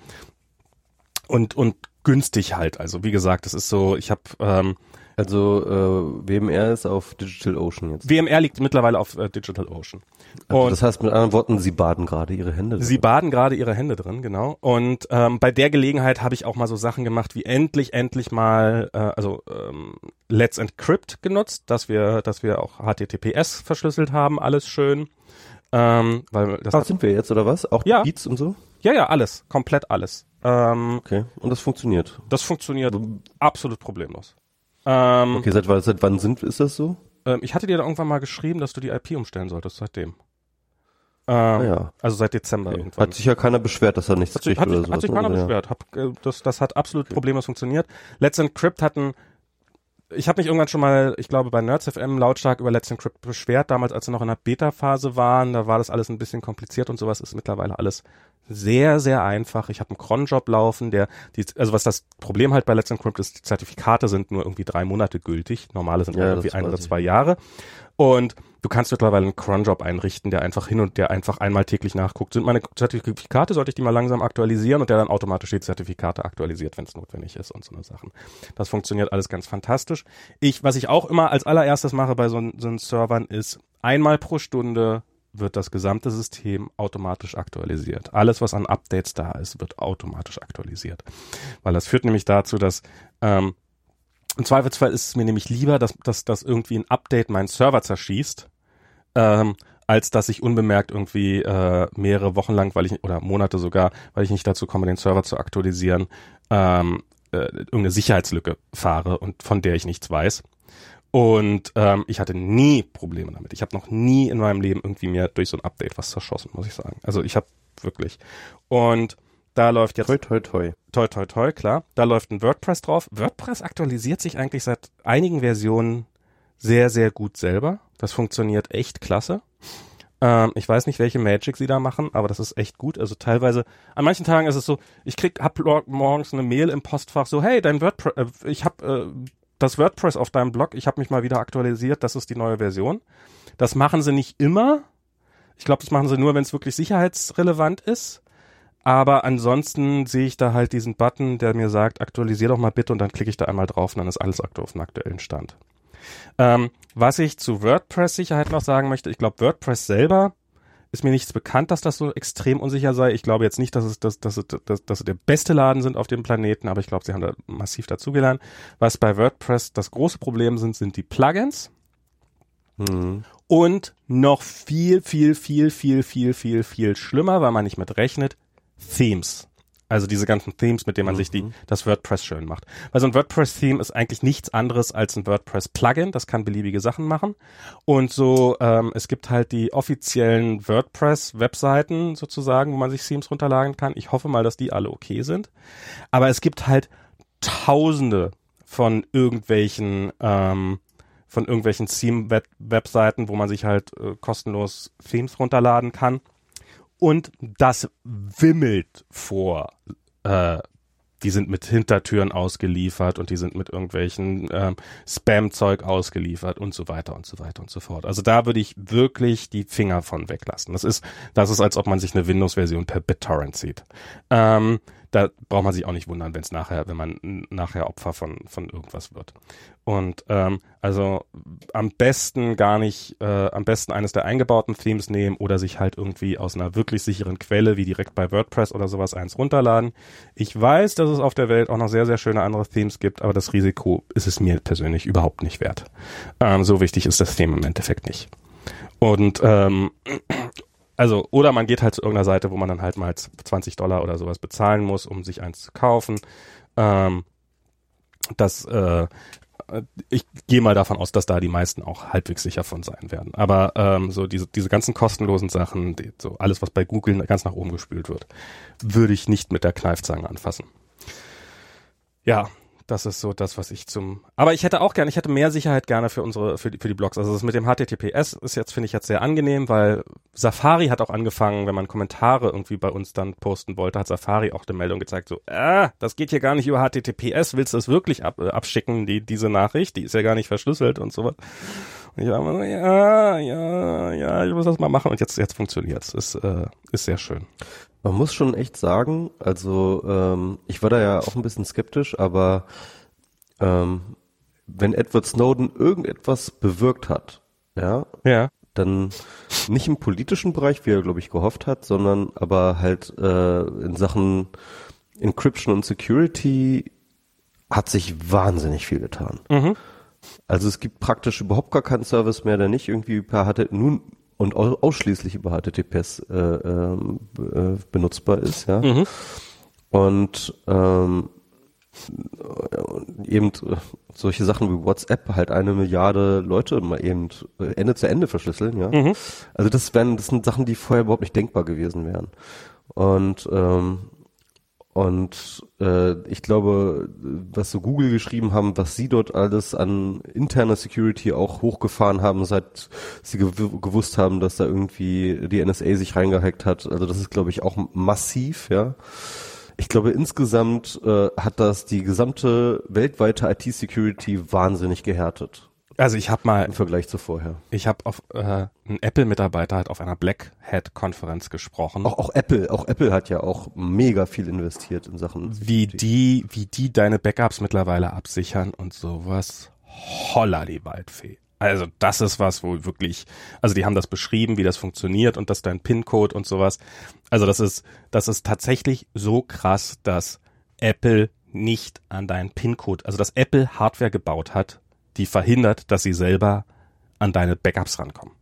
und und günstig halt. Also wie gesagt, das ist so, ich habe ähm, also äh, WMR ist auf Digital Ocean jetzt. WMR liegt mittlerweile auf äh, Digital Ocean. Also das heißt mit anderen Worten, Sie baden gerade Ihre Hände drin. Sie baden gerade Ihre Hände drin, genau. Und ähm, bei der Gelegenheit habe ich auch mal so Sachen gemacht wie endlich, endlich mal, äh, also ähm, Let's Encrypt genutzt, dass wir, dass wir auch HTTPS verschlüsselt haben, alles schön. Ähm, weil das Ach, sind wir jetzt oder was? Auch ja. Beats und so? Ja, ja, alles, komplett alles. Ähm, okay, und das funktioniert? Das funktioniert absolut problemlos. Ähm, okay, seit, seit wann sind, ist das so? Ähm, ich hatte dir da irgendwann mal geschrieben, dass du die IP umstellen solltest, seitdem. Ähm, ah, ja. Also seit Dezember okay. irgendwann. Hat sich ja keiner beschwert, dass er nichts hat kriegt hat, oder so. Hat sich keiner beschwert. Hab, äh, das, das hat absolut okay. problemlos funktioniert. Let's Encrypt hatten ich habe mich irgendwann schon mal, ich glaube, bei Nerds FM lautstark über Let's Encrypt beschwert, damals, als sie noch in der Beta-Phase waren. Da war das alles ein bisschen kompliziert und sowas ist mittlerweile alles sehr, sehr einfach. Ich habe einen Cronjob laufen, der, die, also was das Problem halt bei Let's Encrypt ist, die Zertifikate sind nur irgendwie drei Monate gültig. Normale sind ja, irgendwie ein oder zwei Jahre. Und du kannst mittlerweile einen Cronjob einrichten, der einfach hin und der einfach einmal täglich nachguckt. Sind meine Zertifikate, sollte ich die mal langsam aktualisieren und der dann automatisch die Zertifikate aktualisiert, wenn es notwendig ist und so eine Sachen. Das funktioniert alles ganz fantastisch. Ich, was ich auch immer als allererstes mache bei so, so Servern ist, einmal pro Stunde wird das gesamte System automatisch aktualisiert. Alles, was an Updates da ist, wird automatisch aktualisiert. Weil das führt nämlich dazu, dass ähm, im Zweifelsfall ist es mir nämlich lieber, dass, dass, dass irgendwie ein Update meinen Server zerschießt, ähm, als dass ich unbemerkt irgendwie äh, mehrere Wochen lang, weil ich oder Monate sogar, weil ich nicht dazu komme, den Server zu aktualisieren, ähm, äh, irgendeine Sicherheitslücke fahre und von der ich nichts weiß. Und ähm, ich hatte nie Probleme damit. Ich habe noch nie in meinem Leben irgendwie mir durch so ein Update was zerschossen, muss ich sagen. Also ich habe wirklich. Und da läuft jetzt. Toi, toi, toi. Toi, toi, toi, klar. Da läuft ein WordPress drauf. WordPress aktualisiert sich eigentlich seit einigen Versionen sehr, sehr gut selber. Das funktioniert echt klasse. Ähm, ich weiß nicht, welche Magic sie da machen, aber das ist echt gut. Also teilweise, an manchen Tagen ist es so, ich krieg, hab morgens eine Mail im Postfach so, hey, dein WordPress, äh, ich hab äh, das WordPress auf deinem Blog, ich habe mich mal wieder aktualisiert, das ist die neue Version. Das machen sie nicht immer. Ich glaube, das machen sie nur, wenn es wirklich sicherheitsrelevant ist. Aber ansonsten sehe ich da halt diesen Button, der mir sagt, aktualisier doch mal bitte und dann klicke ich da einmal drauf und dann ist alles aktuell auf dem aktuellen Stand. Ähm, was ich zu WordPress-Sicherheit noch sagen möchte, ich glaube, WordPress selber ist mir nichts bekannt, dass das so extrem unsicher sei. Ich glaube jetzt nicht, dass es, dass, dass, dass, dass, sie der beste Laden sind auf dem Planeten, aber ich glaube, sie haben da massiv dazugelernt. Was bei WordPress das große Problem sind, sind die Plugins. Mhm. Und noch viel, viel, viel, viel, viel, viel, viel schlimmer, weil man nicht mit rechnet, Themes. Also diese ganzen Themes, mit denen man mhm. sich die, mhm. das WordPress schön macht. Weil so ein WordPress-Theme ist eigentlich nichts anderes als ein WordPress-Plugin. Das kann beliebige Sachen machen. Und so, ähm, es gibt halt die offiziellen WordPress-Webseiten sozusagen, wo man sich Themes runterladen kann. Ich hoffe mal, dass die alle okay sind. Aber es gibt halt tausende von irgendwelchen, ähm, von irgendwelchen Theme-Webseiten, wo man sich halt äh, kostenlos Themes runterladen kann und das wimmelt vor. Äh, die sind mit Hintertüren ausgeliefert und die sind mit irgendwelchen ähm, Spam-Zeug ausgeliefert und so weiter und so weiter und so fort. Also da würde ich wirklich die Finger von weglassen. Das ist, das ist, als ob man sich eine Windows-Version per BitTorrent sieht. Ähm, da braucht man sich auch nicht wundern, wenn es nachher, wenn man nachher Opfer von, von irgendwas wird. Und ähm, also am besten gar nicht, äh, am besten eines der eingebauten Themes nehmen oder sich halt irgendwie aus einer wirklich sicheren Quelle, wie direkt bei WordPress oder sowas, eins runterladen. Ich weiß, dass es auf der Welt auch noch sehr, sehr schöne andere Themes gibt, aber das Risiko ist es mir persönlich überhaupt nicht wert. Ähm, so wichtig ist das Theme im Endeffekt nicht. Und ähm, Also, oder man geht halt zu irgendeiner Seite, wo man dann halt mal 20 Dollar oder sowas bezahlen muss, um sich eins zu kaufen. Ähm, das, äh, ich gehe mal davon aus, dass da die meisten auch halbwegs sicher von sein werden. Aber ähm, so diese, diese ganzen kostenlosen Sachen, die, so alles, was bei Google ganz nach oben gespült wird, würde ich nicht mit der Kneifzange anfassen. Ja, das ist so das, was ich zum. Aber ich hätte auch gerne, ich hätte mehr Sicherheit gerne für unsere, für die, für die Blogs. Also das mit dem HTTPS ist jetzt, finde ich jetzt sehr angenehm, weil Safari hat auch angefangen, wenn man Kommentare irgendwie bei uns dann posten wollte, hat Safari auch eine Meldung gezeigt, so, ah, das geht hier gar nicht über HTTPS, willst du es wirklich ab, äh, abschicken, die, diese Nachricht, die ist ja gar nicht verschlüsselt und sowas. Und ich war immer so, ja, ja, ja, ich muss das mal machen und jetzt, jetzt funktioniert's. Ist, äh, ist sehr schön. Man muss schon echt sagen, also ähm, ich war da ja auch ein bisschen skeptisch, aber ähm, wenn Edward Snowden irgendetwas bewirkt hat, ja, Ja. dann nicht im politischen Bereich, wie er glaube ich gehofft hat, sondern aber halt äh, in Sachen Encryption und Security hat sich wahnsinnig viel getan. Mhm. Also es gibt praktisch überhaupt gar keinen Service mehr, der nicht irgendwie per HTTP nun und au- ausschließlich über HTTPS äh, b- äh, benutzbar ist, ja. Mhm. Und ähm, äh, eben äh, solche Sachen wie WhatsApp halt eine Milliarde Leute mal eben äh, Ende zu Ende verschlüsseln, ja. Mhm. Also das wären, das sind Sachen, die vorher überhaupt nicht denkbar gewesen wären. Und ähm, und äh, ich glaube, was so Google geschrieben haben, was sie dort alles an interner Security auch hochgefahren haben, seit sie gew gewusst haben, dass da irgendwie die NSA sich reingehackt hat. Also das ist, glaube ich, auch massiv, ja. Ich glaube, insgesamt äh, hat das die gesamte weltweite IT-Security wahnsinnig gehärtet Also ich habe mal im Vergleich zu vorher. Ich habe auf äh, ein Apple-Mitarbeiter hat auf einer Black Hat-Konferenz gesprochen, Auch, auch Apple, auch Apple hat ja auch mega viel investiert in Sachen wie die, wie die deine Backups mittlerweile absichern und sowas. Holla die Waldfee. Also das ist was, wo wirklich, also die haben das beschrieben, wie das funktioniert und dass dein PIN-Code und sowas. Also das ist, das ist tatsächlich so krass, dass Apple nicht an deinen PIN-Code, also dass Apple Hardware gebaut hat, die verhindert, dass sie selber an deine Backups rankommen.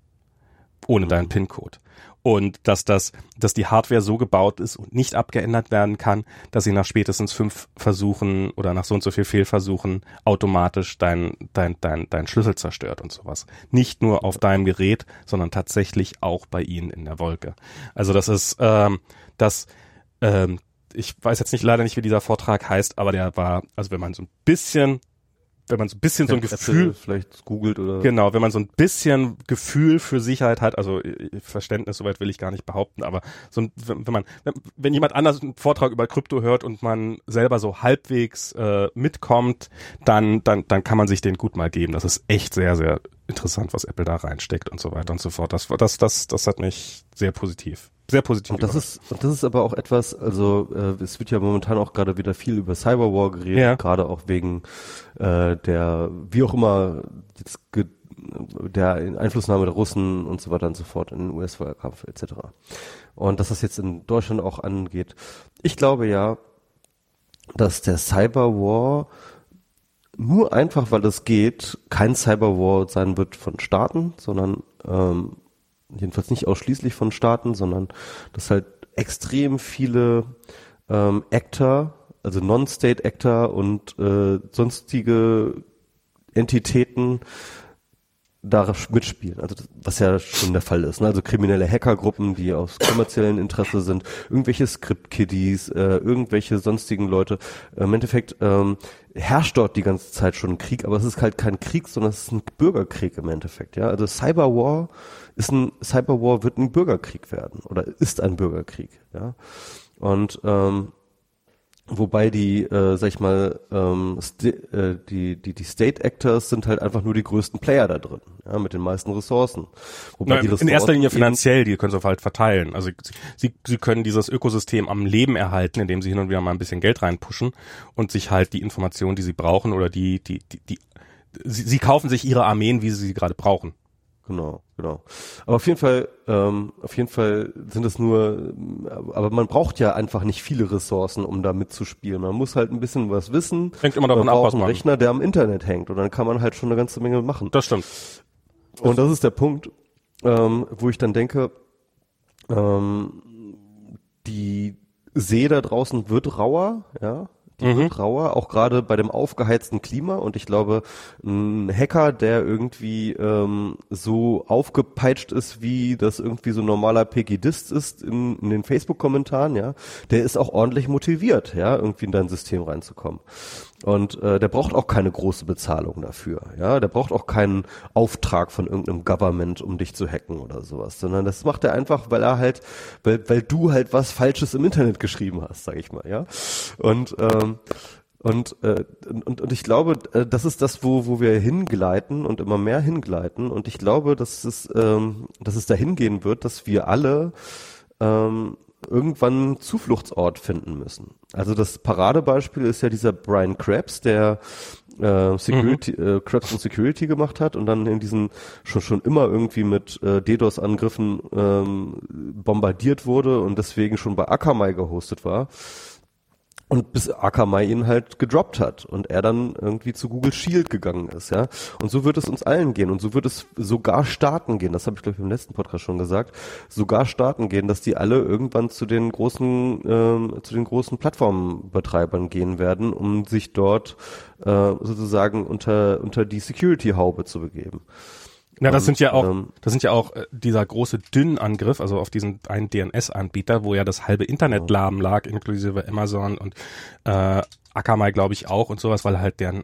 Ohne deinen PIN-Code. Und dass das, dass die Hardware so gebaut ist und nicht abgeändert werden kann, dass sie nach spätestens fünf Versuchen oder nach so und so viel Fehlversuchen automatisch dein, dein, dein, dein Schlüssel zerstört und sowas. Nicht nur auf deinem Gerät, sondern tatsächlich auch bei ihnen in der Wolke. Also das ist, ähm, das, ähm, ich weiß jetzt nicht leider nicht, wie dieser Vortrag heißt, aber der war, also wenn man so ein bisschen, wenn man so ein bisschen so ein Apple Gefühl vielleicht googelt oder Genau, wenn man so ein bisschen Gefühl für Sicherheit hat, also äh, Verständnis, soweit will ich gar nicht behaupten, aber so ein, wenn, wenn man, wenn, wenn jemand anders einen Vortrag über Krypto hört und man selber so halbwegs äh, mitkommt, dann, dann, dann kann man sich den gut mal geben. Das ist echt sehr, sehr interessant, was Apple da reinsteckt und so weiter und so fort. Das, das, das, das hat mich sehr positiv, sehr positiv. Und das ist, und das ist aber auch etwas, also äh, es wird ja momentan auch gerade wieder viel über Cyberwar geredet, Ja. gerade auch wegen äh, der, wie auch immer, jetzt ge der Einflussnahme der Russen und so weiter und so fort in den US-Wahlkampf etc. Und dass das jetzt in Deutschland auch angeht. Ich glaube ja, dass der Cyberwar nur einfach, weil es geht, kein Cyberwar sein wird von Staaten, sondern ähm, jedenfalls nicht ausschließlich von Staaten, sondern dass halt extrem viele ähm, Actor, also Non-State Actor und äh, sonstige Entitäten da mitspielen, also was ja schon der Fall ist. Ne? Also kriminelle Hackergruppen, die aus kommerziellen Interesse sind, irgendwelche Script-Kiddies, äh, irgendwelche sonstigen Leute. Im Endeffekt ähm, herrscht dort die ganze Zeit schon ein Krieg, aber es ist halt kein Krieg, sondern es ist ein Bürgerkrieg im Endeffekt. Ja, also Cyberwar ist ein Cyberwar wird ein Bürgerkrieg werden oder ist ein Bürgerkrieg. Ja, und ähm, Wobei die, äh, sag ich mal, ähm, äh, die, die, die State Actors sind halt einfach nur die größten Player da drin, ja, mit den meisten Ressourcen. Wobei Na, die in Ressourcen erster Linie finanziell, die können sie halt verteilen. Also sie, sie, sie können dieses Ökosystem am Leben erhalten, indem sie hin und wieder mal ein bisschen Geld reinpushen und sich halt die Informationen, die sie brauchen oder die, die, die, die sie, sie kaufen sich ihre Armeen, wie sie sie gerade brauchen. Genau, genau. Aber auf jeden Fall, ähm, auf jeden Fall sind es nur, aber man braucht ja einfach nicht viele Ressourcen, um da mitzuspielen. Man muss halt ein bisschen was wissen. Hängt immer davon man ab, braucht was einen man- Rechner, der am Internet hängt und dann kann man halt schon eine ganze Menge machen. Das stimmt. Und das ist der Punkt, ähm, wo ich dann denke, ähm, die See da draußen wird rauer, ja, die mhm. wird rauer, auch gerade bei dem aufgeheizten Klima. Und ich glaube, ein Hacker, der irgendwie ähm, so aufgepeitscht ist, wie das irgendwie so normaler PGDist ist in, in den Facebook-Kommentaren, ja, der ist auch ordentlich motiviert, ja, irgendwie in dein System reinzukommen. Und äh, der braucht auch keine große Bezahlung dafür. Ja, der braucht auch keinen Auftrag von irgendeinem Government, um dich zu hacken oder sowas, sondern das macht er einfach, weil er halt, weil, weil du halt was Falsches im Internet geschrieben hast, sag ich mal, ja. Und ähm, und, äh, und, und ich glaube, äh, das ist das, wo, wo wir hingleiten und immer mehr hingleiten. Und ich glaube, dass es, ähm, dass es dahin gehen wird, dass wir alle ähm, irgendwann Zufluchtsort finden müssen. Also das Paradebeispiel ist ja dieser Brian Krebs, der äh, Security, mhm. äh, Krebs und Security gemacht hat und dann in diesen schon schon immer irgendwie mit äh, DDoS-Angriffen ähm, bombardiert wurde und deswegen schon bei Akamai gehostet war. Und bis Akamai ihn halt gedroppt hat und er dann irgendwie zu Google Shield gegangen ist, ja. Und so wird es uns allen gehen und so wird es sogar Staaten gehen, das habe ich glaube ich im letzten Podcast schon gesagt, sogar Staaten gehen, dass die alle irgendwann zu den großen, ähm, zu den großen Plattformbetreibern gehen werden, um sich dort äh, sozusagen unter, unter die Security-Haube zu begeben. Ja, das und, sind ja auch, ähm, das sind ja auch äh, dieser große Dünn-Angriff, also auf diesen einen DNS-Anbieter, wo ja das halbe Internet lahm lag, inklusive Amazon und äh, Akamai, glaube ich, auch und sowas, weil halt deren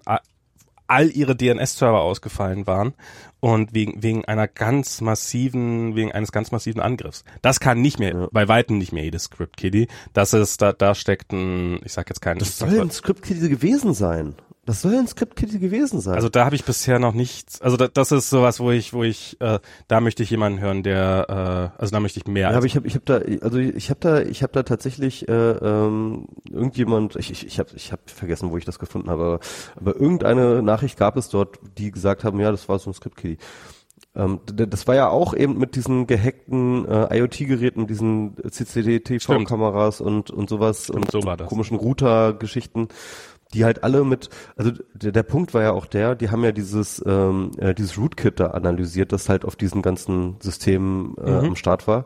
all ihre DNS-Server ausgefallen waren und wegen, wegen einer ganz massiven, wegen eines ganz massiven Angriffs. Das kann nicht mehr, ja. bei Weitem nicht mehr jedes Script-Kiddie. Das ist, da, da steckt ein, ich sag jetzt keinen. Das soll ein Script-Kiddie gewesen sein. Das soll ein Script-Kitty gewesen sein. Also da habe ich bisher noch nichts. Also da, das ist sowas, wo ich, wo ich, äh, da möchte ich jemanden hören, der, äh, also da möchte ich mehr. Ja, aber ich habe, ich habe da, also ich habe da, ich habe da tatsächlich äh, ähm, irgendjemand, ich, ich, ich habe, ich habe vergessen, wo ich das gefunden habe, aber, irgendeine Nachricht gab es dort, die gesagt haben, ja, das war so ein Script-Kitty. Ähm, das war ja auch eben mit diesen gehackten äh, IoT-Geräten, diesen CCD-TV-Kameras und und sowas Stimmt, und so komischen Router-Geschichten die halt alle mit, also der, der Punkt war ja auch der, die haben ja dieses, ähm, äh, dieses Rootkit da analysiert, das halt auf diesen ganzen Systemen äh, mhm. am Start war.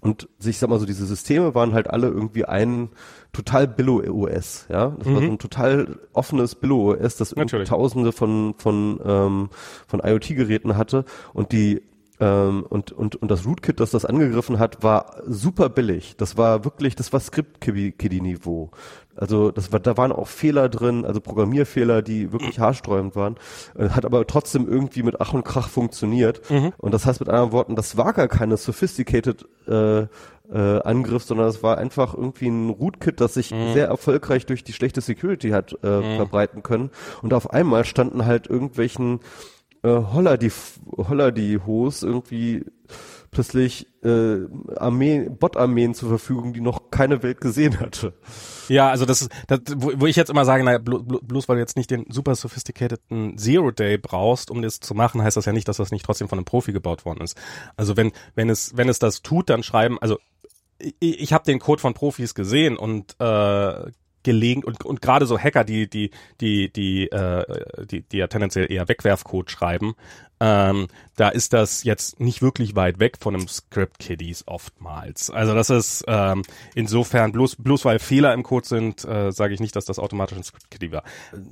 Und ich sag mal so, diese Systeme waren halt alle irgendwie ein total Billo-OS, ja. Das mhm. war so ein total offenes Billo-OS, das tausende von, von, ähm, von IoT-Geräten hatte und die ähm, und, und, und das Rootkit, das das angegriffen hat, war super billig. Das war wirklich, das war Script-Kiddie-Niveau. Also das war, da waren auch Fehler drin, also Programmierfehler, die wirklich haarsträubend waren, äh, hat aber trotzdem irgendwie mit Ach und Krach funktioniert. Mhm. Und das heißt mit anderen Worten, das war gar keine sophisticated äh, äh, Angriff, sondern es war einfach irgendwie ein Rootkit, das sich mhm. sehr erfolgreich durch die schlechte Security hat äh, mhm. verbreiten können. Und auf einmal standen halt irgendwelchen äh, Holler die Holler die Hos irgendwie plötzlich äh, Armee, Bot-Armeen zur Verfügung, die noch keine Welt gesehen hatte. Ja, also das ist, das, wo, wo ich jetzt immer sage, naja, blo, bloß weil du jetzt nicht den super sophisticateden Zero Day brauchst, um das zu machen, heißt das ja nicht, dass das nicht trotzdem von einem Profi gebaut worden ist. Also wenn, wenn es, wenn es das tut, dann schreiben, also ich, ich habe den Code von Profis gesehen und äh, gelegen und, und gerade so Hacker, die, die, die, die, äh, die, die ja tendenziell eher Wegwerfcode schreiben, ähm, da ist das jetzt nicht wirklich weit weg von einem Script Kiddies oftmals. Also das ist ähm, insofern bloß bloß weil Fehler im Code sind, äh, sage ich nicht, dass das automatisch ein Script Kiddie war.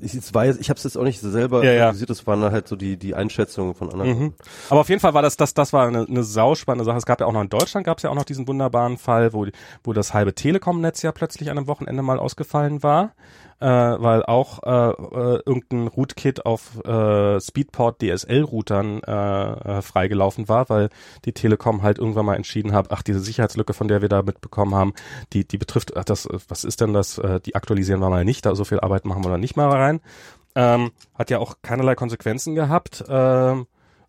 Ich weiß, ich habe es jetzt auch nicht selber ja, analysiert, das waren halt so die die Einschätzungen von anderen. Mhm. Aber auf jeden Fall war das das das war eine, eine sauspannende Sache. Es gab ja auch noch in Deutschland gab es ja auch noch diesen wunderbaren Fall, wo wo das halbe Telekom-Netz ja plötzlich an einem Wochenende mal ausgefallen war äh, weil auch äh, äh, irgendein Rootkit auf äh, Speedport DSL-Routern äh, äh, freigelaufen war, weil die Telekom halt irgendwann mal entschieden hat, ach, diese Sicherheitslücke, von der wir da mitbekommen haben, die, die betrifft, ach, das, was ist denn das, äh, die aktualisieren wir mal nicht, da so viel Arbeit machen wir da nicht mal rein. Ähm, hat ja auch keinerlei Konsequenzen gehabt. Ähm,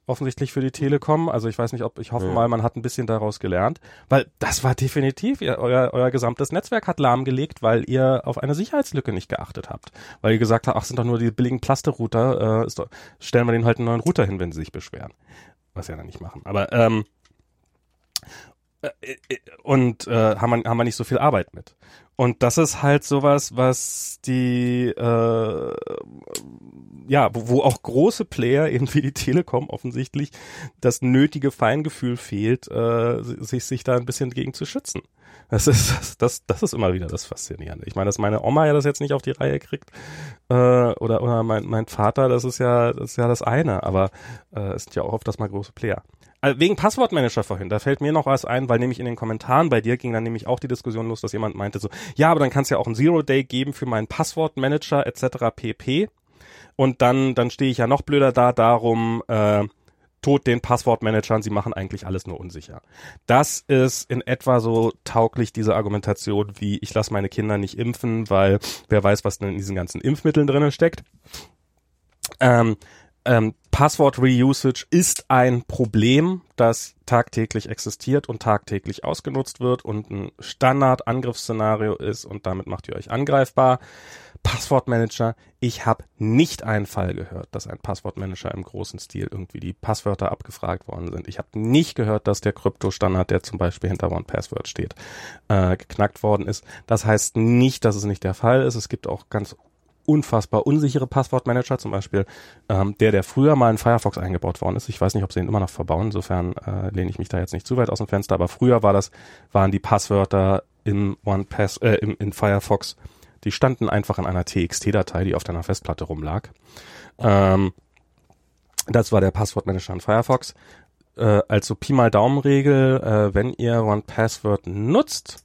offensichtlich für die Telekom. Also ich weiß nicht, ob ich hoffe ja. mal, man hat ein bisschen daraus gelernt, weil das war definitiv, ihr, euer, euer gesamtes Netzwerk hat lahmgelegt, weil ihr auf eine Sicherheitslücke nicht geachtet habt. Weil ihr gesagt habt, ach, sind doch nur die billigen Plaste-Router, äh, doch, stellen wir denen halt einen neuen Router hin, wenn sie sich beschweren. Was sie ja dann nicht machen. Aber ähm, äh, äh, und äh, haben, wir, haben wir nicht so viel Arbeit mit. Und das ist halt sowas, was die, äh, ja, wo, wo auch große Player, eben wie die Telekom offensichtlich, das nötige Feingefühl fehlt, äh, sich, sich da ein bisschen gegen zu schützen. Das ist, das, das ist immer wieder das Faszinierende. Ich meine, dass meine Oma ja das jetzt nicht auf die Reihe kriegt, äh, oder, oder mein, mein Vater, das ist ja, das ist ja das eine, aber äh, es sind ja auch oft das mal große Player. Also wegen Passwortmanager vorhin, da fällt mir noch was ein, weil nämlich in den Kommentaren bei dir ging dann nämlich auch die Diskussion los, dass jemand meinte so, ja, aber dann kann es ja auch ein Zero-Day geben für meinen Passwortmanager etc. pp. Und dann, dann stehe ich ja noch blöder da, darum, äh, tot den Passwortmanagern, sie machen eigentlich alles nur unsicher. Das ist in etwa so tauglich diese Argumentation wie ich lasse meine Kinder nicht impfen, weil wer weiß, was denn in diesen ganzen Impfmitteln drinnen steckt. Ähm, ähm, Passwort-Reusage ist ein Problem, das tagtäglich existiert und tagtäglich ausgenutzt wird und ein Standard-Angriffsszenario ist und damit macht ihr euch angreifbar. Passwortmanager, ich habe nicht einen Fall gehört, dass ein Passwortmanager im großen Stil irgendwie die Passwörter abgefragt worden sind. Ich habe nicht gehört, dass der Kryptostandard, der zum Beispiel hinter OnePassword steht, äh, geknackt worden ist. Das heißt nicht, dass es nicht der Fall ist. Es gibt auch ganz unfassbar unsichere Passwortmanager, zum Beispiel ähm, der, der früher mal in Firefox eingebaut worden ist. Ich weiß nicht, ob sie ihn immer noch verbauen, insofern äh, lehne ich mich da jetzt nicht zu weit aus dem Fenster, aber früher war das, waren die Passwörter im OnePass, äh, im, in Firefox, die standen einfach in einer TXT-Datei, die auf deiner Festplatte rumlag. Ähm, das war der Passwortmanager in Firefox. Äh, also Pi mal Daumenregel, äh, wenn ihr OnePassword nutzt,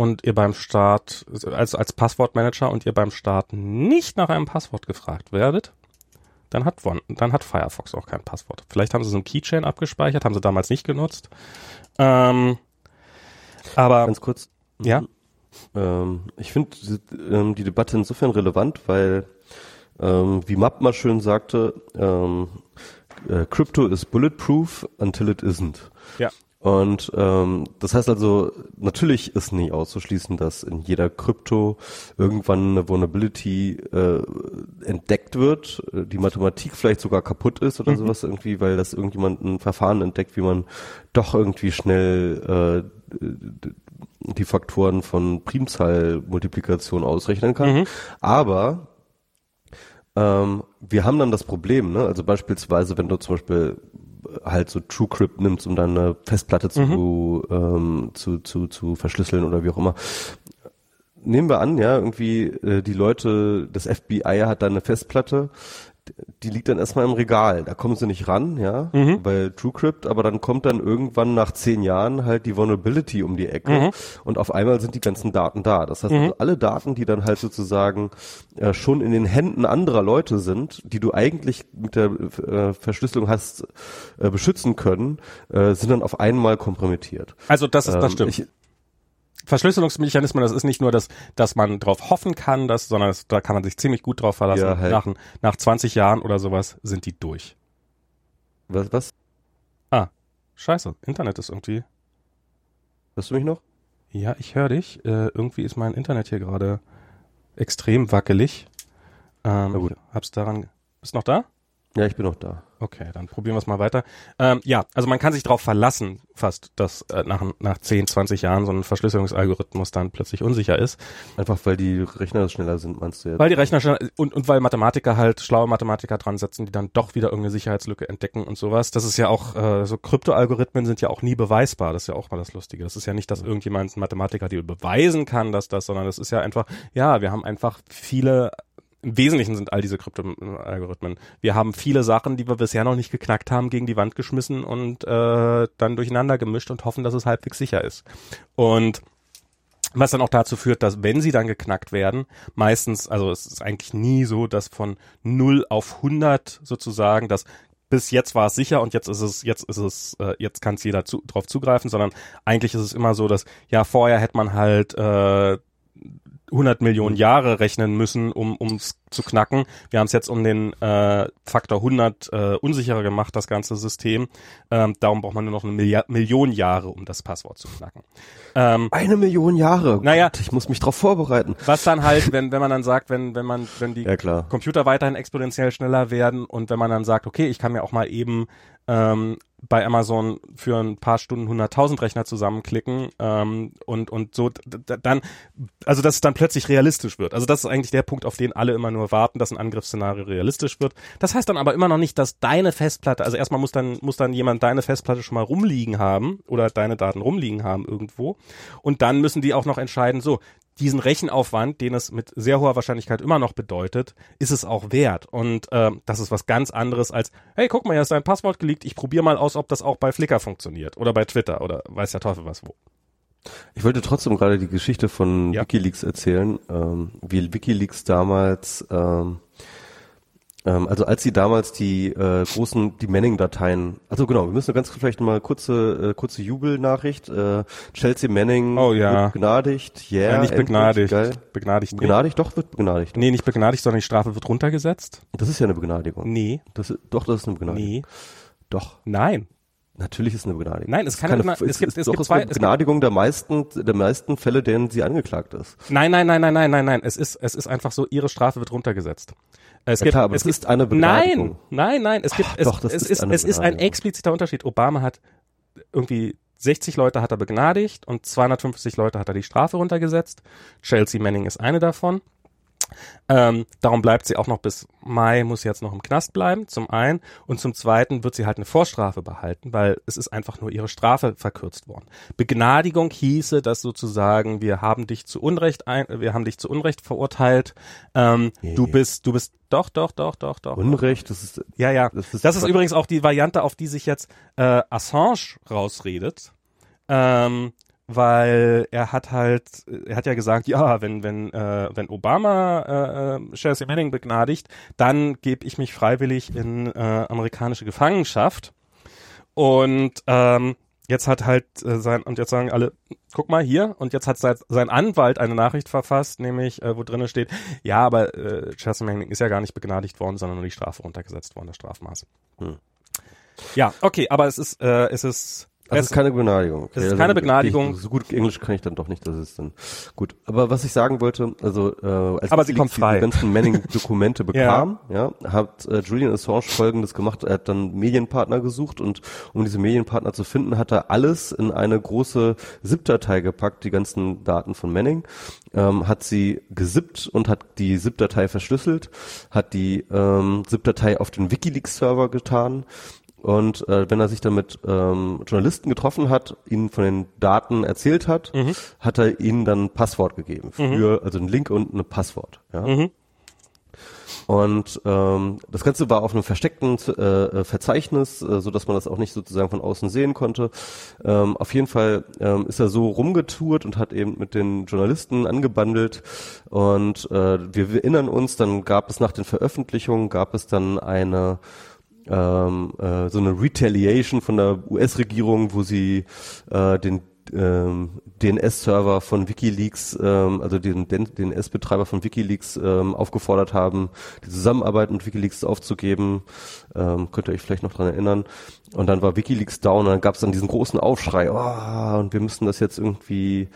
und ihr beim Start, als, als Passwortmanager und ihr beim Start nicht nach einem Passwort gefragt werdet, dann hat, One, dann hat Firefox auch kein Passwort. Vielleicht haben sie so ein Keychain abgespeichert, haben sie damals nicht genutzt. Ähm, aber ganz kurz. Ja. Ähm, ich finde ähm, die Debatte insofern relevant, weil ähm, wie Mapp mal schön sagte, ähm, äh, Crypto is bulletproof until it isn't. Ja. Und ähm, das heißt also, natürlich ist nicht auszuschließen, dass in jeder Krypto irgendwann eine Vulnerability äh, entdeckt wird, äh, die Mathematik vielleicht sogar kaputt ist oder mhm. sowas irgendwie, weil das irgendjemand ein Verfahren entdeckt, wie man doch irgendwie schnell äh, die Faktoren von Primzahlmultiplikation ausrechnen kann. Mhm. Aber ähm, wir haben dann das Problem, ne? also beispielsweise, wenn du zum Beispiel halt so TrueCrypt nimmst, um dann eine Festplatte zu, mhm. ähm, zu, zu, zu verschlüsseln oder wie auch immer. Nehmen wir an, ja, irgendwie äh, die Leute, das FBI hat da eine Festplatte, die liegt dann erstmal im Regal. Da kommen sie nicht ran, ja, mhm. bei TrueCrypt, aber dann kommt dann irgendwann nach zehn Jahren halt die Vulnerability um die Ecke mhm. und auf einmal sind die ganzen Daten da. Das heißt, mhm. also alle Daten, die dann halt sozusagen äh, schon in den Händen anderer Leute sind, die du eigentlich mit der äh, Verschlüsselung hast äh, beschützen können, äh, sind dann auf einmal kompromittiert. Also das ist, das ähm, stimmt. Ich, Verschlüsselungsmechanismen, das ist nicht nur das, dass man drauf hoffen kann, dass, sondern das, da kann man sich ziemlich gut drauf verlassen. Ja, halt. nach, nach 20 Jahren oder sowas sind die durch. Was, was? Ah, scheiße, Internet ist irgendwie. Hörst du mich noch? Ja, ich höre dich. Äh, irgendwie ist mein Internet hier gerade extrem wackelig. Ähm, Na gut. Hab's daran. Bist noch da? Ja, ich bin noch da. Okay, dann probieren wir es mal weiter. Ähm, ja, also man kann sich darauf verlassen, fast, dass äh, nach, nach 10, 20 Jahren so ein Verschlüsselungsalgorithmus dann plötzlich unsicher ist. Einfach weil die Rechner schneller sind, meinst du jetzt? Weil die Rechner schneller und, und weil Mathematiker halt, schlaue Mathematiker dran setzen, die dann doch wieder irgendeine Sicherheitslücke entdecken und sowas. Das ist ja auch, äh, so Kryptoalgorithmen sind ja auch nie beweisbar. Das ist ja auch mal das Lustige. Das ist ja nicht, dass irgendjemand ein Mathematiker die beweisen kann, dass das, sondern das ist ja einfach, ja, wir haben einfach viele im Wesentlichen sind all diese Kryptoalgorithmen. Wir haben viele Sachen, die wir bisher noch nicht geknackt haben, gegen die Wand geschmissen und äh, dann durcheinander gemischt und hoffen, dass es halbwegs sicher ist. Und was dann auch dazu führt, dass wenn sie dann geknackt werden, meistens, also es ist eigentlich nie so, dass von 0 auf 100 sozusagen, dass bis jetzt war es sicher und jetzt ist es, jetzt ist es, äh, jetzt kann es jeder zu, drauf zugreifen, sondern eigentlich ist es immer so, dass ja vorher hätte man halt äh, 100 Millionen Jahre rechnen müssen, um ums zu knacken. Wir haben es jetzt um den äh, Faktor 100 äh, unsicherer gemacht, das ganze System. Ähm, darum braucht man nur noch eine Milliard Million Jahre, um das Passwort zu knacken. Ähm, eine Million Jahre. Naja, Gott, ich muss mich darauf vorbereiten. Was dann halt, wenn wenn man dann sagt, wenn wenn man wenn die ja, Computer weiterhin exponentiell schneller werden und wenn man dann sagt, okay, ich kann mir auch mal eben ähm, bei Amazon für ein paar Stunden 100.000 Rechner zusammenklicken ähm, und und so dann also dass es dann plötzlich realistisch wird. Also das ist eigentlich der Punkt, auf den alle immer nur warten, dass ein Angriffsszenario realistisch wird. Das heißt dann aber immer noch nicht, dass deine Festplatte, also erstmal muss dann muss dann jemand deine Festplatte schon mal rumliegen haben oder deine Daten rumliegen haben irgendwo und dann müssen die auch noch entscheiden, so diesen Rechenaufwand, den es mit sehr hoher Wahrscheinlichkeit immer noch bedeutet, ist es auch wert. Und ähm, das ist was ganz anderes als, hey, guck mal, hier ist dein Passwort geleakt, ich probiere mal aus, ob das auch bei Flickr funktioniert oder bei Twitter oder weiß der Teufel was wo. Ich wollte trotzdem gerade die Geschichte von ja. Wikileaks erzählen, ähm, wie Wikileaks damals ähm, ähm, also als sie damals die äh, großen, die Manning-Dateien, also genau, wir müssen ganz vielleicht mal kurze, äh, kurze Jubelnachricht. Äh, Chelsea Manning oh, ja. wird begnadigt, yeah, ja, nicht begnadigt, geil. begnadigt, nee. begnadigt, doch wird begnadigt. Nee, nicht begnadigt, sondern die Strafe wird runtergesetzt. Das ist ja eine Begnadigung. Nee. Das, doch, das ist eine Begnadigung. Nee. Doch. Nein. Natürlich ist eine Begnadigung. Nein, es kann keine, immer, es, es gibt, es doch gibt zwei, eine Begnadigung der meisten, der meisten Fälle, denen sie angeklagt ist. Nein, nein, nein, nein, nein, nein, nein. Es ist, es ist einfach so, ihre Strafe wird runtergesetzt. Es ja gibt, klar, aber es, es ist eine Begnadigung. Nein, nein, nein. Es gibt, Ach, es, doch, das es ist es ist ein expliziter Unterschied. Obama hat irgendwie 60 Leute hat er begnadigt und 250 Leute hat er die Strafe runtergesetzt. Chelsea Manning ist eine davon. Ähm, darum bleibt sie auch noch bis Mai, muss jetzt noch im Knast bleiben, zum einen. Und zum zweiten wird sie halt eine Vorstrafe behalten, weil es ist einfach nur ihre Strafe verkürzt worden. Begnadigung hieße, dass sozusagen wir haben dich zu Unrecht ein, wir haben dich zu Unrecht verurteilt. Ähm, yeah. Du bist, du bist doch, doch, doch, doch, doch. Unrecht, das ist ja, ja. Das ist, das ist übrigens auch die Variante, auf die sich jetzt äh, Assange rausredet. Ähm, weil er hat halt, er hat ja gesagt, ja, wenn wenn äh, wenn Obama äh, äh Chelsea Manning begnadigt, dann gebe ich mich freiwillig in äh, amerikanische Gefangenschaft. Und ähm, jetzt hat halt äh, sein und jetzt sagen alle, guck mal hier und jetzt hat sein, sein Anwalt eine Nachricht verfasst, nämlich äh, wo drinnen steht, ja, aber äh, Chelsea Manning ist ja gar nicht begnadigt worden, sondern nur die Strafe runtergesetzt worden, das Strafmaß. Hm. Ja, okay, aber es ist äh, es ist also es ist keine Begnadigung. Okay. Es ist also keine Begnadigung. Ich, so gut Englisch kann ich dann doch nicht, das ist dann gut. Aber was ich sagen wollte, also äh, als Aber sie kommt frei. die ganzen Manning-Dokumente bekam, ja. ja, hat äh, Julian Assange Folgendes gemacht. Er hat dann Medienpartner gesucht und um diese Medienpartner zu finden, hat er alles in eine große ZIP-Datei gepackt, die ganzen Daten von Manning, ähm, hat sie gesippt und hat die ZIP-Datei verschlüsselt, hat die ähm, ZIP-Datei auf den WikiLeaks-Server getan und äh, wenn er sich dann mit ähm, Journalisten getroffen hat, ihnen von den Daten erzählt hat, mhm. hat er ihnen dann ein Passwort gegeben mhm. für, mhm. also einen Link und ein Passwort. Ja. Mhm. Und ähm, das Ganze war auf einem versteckten äh, äh, Verzeichnis, äh, so dass man das auch nicht sozusagen von außen sehen konnte. Ähm, auf jeden Fall ähm, ist er so rumgetourt und hat eben mit den Journalisten angebandelt. Und äh, wir, wir erinnern uns, dann gab es nach den Veröffentlichungen gab es dann eine ähm, äh, so eine Retaliation von der US-Regierung, wo sie äh, den ähm, DNS-Server von WikiLeaks, ähm, also den DNS-Betreiber von WikiLeaks ähm, aufgefordert haben, die Zusammenarbeit mit WikiLeaks aufzugeben. Ähm, könnt ihr euch vielleicht noch dran erinnern. Und dann war WikiLeaks down und dann gab es dann diesen großen Aufschrei, oh, und wir müssen das jetzt irgendwie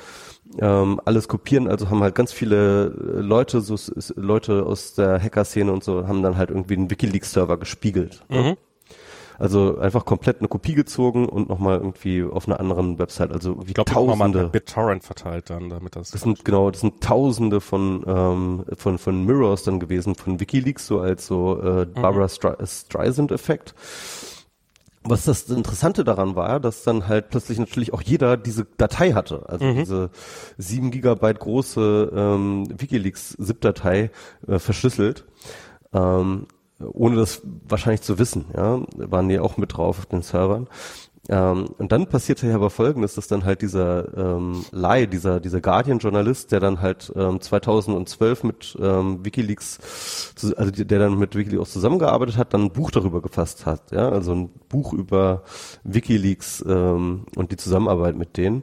ähm, alles kopieren. Also haben halt ganz viele äh, Leute, so Leute aus der Hacker-Szene und so, haben dann halt irgendwie einen WikiLeaks-Server gespiegelt. Ne? Mhm. Also einfach komplett eine Kopie gezogen und nochmal irgendwie auf einer anderen Website. Also wie ich glaub, Tausende. BitTorrent verteilt dann, damit das. Das sind genau, das sind Tausende von ähm, von von Mirrors dann gewesen von WikiLeaks so als so äh, mhm. Barbara mhm. Streisand-Effekt was das Interessante daran war, dass dann halt plötzlich natürlich auch jeder diese Datei hatte, also mhm. diese sieben Gigabyte große ähm, WikiLeaks-ZIP-Datei äh, verschlüsselt, ähm, ohne das wahrscheinlich zu wissen, ja, waren die auch mit drauf auf den Servern. Ähm, und dann passierte ja aber Folgendes, dass dann halt dieser ähm, Lai, dieser dieser Guardian-Journalist, der dann halt ähm, 2012 mit ähm, WikiLeaks, also der dann mit WikiLeaks zusammengearbeitet hat, dann ein Buch darüber gefasst hat, ja, also ein Buch über WikiLeaks ähm, und die Zusammenarbeit mit denen.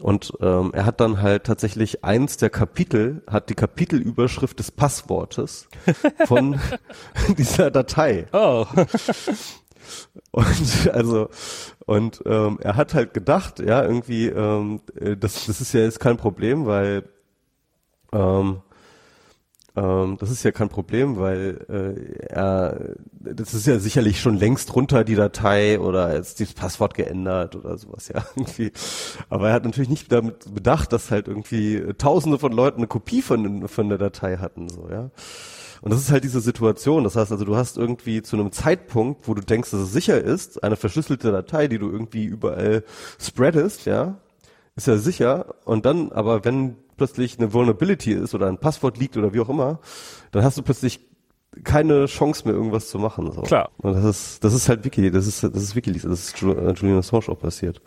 Und ähm, er hat dann halt tatsächlich eins der Kapitel, hat die Kapitelüberschrift des Passwortes von dieser Datei. Oh. Und also und ähm, er hat halt gedacht, ja, irgendwie, ähm, äh, das, das ist ja jetzt kein Problem, weil ähm, Ähm, das ist ja kein Problem, weil äh, er, das ist ja sicherlich schon längst runter die Datei oder jetzt das Passwort geändert oder sowas ja irgendwie. Aber er hat natürlich nicht damit bedacht, dass halt irgendwie Tausende von Leuten eine Kopie von von der Datei hatten so ja. Und das ist halt diese Situation. Das heißt also, du hast irgendwie zu einem Zeitpunkt, wo du denkst, dass es sicher ist, eine verschlüsselte Datei, die du irgendwie überall spreadest, ja, ist ja sicher. Und dann, aber wenn plötzlich eine Vulnerability ist oder ein Passwort liegt oder wie auch immer, dann hast du plötzlich keine Chance mehr irgendwas zu machen. So. Klar. Und das ist, das ist halt Wiki, das ist, das ist WikiLeaks, das ist äh, Julian Assange auch passiert.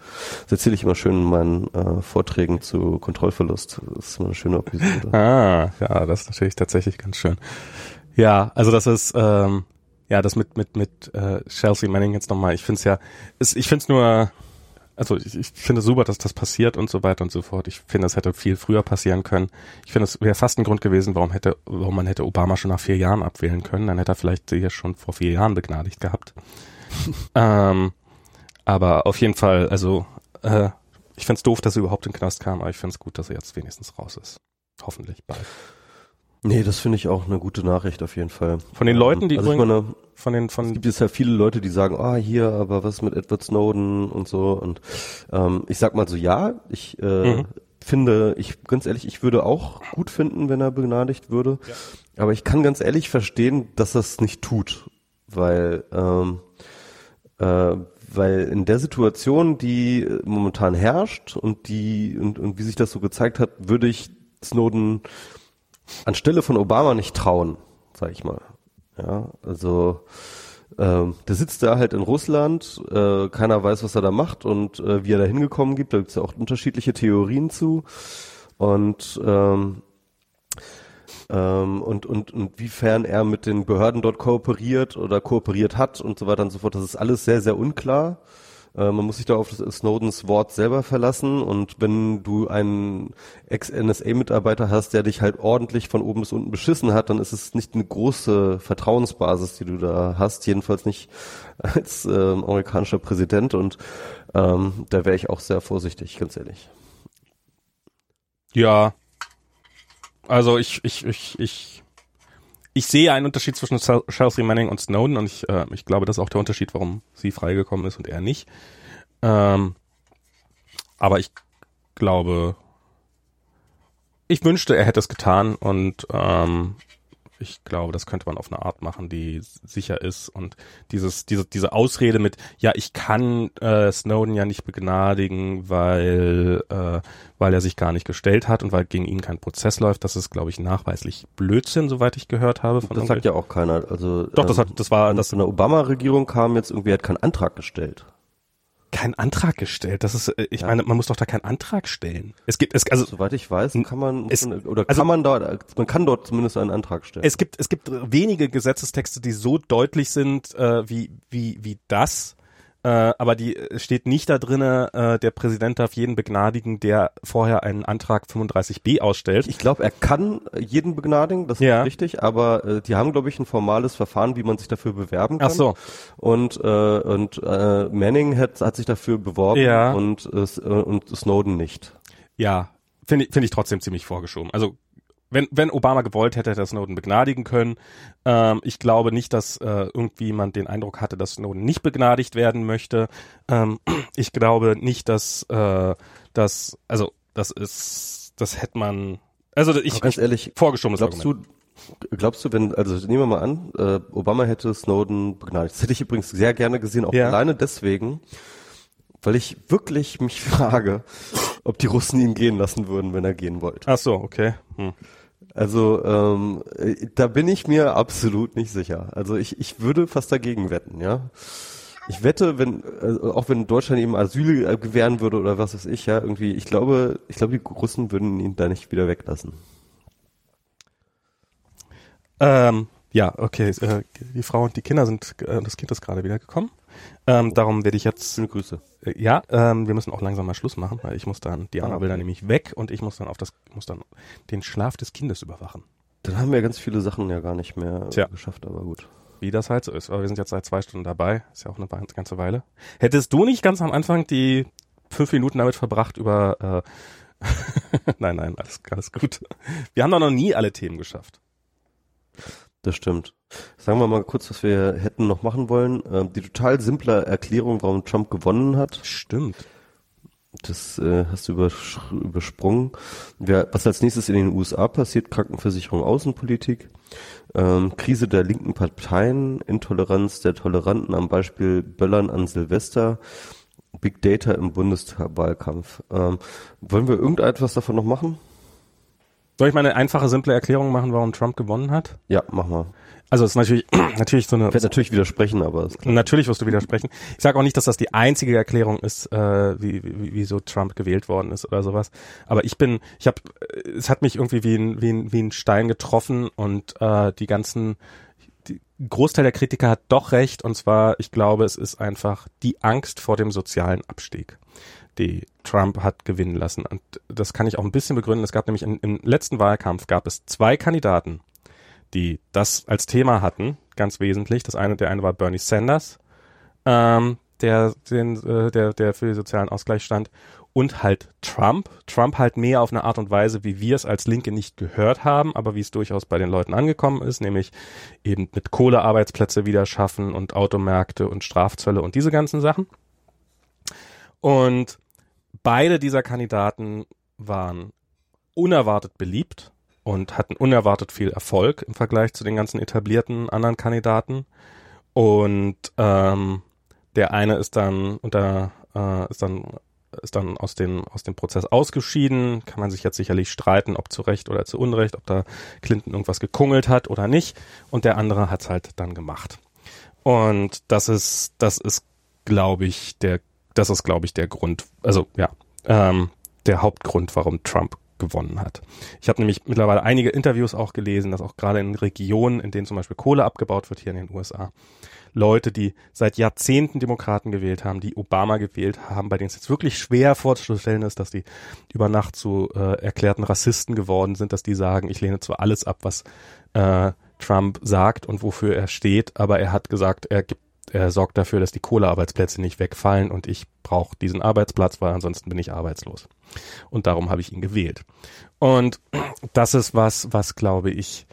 Das erzähle ich immer schön in meinen äh, Vorträgen zu Kontrollverlust. Das ist immer eine schöne Episode. Ah, ja, das ist natürlich tatsächlich ganz schön. Ja, also das ist, ähm, ja, das mit, mit, mit äh, Chelsea Manning jetzt nochmal, ich finde es ja, ist, ich finde es nur, also ich, ich finde super, dass das passiert und so weiter und so fort. Ich finde, es hätte viel früher passieren können. Ich finde, es wäre fast ein Grund gewesen, warum hätte, warum man hätte Obama schon nach vier Jahren abwählen können. Dann hätte er vielleicht hier schon vor vier Jahren begnadigt gehabt. ähm, aber auf jeden Fall, also äh, ich finde es doof, dass er überhaupt in den Knast kam, aber ich finde es gut, dass er jetzt wenigstens raus ist. Hoffentlich bald. Nee, das finde ich auch eine gute Nachricht auf jeden Fall. Von den Leuten, die also ich meine, von den von es gibt jetzt ja viele Leute, die sagen, ah hier, aber was mit Edward Snowden und so und ähm, ich sag mal so, ja, ich äh, mhm. finde, ich ganz ehrlich, ich würde auch gut finden, wenn er begnadigt würde, ja. aber ich kann ganz ehrlich verstehen, dass es nicht tut, weil ähm, äh, weil in der Situation, die momentan herrscht und die und, und wie sich das so gezeigt hat, würde ich Snowden anstelle von Obama nicht trauen, sag ich mal. Ja, also ähm, der sitzt da halt in Russland, äh, keiner weiß, was er da macht und äh, wie er da hingekommen gibt. Da gibt's ja auch unterschiedliche Theorien zu. Und ähm, ähm, und, und, und wiefern er mit den Behörden dort kooperiert oder kooperiert hat und so weiter und so fort, das ist alles sehr, sehr unklar. Äh, man muss sich da auf Snowdens Wort selber verlassen. Und wenn du einen Ex-NSA-Mitarbeiter hast, der dich halt ordentlich von oben bis unten beschissen hat, dann ist es nicht eine große Vertrauensbasis, die du da hast, jedenfalls nicht als äh, amerikanischer Präsident. Und ähm, da wäre ich auch sehr vorsichtig, ganz ehrlich. Ja, also ich, ich, ich, ich ich sehe einen Unterschied zwischen Chelsea Manning und Snowden und ich, äh, ich glaube, das ist auch der Unterschied, warum sie freigekommen ist und er nicht. Ähm, aber ich glaube, ich wünschte, er hätte es getan und ähm, ich glaube, das könnte man auf eine Art machen, die sicher ist und dieses, diese, diese Ausrede mit, ja, ich kann äh, Snowden ja nicht begnadigen, weil, äh, weil er sich gar nicht gestellt hat und weil gegen ihn kein Prozess läuft, das ist, glaube ich, nachweislich Blödsinn, soweit ich gehört habe. Von das sagt ja auch keiner. Also doch, das hat, das war, das von der Obama-Regierung kam jetzt irgendwie, hat keinen Antrag gestellt keinen Antrag gestellt. Das ist, äh, ich ja. meine, man muss doch da keinen Antrag stellen. Es gibt, es, also soweit ich weiß, kann man es, oder also, kann man da, man kann dort zumindest einen Antrag stellen. Es gibt, es gibt wenige Gesetzestexte, die so deutlich sind äh, wie wie wie das äh, aber die äh, steht nicht da drinne, äh, der Präsident darf jeden begnadigen, der vorher einen Antrag 35b ausstellt. Ich glaube, er kann jeden begnadigen, das ja. ist richtig, aber äh, die haben, glaube ich, ein formales Verfahren, wie man sich dafür bewerben kann. Ach so. Und, äh, und äh, Manning hat, hat sich dafür beworben ja. und, äh, und Snowden nicht. Ja, finde ich, finde ich trotzdem ziemlich vorgeschoben. Also wenn, wenn Obama gewollt hätte, hätte er Snowden begnadigen können. Ähm, ich glaube nicht, dass äh, irgendwie man den Eindruck hatte, dass Snowden nicht begnadigt werden möchte. Ähm, ich glaube nicht, dass äh, das, also das ist, das hätte man, also ich, Aber ganz ehrlich, vorgeschobenes glaubst Argument. du, Glaubst du, wenn, also nehmen wir mal an, äh, Obama hätte Snowden begnadigt. Das hätte ich übrigens sehr gerne gesehen, auch ja. alleine deswegen, weil ich wirklich mich frage, ob die Russen ihn gehen lassen würden, wenn er gehen wollte. Ach so, okay. Hm. Also ähm, da bin ich mir absolut nicht sicher. Also ich, ich würde fast dagegen wetten, ja. Ich wette, wenn also auch wenn Deutschland ihm Asyl äh, gewähren würde oder was weiß ich, ja, irgendwie, ich glaube, ich glaube, die Russen würden ihn da nicht wieder weglassen. Ähm, ja, okay. Äh, die Frau und die Kinder sind, äh, das Kind ist gerade wieder gekommen. Ähm, darum werde ich jetzt. Schöne Grüße. Äh, ja, ähm, wir müssen auch langsam mal Schluss machen, weil ich muss dann, Diana ah, will dann nämlich weg und ich muss dann auf das, muss dann den Schlaf des Kindes überwachen. Dann haben wir ganz viele Sachen ja gar nicht mehr Tja. geschafft, aber gut. Wie das halt so ist. Aber wir sind jetzt seit zwei Stunden dabei. Ist ja auch eine ganze Weile. Hättest du nicht ganz am Anfang die fünf Minuten damit verbracht über, äh, nein, nein, alles, alles gut. Wir haben doch noch nie alle Themen geschafft. Das stimmt. Sagen wir mal kurz, was wir hätten noch machen wollen. Ähm, die total simple Erklärung, warum Trump gewonnen hat. Stimmt. Das äh, hast du übersch übersprungen. Wer, was als nächstes in den USA passiert, Krankenversicherung, Außenpolitik, ähm, Krise der linken Parteien, Intoleranz der Toleranten am Beispiel Böllern an Silvester, Big Data im Bundestagswahlkampf. Ähm, wollen wir irgendetwas davon noch machen? Soll ich mal eine einfache, simple Erklärung machen, warum Trump gewonnen hat? Ja, mach mal. Also es ist natürlich, natürlich so eine. Ich werde natürlich widersprechen, aber ist klar. natürlich wirst du widersprechen. Ich sage auch nicht, dass das die einzige Erklärung ist, äh, wie, wie, wieso Trump gewählt worden ist oder sowas. Aber ich bin, ich habe, es hat mich irgendwie wie ein, wie ein, wie ein Stein getroffen und äh, die ganzen, Großteil der Kritiker hat doch recht. Und zwar, ich glaube, es ist einfach die Angst vor dem sozialen Abstieg die Trump hat gewinnen lassen. Und das kann ich auch ein bisschen begründen. Es gab nämlich in, im letzten Wahlkampf gab es zwei Kandidaten, die das als Thema hatten, ganz wesentlich. Das eine, der eine war Bernie Sanders, ähm, der, den, äh, der, der für den sozialen Ausgleich stand, und halt Trump. Trump halt mehr auf eine Art und Weise, wie wir es als Linke nicht gehört haben, aber wie es durchaus bei den Leuten angekommen ist, nämlich eben mit Kohlearbeitsplätze wieder schaffen und Automärkte und Strafzölle und diese ganzen Sachen. Und beide dieser Kandidaten waren unerwartet beliebt und hatten unerwartet viel Erfolg im Vergleich zu den ganzen etablierten anderen Kandidaten. Und ähm, der eine ist dann unter äh, ist dann ist dann aus dem aus dem Prozess ausgeschieden. Kann man sich jetzt sicherlich streiten, ob zu Recht oder zu Unrecht, ob da Clinton irgendwas gekungelt hat oder nicht. Und der andere hat's halt dann gemacht. Und das ist das ist, glaube ich, der das ist, glaube ich, der Grund. Also ja, ähm, der Hauptgrund, warum Trump gewonnen hat. Ich habe nämlich mittlerweile einige Interviews auch gelesen, dass auch gerade in Regionen, in denen zum Beispiel Kohle abgebaut wird hier in den USA, Leute, die seit Jahrzehnten Demokraten gewählt haben, die Obama gewählt haben, bei denen es jetzt wirklich schwer vorzustellen ist, dass die über Nacht zu äh, erklärten Rassisten geworden sind, dass die sagen, ich lehne zwar alles ab, was äh, Trump sagt und wofür er steht, aber er hat gesagt, er gibt er sorgt dafür, dass die Kohlearbeitsplätze nicht wegfallen und ich brauche diesen Arbeitsplatz, weil ansonsten bin ich arbeitslos. Und darum habe ich ihn gewählt. Und das ist was, was glaube ich,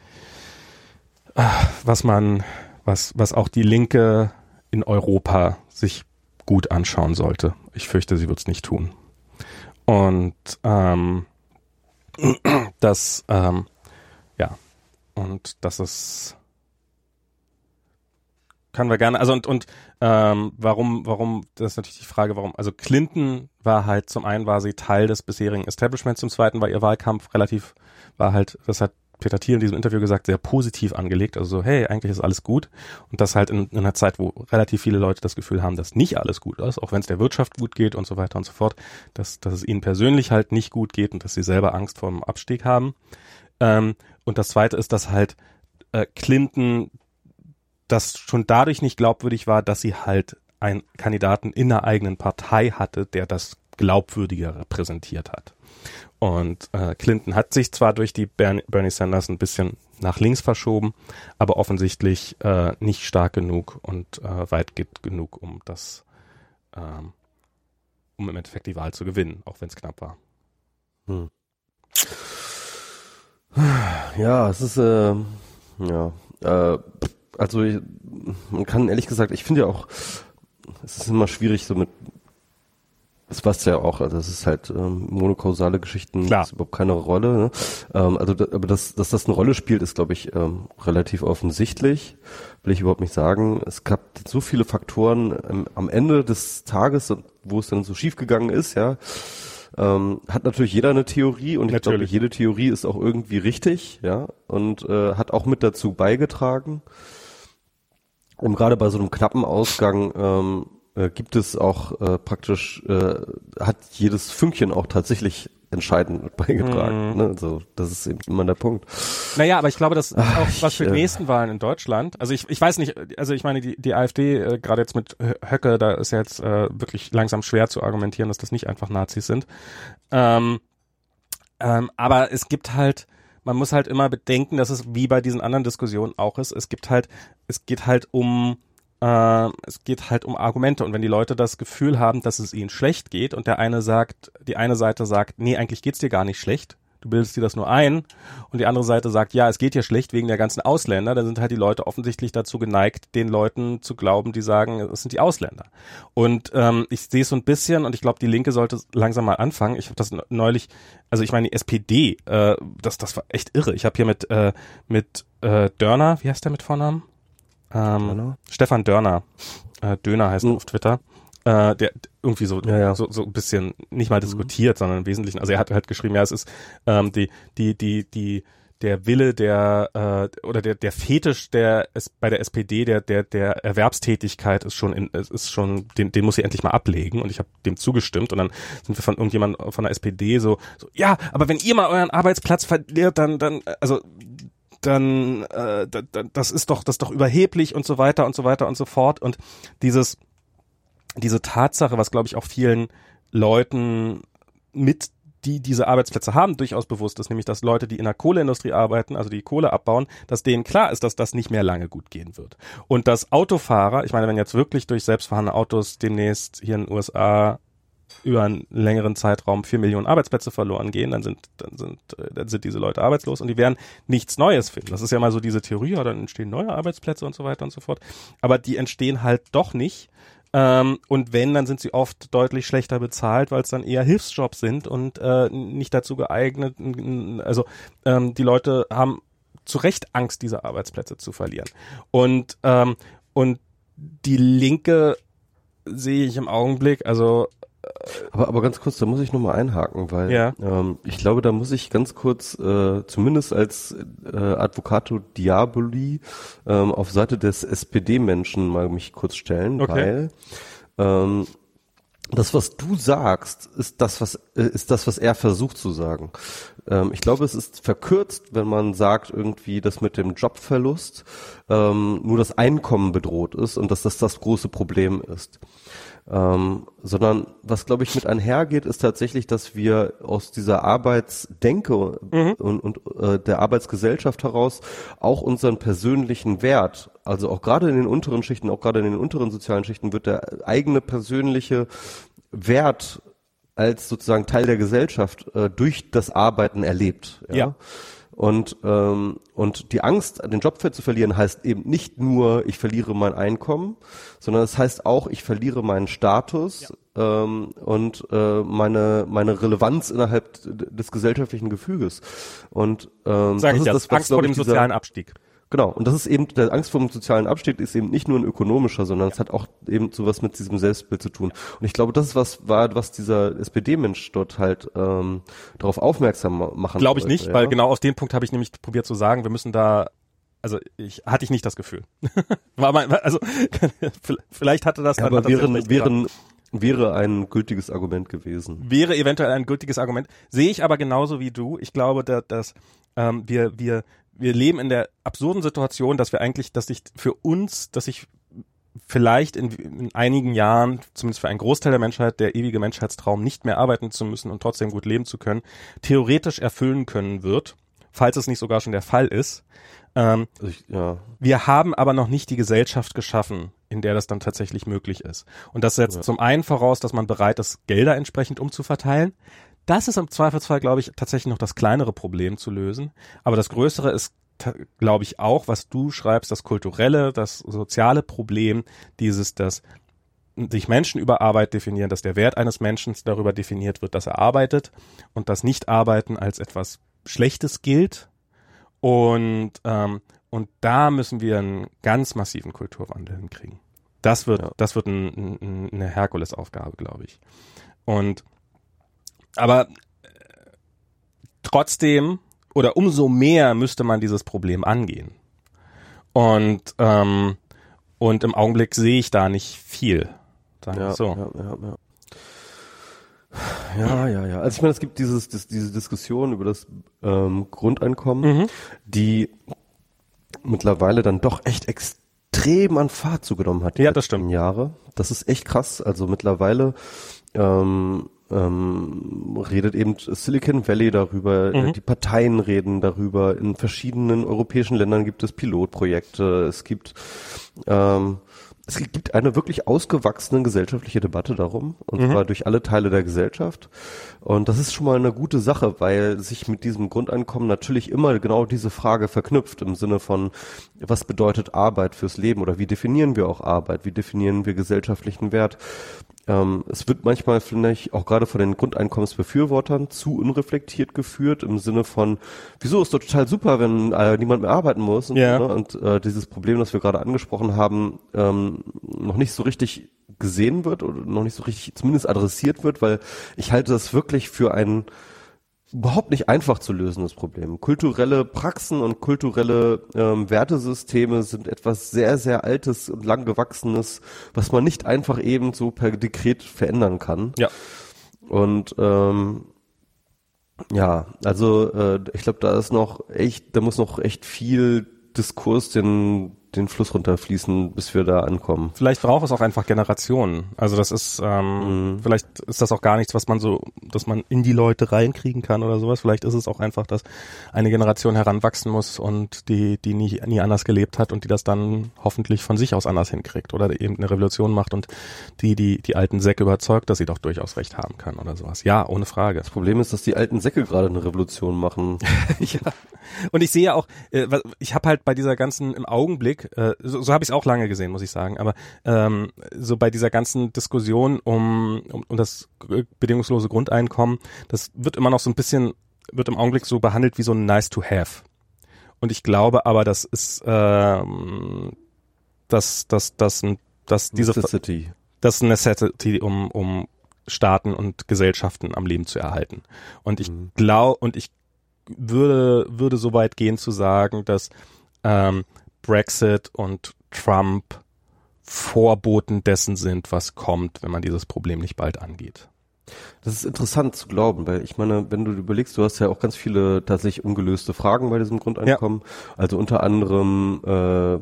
was man, was, was auch die Linke in Europa sich gut anschauen sollte. Ich fürchte, sie wird es nicht tun. Und ähm, das, ähm, ja, und das ist können wir gerne, also und, und ähm, warum, warum, das ist natürlich die Frage, warum, also Clinton war halt, zum einen war sie Teil des bisherigen Establishments, zum zweiten war ihr Wahlkampf relativ, war halt, das hat Peter Thiel in diesem Interview gesagt, sehr positiv angelegt, also so, hey, eigentlich ist alles gut. Und das halt in, in einer Zeit, wo relativ viele Leute das Gefühl haben, dass nicht alles gut ist, auch wenn es der Wirtschaft gut geht und so weiter und so fort, dass, dass es ihnen persönlich halt nicht gut geht und dass sie selber Angst vor dem Abstieg haben. Ähm, und das zweite ist, dass halt äh, Clinton das schon dadurch nicht glaubwürdig war, dass sie halt einen Kandidaten in der eigenen Partei hatte, der das glaubwürdiger repräsentiert hat. Und äh, Clinton hat sich zwar durch die Bernie, Sanders ein bisschen nach links verschoben, aber offensichtlich äh, nicht stark genug und äh, weit genug, um das, ähm, um im Endeffekt die Wahl zu gewinnen, auch wenn es knapp war. Hm. Ja, es ist äh, ja äh, also man kann ehrlich gesagt, ich finde ja auch, es ist immer schwierig so mit, das passt ja auch, also das ist halt ähm, monokausale Geschichten, Klar. ist überhaupt keine Rolle. Ne? Ähm, also, da, aber dass, dass das eine Rolle spielt, ist glaube ich ähm, relativ offensichtlich. Will ich überhaupt nicht sagen. Es gab so viele Faktoren ähm, am Ende des Tages, wo es dann so schief gegangen ist, ja. Ähm, hat natürlich jeder eine Theorie und ich glaube, jede Theorie ist auch irgendwie richtig, ja, und äh, hat auch mit dazu beigetragen. Und gerade bei so einem knappen Ausgang ähm, äh, gibt es auch äh, praktisch, äh, hat jedes Fünkchen auch tatsächlich entscheidend beigetragen. Mhm. Ne? Also das ist eben immer der Punkt. Naja, aber ich glaube, das ist Ach, auch was für die äh, nächsten Wahlen in Deutschland. Also ich, ich weiß nicht, also ich meine, die, die AfD, äh, gerade jetzt mit Höcke, da ist ja jetzt äh, wirklich langsam schwer zu argumentieren, dass das nicht einfach Nazis sind. Ähm, ähm, aber es gibt halt man muss halt immer bedenken, dass es wie bei diesen anderen Diskussionen auch ist. Es gibt halt, es geht halt um äh, es geht halt um Argumente und wenn die Leute das Gefühl haben, dass es ihnen schlecht geht und der eine sagt, die eine Seite sagt, nee, eigentlich geht's dir gar nicht schlecht, du bildest dir das nur ein. Und die andere Seite sagt, ja, es geht hier schlecht wegen der ganzen Ausländer. Dann sind halt die Leute offensichtlich dazu geneigt, den Leuten zu glauben, die sagen, es sind die Ausländer. Und ähm, ich sehe es so ein bisschen, und ich glaube, die Linke sollte langsam mal anfangen. Ich habe das neulich, also ich meine, die SPD, äh, das, das war echt irre. Ich habe hier mit, äh, mit äh, Dörner, wie heißt der mit Vornamen? Ähm, Dörner? Stefan Dörner. Äh, Döner heißt mhm. auf Twitter äh, der irgendwie so, ja, ja. so so ein bisschen nicht mal mhm. diskutiert, mhm. sondern im Wesentlichen, also er hat halt geschrieben, ja, es ist ähm, die die die die der Wille der äh, oder der der Fetisch der ist bei der SPD der der der Erwerbstätigkeit ist schon in, ist schon den den muss sie endlich mal ablegen und ich habe dem zugestimmt und dann sind wir von irgendjemand von der SPD so so ja aber wenn ihr mal euren Arbeitsplatz verliert dann dann also dann äh, da, da, das ist doch das ist doch überheblich und so weiter und so weiter und so fort und dieses diese Tatsache, was glaube ich auch vielen Leuten mit die diese Arbeitsplätze haben, durchaus bewusst ist, nämlich dass Leute, die in der Kohleindustrie arbeiten, also die Kohle abbauen, dass denen klar ist, dass das nicht mehr lange gut gehen wird. Und dass Autofahrer, ich meine, wenn jetzt wirklich durch selbstfahrende Autos demnächst hier in den USA über einen längeren Zeitraum vier Millionen Arbeitsplätze verloren gehen, dann sind, dann sind, äh, dann sind diese Leute arbeitslos und die werden nichts Neues finden. Das ist ja mal so diese Theorie, ja, dann entstehen neue Arbeitsplätze und so weiter und so fort. Aber die entstehen halt doch nicht, ähm, und wenn, dann sind sie oft deutlich schlechter bezahlt, weil es dann eher Hilfsjobs sind und äh, nicht dazu geeignet. Also ähm, die Leute haben zu Recht Angst, diese Arbeitsplätze zu verlieren. Und, ähm, und die Linke sehe ich im Augenblick, also aber, aber ganz kurz, da muss ich nochmal einhaken, weil ja. ähm, ich glaube, da muss ich ganz kurz, äh, zumindest als äh, Advocato Diaboli, ähm, auf Seite des SPD-Menschen mal mich kurz stellen, okay. weil ähm, das, was du sagst, ist das, was äh, ist das, was er versucht zu sagen. Ähm, ich glaube, es ist verkürzt, wenn man sagt irgendwie, dass mit dem Jobverlust ähm, nur das Einkommen bedroht ist und dass das das große Problem ist. Ähm, sondern was, glaube ich, mit einhergeht, ist tatsächlich, dass wir aus dieser Arbeitsdenke mhm. und, und äh, der Arbeitsgesellschaft heraus auch unseren persönlichen Wert, also auch gerade in den unteren Schichten, auch gerade in den unteren sozialen Schichten, wird der eigene persönliche Wert als sozusagen Teil der Gesellschaft äh, durch das Arbeiten erlebt. Ja. ja. Und, ähm, und die Angst, den Job zu verlieren, heißt eben nicht nur, ich verliere mein Einkommen, sondern es das heißt auch, ich verliere meinen Status ja. ähm, und äh, meine, meine Relevanz innerhalb des gesellschaftlichen Gefüges. Und ähm, Sag das ist das, was, Angst vor dem sozialen Abstieg. Genau, und das ist eben, der Angst vor dem sozialen Abstieg ist eben nicht nur ein ökonomischer, sondern es hat auch eben sowas mit diesem Selbstbild zu tun. Und ich glaube, das ist was, war, was dieser SPD-Mensch dort halt ähm, darauf aufmerksam machen Glaube ich wollte, nicht, ja? weil genau aus dem Punkt habe ich nämlich probiert zu sagen, wir müssen da also ich hatte ich nicht das Gefühl. War mein, also vielleicht hatte das. Ja, aber wären, wären, wäre ein gültiges Argument gewesen. Wäre eventuell ein gültiges Argument. Sehe ich aber genauso wie du. Ich glaube, dass, dass ähm, wir wir wir leben in der absurden Situation, dass wir eigentlich, dass sich für uns, dass sich vielleicht in, in, einigen Jahren, zumindest für einen Großteil der Menschheit, der ewige Menschheitstraum, nicht mehr arbeiten zu müssen und trotzdem gut leben zu können, theoretisch erfüllen können wird, falls es nicht sogar schon der Fall ist. Ähm, ich, ja. Wir haben aber noch nicht die Gesellschaft geschaffen, in der das dann tatsächlich möglich ist. Und das setzt ja. zum einen voraus, dass man bereit ist, Gelder entsprechend umzuverteilen. Das ist im Zweifelsfall, glaube ich, tatsächlich noch das kleinere Problem zu lösen. Aber das größere ist, glaube ich, auch, was du schreibst, das kulturelle, das soziale Problem, dieses, dass sich Menschen über Arbeit definieren, dass der Wert eines Menschen darüber definiert wird, dass er arbeitet und das Nicht-Arbeiten als etwas Schlechtes gilt. Und, ähm, und da müssen wir einen ganz massiven Kulturwandel hinkriegen. Das wird, ja. das wird ein, ein, eine Herkulesaufgabe, glaube ich. Und aber äh, trotzdem oder umso mehr müsste man dieses Problem angehen. Und, ähm, und im Augenblick sehe ich da nicht viel. Sagen ja, so. Ja, ja, ja. Ja, ja, ja. Also ich meine, es gibt dieses, das, diese Diskussion über das ähm, Grundeinkommen, mhm. die mittlerweile dann doch echt extrem an Fahrt zugenommen hat. Ja, das stimmt. Jahre. Das ist echt krass. Also mittlerweile ähm, ähm, redet eben Silicon Valley darüber, mhm. die Parteien reden darüber, in verschiedenen europäischen Ländern gibt es Pilotprojekte, es gibt ähm, es gibt eine wirklich ausgewachsene gesellschaftliche Debatte darum, und mhm. zwar durch alle Teile der Gesellschaft. Und das ist schon mal eine gute Sache, weil sich mit diesem Grundeinkommen natürlich immer genau diese Frage verknüpft im Sinne von, was bedeutet Arbeit fürs Leben oder wie definieren wir auch Arbeit, wie definieren wir gesellschaftlichen Wert. Ähm, es wird manchmal, finde ich, auch gerade von den Grundeinkommensbefürwortern zu unreflektiert geführt im Sinne von, wieso ist doch total super, wenn äh, niemand mehr arbeiten muss und, ja. ne, und äh, dieses Problem, das wir gerade angesprochen haben, ähm, noch nicht so richtig gesehen wird oder noch nicht so richtig zumindest adressiert wird, weil ich halte das wirklich für ein überhaupt nicht einfach zu lösendes Problem. Kulturelle Praxen und kulturelle ähm, Wertesysteme sind etwas sehr, sehr Altes und lang gewachsenes, was man nicht einfach eben so per Dekret verändern kann. Ja. Und ähm, ja, also äh, ich glaube, da ist noch echt, da muss noch echt viel Diskurs den den Fluss runterfließen, bis wir da ankommen. Vielleicht braucht es auch einfach Generationen. Also das ist, ähm, mhm. vielleicht ist das auch gar nichts, was man so, dass man in die Leute reinkriegen kann oder sowas. Vielleicht ist es auch einfach, dass eine Generation heranwachsen muss und die, die nie, nie anders gelebt hat und die das dann hoffentlich von sich aus anders hinkriegt oder eben eine Revolution macht und die, die, die alten Säcke überzeugt, dass sie doch durchaus recht haben kann oder sowas. Ja, ohne Frage. Das Problem ist, dass die alten Säcke gerade eine Revolution machen. ja. Und ich sehe auch, äh, ich habe halt bei dieser ganzen im Augenblick, äh, so, so habe ich es auch lange gesehen, muss ich sagen, aber ähm, so bei dieser ganzen Diskussion um, um, um das bedingungslose Grundeinkommen, das wird immer noch so ein bisschen, wird im Augenblick so behandelt wie so ein nice to have. Und ich glaube aber, das ist, ähm, dass, dass, dass, dass diese Necessity. Das Necessity, um, um Staaten und Gesellschaften am Leben zu erhalten. Und ich mhm. glaube, und ich würde, würde so weit gehen zu sagen, dass ähm, Brexit und Trump Vorboten dessen sind, was kommt, wenn man dieses Problem nicht bald angeht. Das ist interessant zu glauben, weil ich meine, wenn du überlegst, du hast ja auch ganz viele tatsächlich ungelöste Fragen bei diesem Grundeinkommen. Ja. Also unter anderem, äh,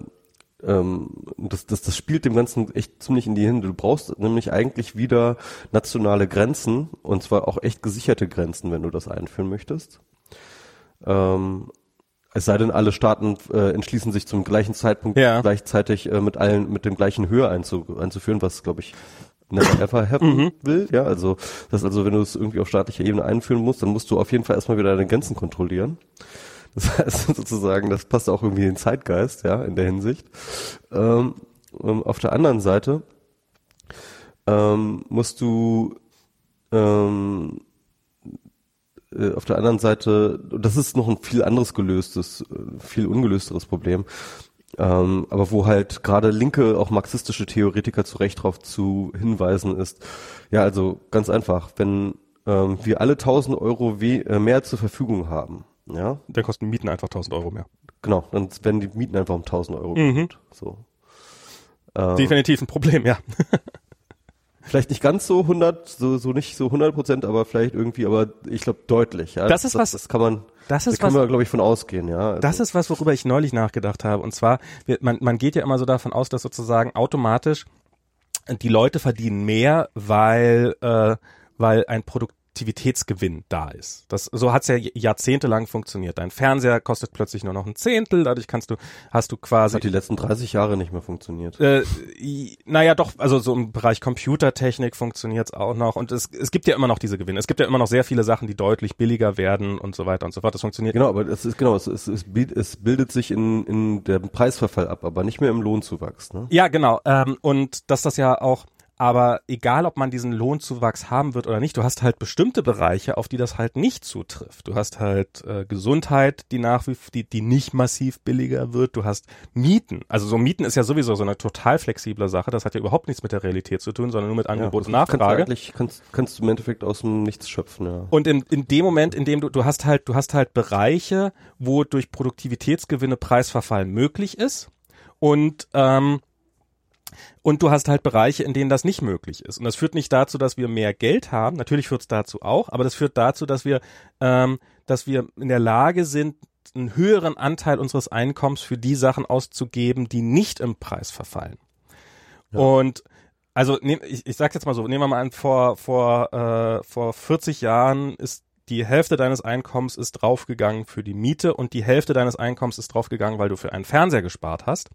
ähm, das, das, das spielt dem Ganzen echt ziemlich in die Hände. Du brauchst nämlich eigentlich wieder nationale Grenzen und zwar auch echt gesicherte Grenzen, wenn du das einführen möchtest. Ähm, es sei denn, alle Staaten äh, entschließen sich zum gleichen Zeitpunkt ja. gleichzeitig äh, mit allen mit dem gleichen Höhe einzu, einzuführen, was glaube ich never ever happen mhm. will. Ja, also das also, wenn du es irgendwie auf staatlicher Ebene einführen musst, dann musst du auf jeden Fall erstmal wieder deine Grenzen kontrollieren. Das heißt sozusagen, das passt auch irgendwie in den Zeitgeist, ja, in der Hinsicht. Ähm, ähm, auf der anderen Seite ähm, musst du ähm, äh, auf der anderen Seite, das ist noch ein viel anderes gelöstes, äh, viel ungelösteres Problem, ähm, aber wo halt gerade linke, auch marxistische Theoretiker zu Recht darauf zu hinweisen ist, ja, also ganz einfach, wenn ähm, wir alle 1000 Euro äh, mehr zur Verfügung haben, ja. Dann kosten Mieten einfach 1000 Euro mehr. Genau, dann werden die Mieten einfach um 1000 Euro mhm. so. Ähm, Definitiv ein Problem, ja. Vielleicht nicht ganz so 100, so, so nicht so 100 Prozent, aber vielleicht irgendwie, aber ich glaube deutlich. Ja. Das ist das, was. Das kann man. Das ist da können was, wir, glaube ich, von ausgehen, ja. Also. Das ist was, worüber ich neulich nachgedacht habe. Und zwar, man, man geht ja immer so davon aus, dass sozusagen automatisch die Leute verdienen mehr, weil, äh, weil ein Produkt Aktivitätsgewinn da ist. Das, so hat's ja jahrzehntelang funktioniert. Dein Fernseher kostet plötzlich nur noch ein Zehntel, dadurch kannst du, hast du quasi. Das hat die letzten 30 Jahre nicht mehr funktioniert. Äh, naja, doch, also so im Bereich Computertechnik funktioniert's auch noch und es, es gibt ja immer noch diese Gewinne. Es gibt ja immer noch sehr viele Sachen, die deutlich billiger werden und so weiter und so fort. Das funktioniert. Genau, aber es ist genau, es, es, es, es bildet sich in, in dem Preisverfall ab, aber nicht mehr im Lohnzuwachs. Ne? Ja, genau. Ähm, und dass das ja auch aber egal, ob man diesen Lohnzuwachs haben wird oder nicht, du hast halt bestimmte Bereiche, auf die das halt nicht zutrifft. Du hast halt äh, Gesundheit, die nach wie die, die nicht massiv billiger wird. Du hast Mieten. Also so Mieten ist ja sowieso so eine total flexible Sache. Das hat ja überhaupt nichts mit der Realität zu tun, sondern nur mit Angebot ja, und Nachfrage. Kannst du, kannst, kannst du im Endeffekt aus dem Nichts schöpfen, ja. Und in, in dem Moment, in dem du, du hast halt, du hast halt Bereiche, wo durch Produktivitätsgewinne Preisverfall möglich ist. Und ähm, und du hast halt Bereiche, in denen das nicht möglich ist. Und das führt nicht dazu, dass wir mehr Geld haben. Natürlich führt es dazu auch, aber das führt dazu, dass wir, ähm, dass wir in der Lage sind, einen höheren Anteil unseres Einkommens für die Sachen auszugeben, die nicht im Preis verfallen. Ja. Und also nehm, ich, ich sag jetzt mal so, nehmen wir mal an, vor vor äh, vor 40 Jahren ist die Hälfte deines Einkommens ist draufgegangen für die Miete und die Hälfte deines Einkommens ist draufgegangen, weil du für einen Fernseher gespart hast,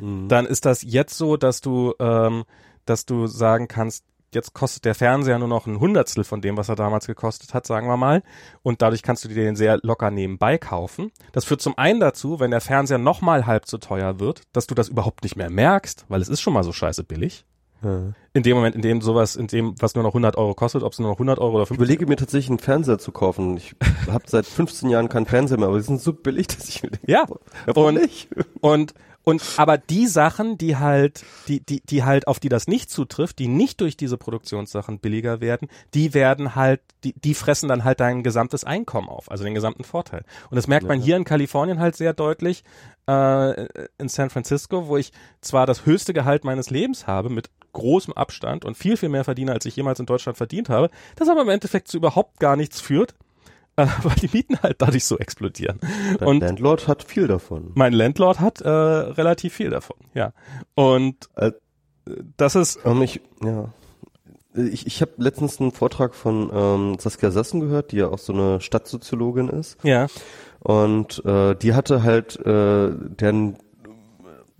mhm. dann ist das jetzt so, dass du, ähm, dass du sagen kannst, jetzt kostet der Fernseher nur noch ein Hundertstel von dem, was er damals gekostet hat, sagen wir mal. Und dadurch kannst du dir den sehr locker nebenbei kaufen. Das führt zum einen dazu, wenn der Fernseher nochmal halb so teuer wird, dass du das überhaupt nicht mehr merkst, weil es ist schon mal so scheiße billig. In dem Moment, in dem sowas, in dem, was nur noch 100 Euro kostet, ob es nur noch 100 Euro oder 50 Ich überlege mir tatsächlich einen Fernseher zu kaufen. Ich habe seit 15 Jahren keinen Fernseher mehr, aber die sind so billig, dass ich mir denke, ja, und, nicht? und und aber die Sachen, die halt, die, die, die halt, auf die das nicht zutrifft, die nicht durch diese Produktionssachen billiger werden, die werden halt, die, die fressen dann halt dein gesamtes Einkommen auf, also den gesamten Vorteil. Und das merkt man hier in Kalifornien halt sehr deutlich, äh, in San Francisco, wo ich zwar das höchste Gehalt meines Lebens habe, mit großem Abstand und viel, viel mehr verdiene, als ich jemals in Deutschland verdient habe, das aber im Endeffekt zu überhaupt gar nichts führt, weil die Mieten halt dadurch so explodieren. Dein und Landlord hat viel davon. Mein Landlord hat äh, relativ viel davon, ja. Und äh, das ist. Um, ich, ja. Ich, ich habe letztens einen Vortrag von ähm, Saskia Sassen gehört, die ja auch so eine Stadtsoziologin ist. Ja. Und äh, die hatte halt, äh, deren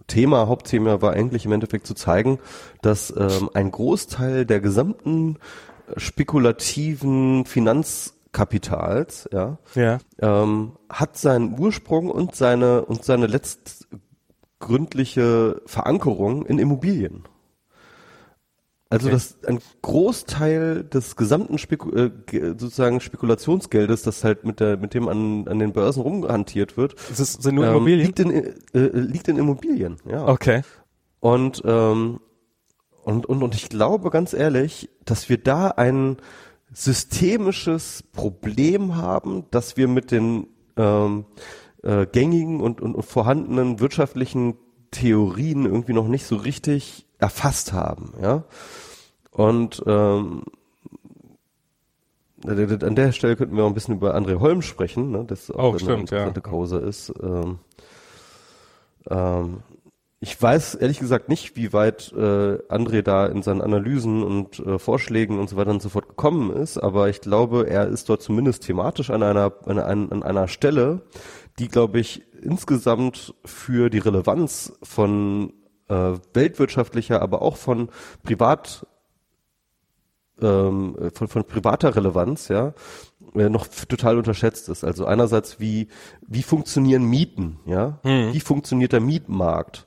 Thema, Hauptthema war eigentlich im Endeffekt zu zeigen, dass ähm, ein Großteil der gesamten spekulativen Finanzkapitals, ja, ja. Ähm, hat seinen Ursprung und seine und seine letztgründliche Verankerung in Immobilien. Also okay. das ein Großteil des gesamten Speku äh, sozusagen Spekulationsgeldes, das halt mit der mit dem an, an den Börsen rumhantiert wird, das ist, sind nur ähm, Immobilien? liegt in äh, liegt in Immobilien. Ja. Okay. Und ähm, und und und ich glaube ganz ehrlich, dass wir da ein systemisches Problem haben, dass wir mit den ähm, äh, gängigen und, und, und vorhandenen wirtschaftlichen Theorien irgendwie noch nicht so richtig erfasst haben, ja. Und ähm, an der Stelle könnten wir auch ein bisschen über André Holm sprechen, ne, das auch oh, eine stimmt, interessante ja. Cause ist. Ähm, ähm, ich weiß ehrlich gesagt nicht, wie weit äh, André da in seinen Analysen und äh, Vorschlägen und so weiter und so fort gekommen ist, aber ich glaube, er ist dort zumindest thematisch an einer, an, an einer Stelle, die, glaube ich, insgesamt für die Relevanz von äh, weltwirtschaftlicher, aber auch von privat ähm, von, von privater Relevanz, ja, noch total unterschätzt ist. Also einerseits wie wie funktionieren Mieten, ja, mhm. wie funktioniert der Mietmarkt?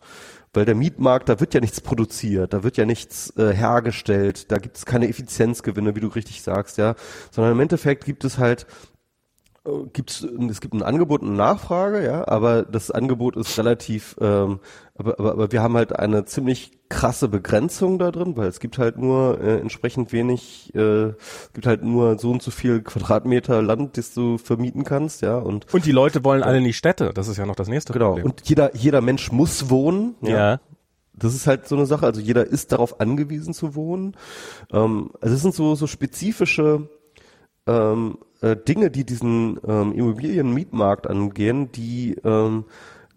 Weil der Mietmarkt, da wird ja nichts produziert, da wird ja nichts äh, hergestellt, da gibt es keine Effizienzgewinne, wie du richtig sagst, ja, sondern im Endeffekt gibt es halt gibt's, es gibt ein Angebot und eine Nachfrage, ja, aber das Angebot ist relativ, ähm, aber, aber, aber wir haben halt eine ziemlich krasse Begrenzung da drin, weil es gibt halt nur äh, entsprechend wenig, äh, es gibt halt nur so und so viel Quadratmeter Land, das du vermieten kannst, ja, und und die Leute wollen alle in die Städte, das ist ja noch das nächste genau. Problem. Und jeder jeder Mensch muss wohnen, ja. ja. Das ist halt so eine Sache, also jeder ist darauf angewiesen zu wohnen. Ähm, also es sind so so spezifische ähm, äh, Dinge, die diesen ähm, Immobilienmietmarkt angehen, die, ähm,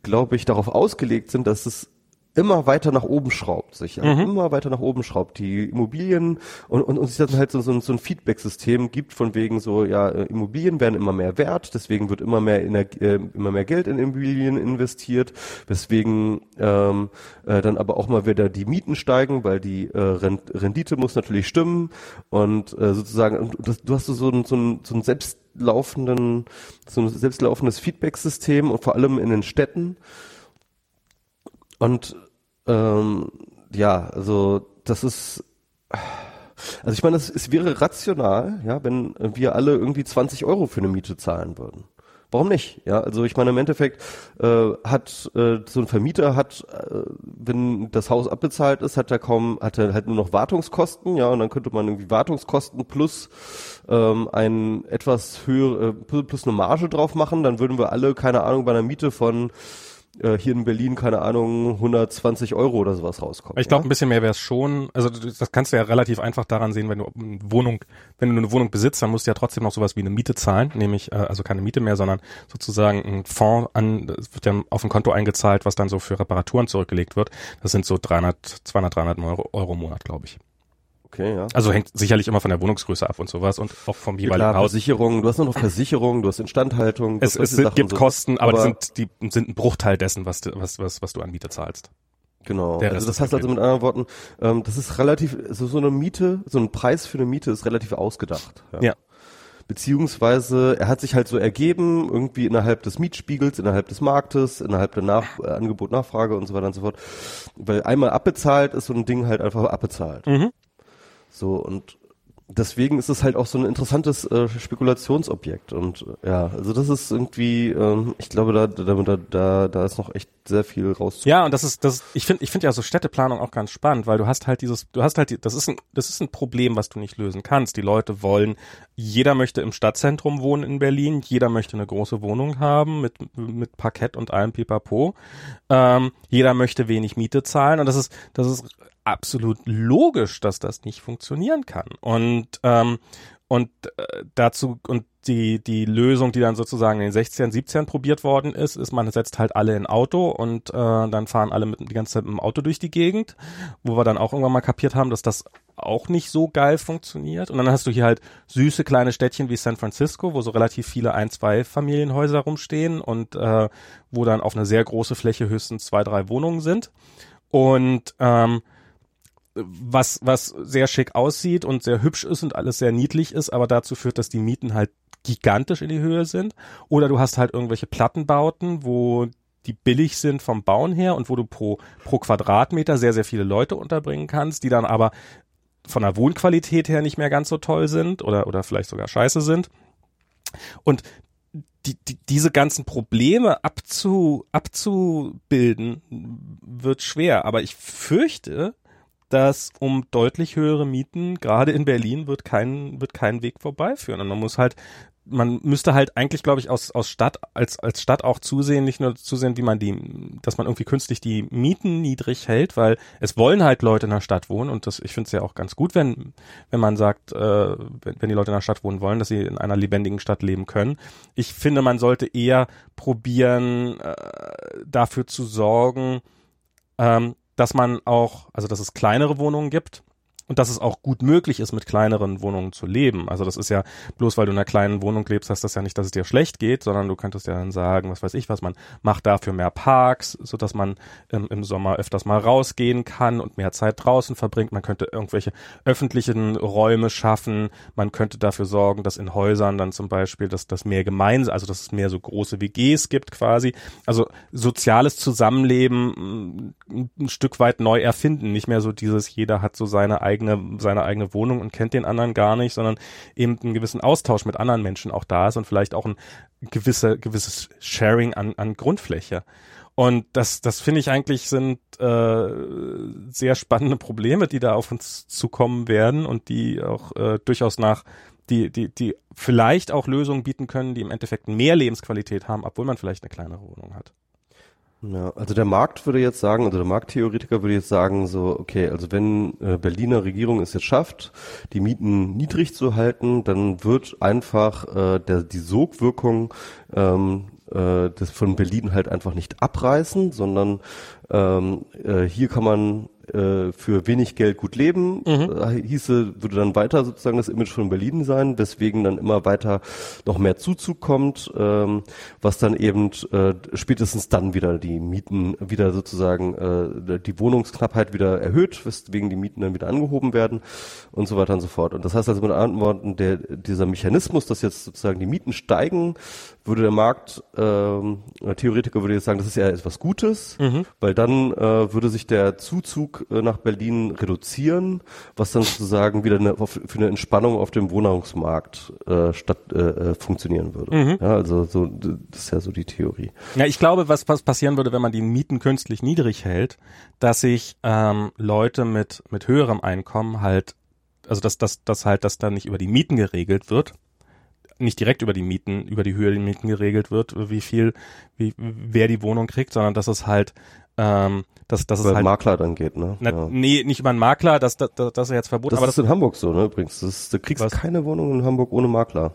glaube ich, darauf ausgelegt sind, dass es immer weiter nach oben schraubt, sich mhm. immer weiter nach oben schraubt. Die Immobilien und, und, und sich dann halt so, so, so ein Feedback-System gibt von wegen so, ja, äh, Immobilien werden immer mehr wert, deswegen wird immer mehr Energie, äh, immer mehr Geld in Immobilien investiert, weswegen ähm, äh, dann aber auch mal wieder die Mieten steigen, weil die äh, Rendite muss natürlich stimmen und äh, sozusagen, das, du hast so, so, ein, so, ein, so ein selbstlaufenden, so ein selbstlaufendes Feedback-System und vor allem in den Städten. Und ähm, ja, also das ist, also ich meine, es, wäre rational, ja, wenn wir alle irgendwie 20 Euro für eine Miete zahlen würden. Warum nicht? Ja, also ich meine, im Endeffekt äh, hat äh, so ein Vermieter hat, äh, wenn das Haus abbezahlt ist, hat er kaum, hat er halt nur noch Wartungskosten, ja, und dann könnte man irgendwie Wartungskosten plus ähm, ein etwas höhere, plus eine Marge drauf machen, dann würden wir alle, keine Ahnung, bei einer Miete von hier in Berlin, keine Ahnung, 120 Euro oder sowas rauskommt. Ich glaube, ja? ein bisschen mehr wäre es schon. Also das kannst du ja relativ einfach daran sehen, wenn du eine Wohnung, wenn du eine Wohnung besitzt, dann musst du ja trotzdem noch sowas wie eine Miete zahlen, nämlich äh, also keine Miete mehr, sondern sozusagen ein Fonds an, das wird ja auf ein Konto eingezahlt, was dann so für Reparaturen zurückgelegt wird. Das sind so 300, 200, 300 Euro, Euro im Monat, glaube ich. Okay, ja. Also hängt sicherlich immer von der Wohnungsgröße ab und sowas und auch vom Ja, jeweiligen klar, Haus. Versicherung, du hast noch Versicherung, du hast Instandhaltung. du Es, hast es Sachen gibt so. Kosten, aber, aber- die sind, die sind ein Bruchteil dessen, was, du- was, was, was du an Miete zahlst. Genau. Der Also das heißt also mit anderen Worten, ähm, das ist relativ, so, so eine Miete, so ein Preis für eine Miete ist relativ ausgedacht. Ja. Beziehungsweise er hat sich halt so ergeben, irgendwie innerhalb des Mietspiegels, innerhalb des Marktes, innerhalb der Nach äh, Angebot, Nachfrage und so weiter und so fort. Weil einmal abbezahlt ist so ein Ding halt einfach abbezahlt. Mhm. So und deswegen ist es halt auch so ein interessantes äh, Spekulationsobjekt und ja, also das ist irgendwie, ähm, ich glaube, da, da, da, da, da ist noch echt sehr viel rauszuholen. Ja, und das ist, das, ich finde, ich finde ja so Städteplanung auch ganz spannend, weil du hast halt dieses, du hast halt, die, das ist ein, das ist ein Problem, was du nicht lösen kannst. Die Leute wollen, jeder möchte im Stadtzentrum wohnen in Berlin, jeder möchte eine große Wohnung haben mit, mit Parkett und allem Pipapo. Ähm, jeder möchte wenig Miete zahlen und das ist, das ist absolut logisch, dass das nicht funktionieren kann. Und, ähm, und äh, dazu, und die, die Lösung, die dann sozusagen in den 16, 17 probiert worden ist, ist, man setzt halt alle in Auto und äh, dann fahren alle mit, die ganze Zeit mit dem Auto durch die Gegend, wo wir dann auch irgendwann mal kapiert haben, dass das auch nicht so geil funktioniert. Und dann hast du hier halt süße kleine Städtchen wie San Francisco, wo so relativ viele ein-, zwei Familienhäuser rumstehen und äh, wo dann auf eine sehr große Fläche höchstens zwei, drei Wohnungen sind. Und ähm, was, was sehr schick aussieht und sehr hübsch ist und alles sehr niedlich ist, aber dazu führt, dass die Mieten halt gigantisch in die Höhe sind. Oder du hast halt irgendwelche Plattenbauten, wo die billig sind vom Bauen her und wo du pro, pro Quadratmeter sehr, sehr viele Leute unterbringen kannst, die dann aber von der Wohnqualität her nicht mehr ganz so toll sind oder, oder vielleicht sogar scheiße sind. Und die, die, diese ganzen Probleme abzu, abzubilden wird schwer. Aber ich fürchte, dass um deutlich höhere Mieten, gerade in Berlin, wird kein, wird kein Weg vorbeiführen. Und man muss halt, man müsste halt eigentlich, glaube ich, aus, aus Stadt, als, als Stadt auch zusehen, nicht nur zusehen, wie man die, dass man irgendwie künstlich die Mieten niedrig hält, weil es wollen halt Leute in der Stadt wohnen und das, ich finde es ja auch ganz gut, wenn, wenn man sagt, äh, wenn, wenn die Leute in der Stadt wohnen wollen, dass sie in einer lebendigen Stadt leben können. Ich finde, man sollte eher probieren, äh, dafür zu sorgen, ähm, dass man auch, also dass es kleinere Wohnungen gibt und dass es auch gut möglich ist, mit kleineren Wohnungen zu leben. Also das ist ja, bloß weil du in einer kleinen Wohnung lebst, heißt das ja nicht, dass es dir schlecht geht, sondern du könntest ja dann sagen, was weiß ich was, man macht dafür mehr Parks, so dass man ähm, im Sommer öfters mal rausgehen kann und mehr Zeit draußen verbringt. Man könnte irgendwelche öffentlichen Räume schaffen. Man könnte dafür sorgen, dass in Häusern dann zum Beispiel, dass das mehr gemeinsam, also dass es mehr so große WGs gibt quasi. Also soziales Zusammenleben ein Stück weit neu erfinden. Nicht mehr so dieses, jeder hat so seine eigene, seine eigene Wohnung und kennt den anderen gar nicht, sondern eben einen gewissen Austausch mit anderen Menschen auch da ist und vielleicht auch ein gewisse, gewisses Sharing an, an Grundfläche. Und das, das finde ich eigentlich sind äh, sehr spannende Probleme, die da auf uns zukommen werden und die auch äh, durchaus nach die, die, die vielleicht auch Lösungen bieten können, die im Endeffekt mehr Lebensqualität haben, obwohl man vielleicht eine kleinere Wohnung hat. Ja, also der Markt würde jetzt sagen, also der Markttheoretiker würde jetzt sagen, so, okay, also wenn äh, Berliner Regierung es jetzt schafft, die Mieten niedrig zu halten, dann wird einfach äh, der, die Sogwirkung ähm, äh, das von Berlin halt einfach nicht abreißen, sondern ähm, äh, hier kann man äh, für wenig Geld gut leben, äh, hieße, würde dann weiter sozusagen das Image von Berlin sein, weswegen dann immer weiter noch mehr Zuzug kommt, ähm, was dann eben äh, spätestens dann wieder die Mieten wieder sozusagen äh, die Wohnungsknappheit wieder erhöht, weswegen die Mieten dann wieder angehoben werden und so weiter und so fort. Und das heißt also mit anderen Worten, der, dieser Mechanismus, dass jetzt sozusagen die Mieten steigen, würde der Markt, ähm, Theoretiker würde jetzt sagen, das ist ja etwas Gutes, weil dann äh, würde sich der Zuzug äh, nach Berlin reduzieren, was dann sozusagen wieder eine, für eine Entspannung auf dem Wohnungsmarkt äh, statt äh, äh, funktionieren würde. Ja, also so das ist ja so die Theorie. Ja, ich glaube, was, was passieren würde, wenn man die Mieten künstlich niedrig hält, dass sich ähm, Leute mit, mit höherem Einkommen halt, also dass, dass, dass halt das dann nicht über die Mieten geregelt wird, nicht direkt über die Mieten, über die Höhe der Mieten geregelt wird, wie viel, wie, wer die Wohnung kriegt, sondern dass es halt, ähm, dass, dass es Weil halt, Makler dann geht, ne? na, ja. nee, nicht über einen Makler, das, das, das ist jetzt verboten, Das aber ist in Hamburg so, ne? Übrigens, das du kriegst Was? keine Wohnung in Hamburg ohne Makler.